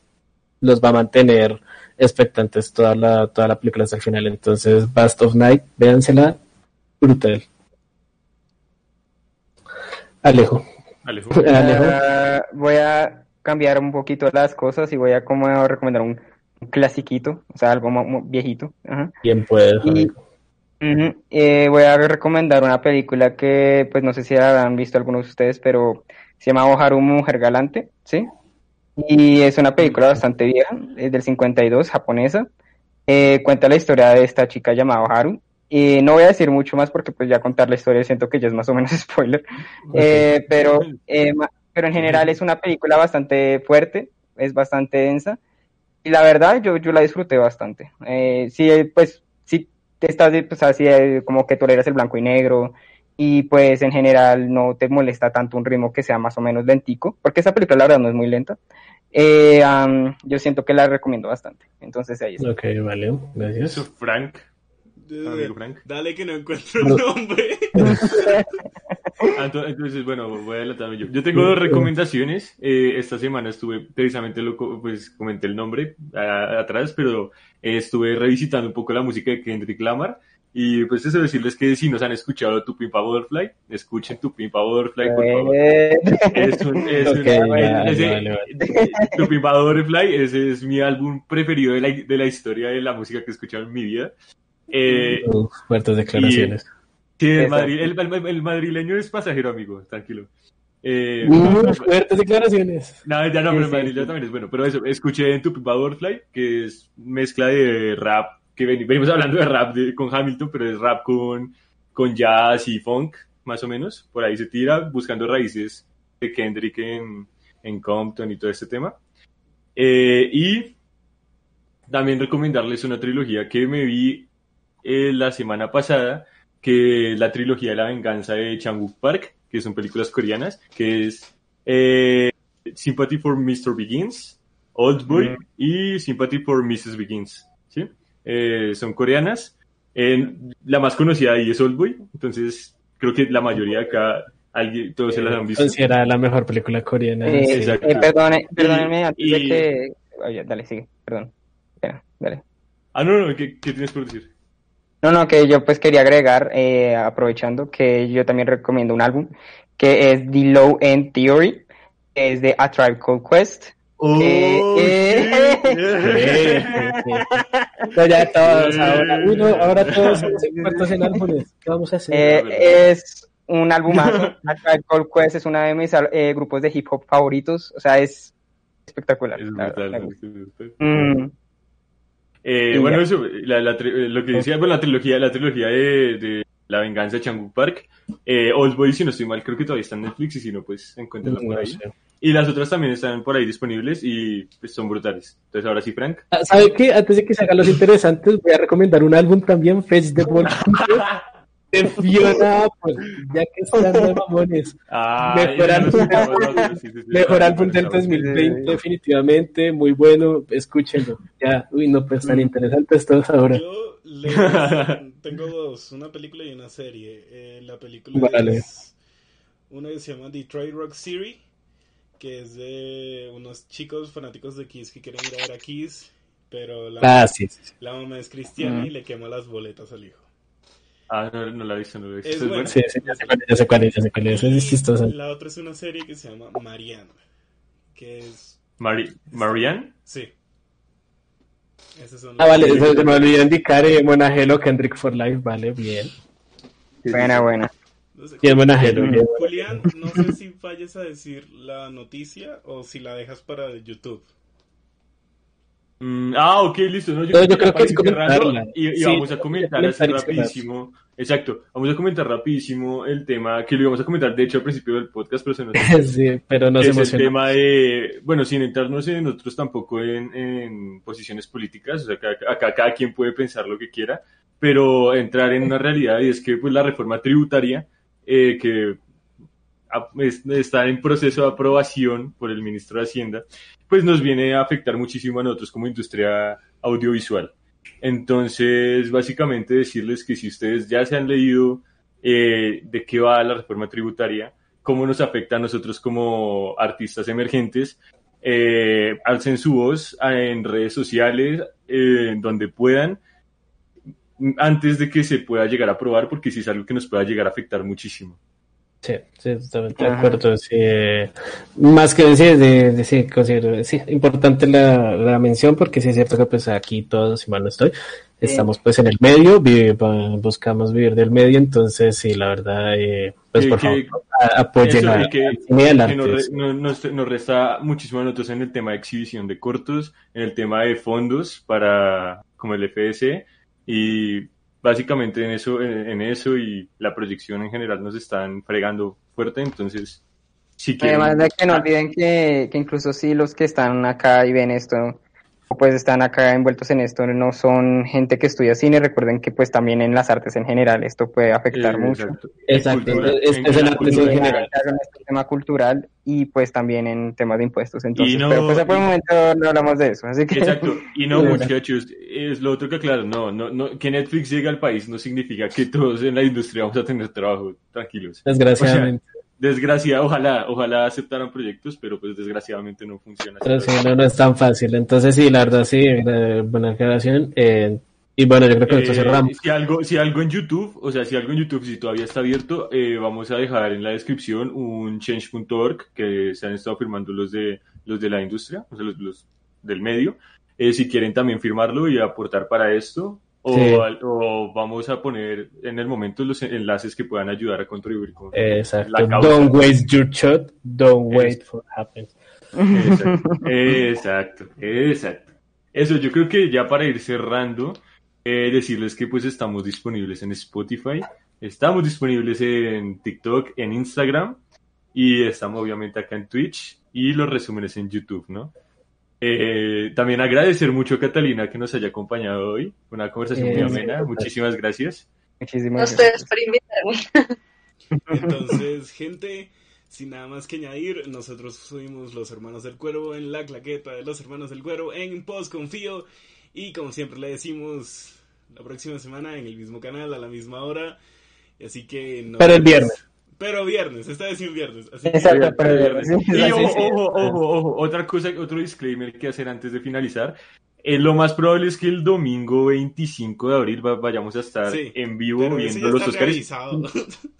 los va a mantener expectantes toda la, toda la película hasta el final. Entonces, Bust of Night, véansela, brutal. Alejo. Alejo. Alejo. Ah, voy a cambiar un poquito las cosas y voy a como recomendar un, un clasiquito, o sea, algo viejito. Ajá. Bien puedes, Y- amigo. Eh, voy a recomendar una película que, pues no sé si la han visto algunos de ustedes, pero se llama Oharu Mujer Galante, ¿sí? Y es una película bastante vieja, es del 52, japonesa. Eh, cuenta la historia de esta chica llamada Oharu. Y no voy a decir mucho más porque pues ya contar la historia siento que ya es más o menos spoiler. Eh, pero, eh, pero en general es una película bastante fuerte, es bastante densa. Y la verdad, yo, yo la disfruté bastante. Eh, sí, pues, si te estás, pues, así, eh, como que toleras el blanco y negro, y pues en general no te molesta tanto un ritmo que sea más o menos lentico, porque esa película la verdad no es muy lenta. Eh, am, yo siento que la recomiendo bastante. Entonces ahí está. Ok, vale, gracias. Frank. Amigo Frank. Dale que no encuentro el nombre. Ento- Entonces, bueno, voy a adelantarme yo. Yo tengo dos recomendaciones. Eh, esta semana estuve, precisamente lo pues comenté el nombre ah, atrás, pero eh, estuve revisitando un poco la música de Kendrick Lamar. Y pues eso decirles que si nos han escuchado Tu Pimpa Butterfly, escuchen Tu Pimpa Butterfly, por favor. Eh, Es un, es un- Ok, vale, ese- vale, Tu Pimpa Butterfly, ese es mi álbum preferido de la, de la historia de la música que he escuchado en mi vida. Eh, Uf, fuertes declaraciones. Sí, el, Exacto. madri- el- el- el madrileño es pasajero, amigo, tranquilo. Eh, Uf, fuertes declaraciones. no, ya no, Sí, pero el sí, sí. también es bueno. Pero eso, escuché en tu Butterfly, que es mezcla de rap, que ven- venimos hablando de rap de- con Hamilton, pero es rap con, con jazz y funk, más o menos. Por ahí se tira, buscando raíces de Kendrick en, en Compton y todo este tema. Eh, y también recomendarles una trilogía que me vi eh, la semana pasada, que es la trilogía de la venganza de Chang-wook Park, que son películas coreanas, que es eh, Sympathy for Mr. Begins, Old Boy Mm. y Sympathy for Mrs. Begins. Eh, son coreanas. Eh, la más conocida ahí es Old Boy, entonces creo que la mayoría de acá, alguien, todos se las han visto. Considerada la mejor película coreana. eh, sí. exacto. eh, perdone, perdónenme antes de y- que... Oye, dale, sigue, perdón. Ya, dale. Ah, no, no, ¿qué, qué tienes por decir? No, no, que yo pues quería agregar, eh, aprovechando, que yo también recomiendo un álbum, que es The Low End Theory, que es de A Tribe Called Quest. Oh, eh, ya todos ahora. Uy, no, ahora todos somos expertos en álbumes. ¿Qué vamos a hacer? Eh, es un Tribe Called Quest es uno de mis eh, grupos de hip hop favoritos, o sea, es espectacular. Es brutal. Mm, Eh, bueno, ya. eso, la, la tri- lo que decía, pues la trilogía, la trilogía de, de La venganza de Changu Park, eh, Old Boy, si no estoy mal, creo que todavía está en Netflix y si no, pues encuéntrenla por No ahí. sé. Y las otras también están por ahí disponibles y pues son brutales. Entonces ahora sí, Frank. Ah, ¿Sabe qué? Antes de que se hagan los interesantes, voy a recomendar un álbum también, Fetch the Ball de Fiona Apple, ya que están de mamones. Ah, Mejor álbum. no, no, sí, sí, sí, Mejor sí, álbum del sí, 2020, definitivamente, muy bueno, escúchenlo. Ya, uy, no, pues tan interesantes todos ahora. Yo tengo dos, una película y una serie. Eh, la película Vale. es una que se llama Detroit Rock City, que es de unos chicos fanáticos de Kiss que quieren ir a ver a Kiss, pero la, Ah, sí, sí, sí. la mamá es cristiana Mm. y le quema las boletas al hijo. Ah, no, no la he visto, no la he visto. Es buena. Sí, sí, ya sé cuál es, ya sé cuál es, ya sé cuál es, es chistosa. La otra es una serie que se llama Mariana, que es... Mari- Marianne. Sí. Esas son Ah, vale, se, me olvidó indicar eh, Monagelo Kendrick for Life, vale, bien. buena, buena. no sé, Bien, Monagelo, bien. Julián, no sé si vayas a decir la noticia o si la dejas para YouTube. Mm, ah, ok, listo. No, yo, No, yo creo que es comentarla. Y, y Sí, vamos a comentar así rapidísimo. Exacto, vamos a comentar rapidísimo el tema que lo íbamos a comentar, de hecho, al principio del podcast, pero se nos Sí, pero no se es el tema de, bueno, sin entrarnos en nosotros tampoco en, en posiciones políticas, o sea, acá, acá cada quien puede pensar lo que quiera, pero entrar en una realidad y es que pues la reforma tributaria eh, que está en proceso de aprobación por el ministro de Hacienda, pues nos viene a afectar muchísimo a nosotros como industria audiovisual. Entonces, básicamente decirles que si ustedes ya se han leído eh, de qué va la reforma tributaria, cómo nos afecta a nosotros como artistas emergentes, eh, alcen su voz en redes sociales, eh, donde puedan, antes de que se pueda llegar a aprobar, porque sí es algo que nos pueda llegar a afectar muchísimo. Sí, sí, totalmente de acuerdo. Sí, eh, más que decir, de, de- sí, considero, sí, importante la, la mención porque sí es cierto que pues aquí todos, si mal no estoy, estamos pues en el medio, buscamos vivir del medio, entonces sí, la verdad, eh, pues Que- por que- favor, apoyen a- que- que nos, nos, nos resta muchísimo a nosotros en el tema de exhibición de cortos, en el tema de fondos para como el FDC y básicamente en eso, en, en eso y la proyección en general nos están fregando fuerte, entonces si quieren, Además de que no olviden que, que incluso si los que están acá y ven esto, pues están acá envueltos en esto, no son gente que estudia cine, recuerden que pues también en las artes en general esto puede afectar eh, mucho. exacto. Es- en es el la arte cultura en en general. Este tema cultural y pues también en temas de impuestos. Entonces, no- pero pues por el momento no hablamos de eso, así que Exacto, y no muchachos, es lo otro que claro, no, no, no, que Netflix llegue al país no significa que todos en la industria vamos a tener trabajo, tranquilos. Desgraciadamente. Desgracia, ojalá, ojalá aceptaran proyectos, pero pues desgraciadamente no funciona. Pero sí, no, no es tan fácil. Entonces, sí, la verdad, sí, buena aclaración. Eh, y bueno, yo creo que Eh, cerramos. si algo, si algo en YouTube, o sea, si algo en YouTube, si todavía está abierto, eh, vamos a dejar en la descripción un change.org que se han estado firmando los de los de la industria, o sea, los, los del medio. Eh, si quieren también firmarlo y aportar para esto, o, Sí. o vamos a poner en el momento los enlaces que puedan ayudar a contribuir con Exacto. la causa. Don't waste your shot. Don't wait for happens. Exacto, exacto, exacto. Eso, yo creo que ya para ir cerrando, eh, decirles que pues estamos disponibles en Spotify, estamos disponibles en TikTok, en Instagram y estamos obviamente acá en Twitch y los resúmenes en YouTube, ¿no? Eh, también agradecer mucho a Catalina que nos haya acompañado hoy, una conversación muy Eh, amena, sí. muchísimas gracias. A muchísimas ustedes gracias. por invitarme. Entonces, gente, sin nada más que añadir, nosotros fuimos los hermanos del cuervo en la claqueta de los hermanos del cuervo en Post Confío. Y como siempre le decimos, la próxima semana en el mismo canal, a la misma hora. Así que nos Pero el vemos- viernes. Pero viernes, esta vez sí un viernes. Así que Exacto, pero sí, Y ojo, sí. ojo, ojo, ojo, otra cosa, otro disclaimer que hacer antes de finalizar. Eh, lo más probable es que el domingo 25 de abril va- vayamos a estar Sí, en vivo viendo los Oscars.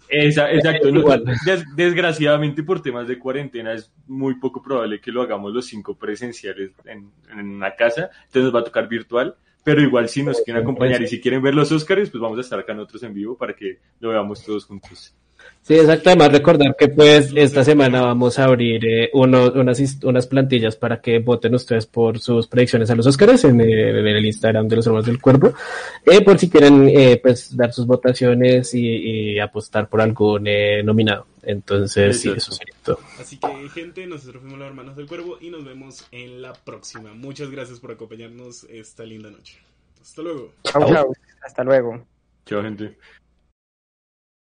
Esa- exacto. no, Igual. des- desgraciadamente por temas de cuarentena es muy poco probable que lo hagamos los cinco presenciales en, en una casa. Entonces nos va a tocar virtual. Pero igual si nos quieren acompañar y si quieren ver los Oscars, pues vamos a estar acá nosotros en vivo para que lo veamos todos juntos. Sí, exacto. Además, recordar que pues esta semana vamos a abrir eh, uno- unas, unas plantillas para que voten ustedes por sus predicciones a los Oscars en, el- en el Instagram de los Hermanos del Cuerpo. Eh, por si quieren eh, pues dar sus votaciones y, y apostar por algún eh, nominado. Entonces, sí, eso sería todo. Así que, gente, nosotros fuimos los hermanos del cuervo y nos vemos en la próxima. Muchas gracias por acompañarnos esta linda noche. Hasta luego. Chau, chau. Hasta luego. Chao, gente.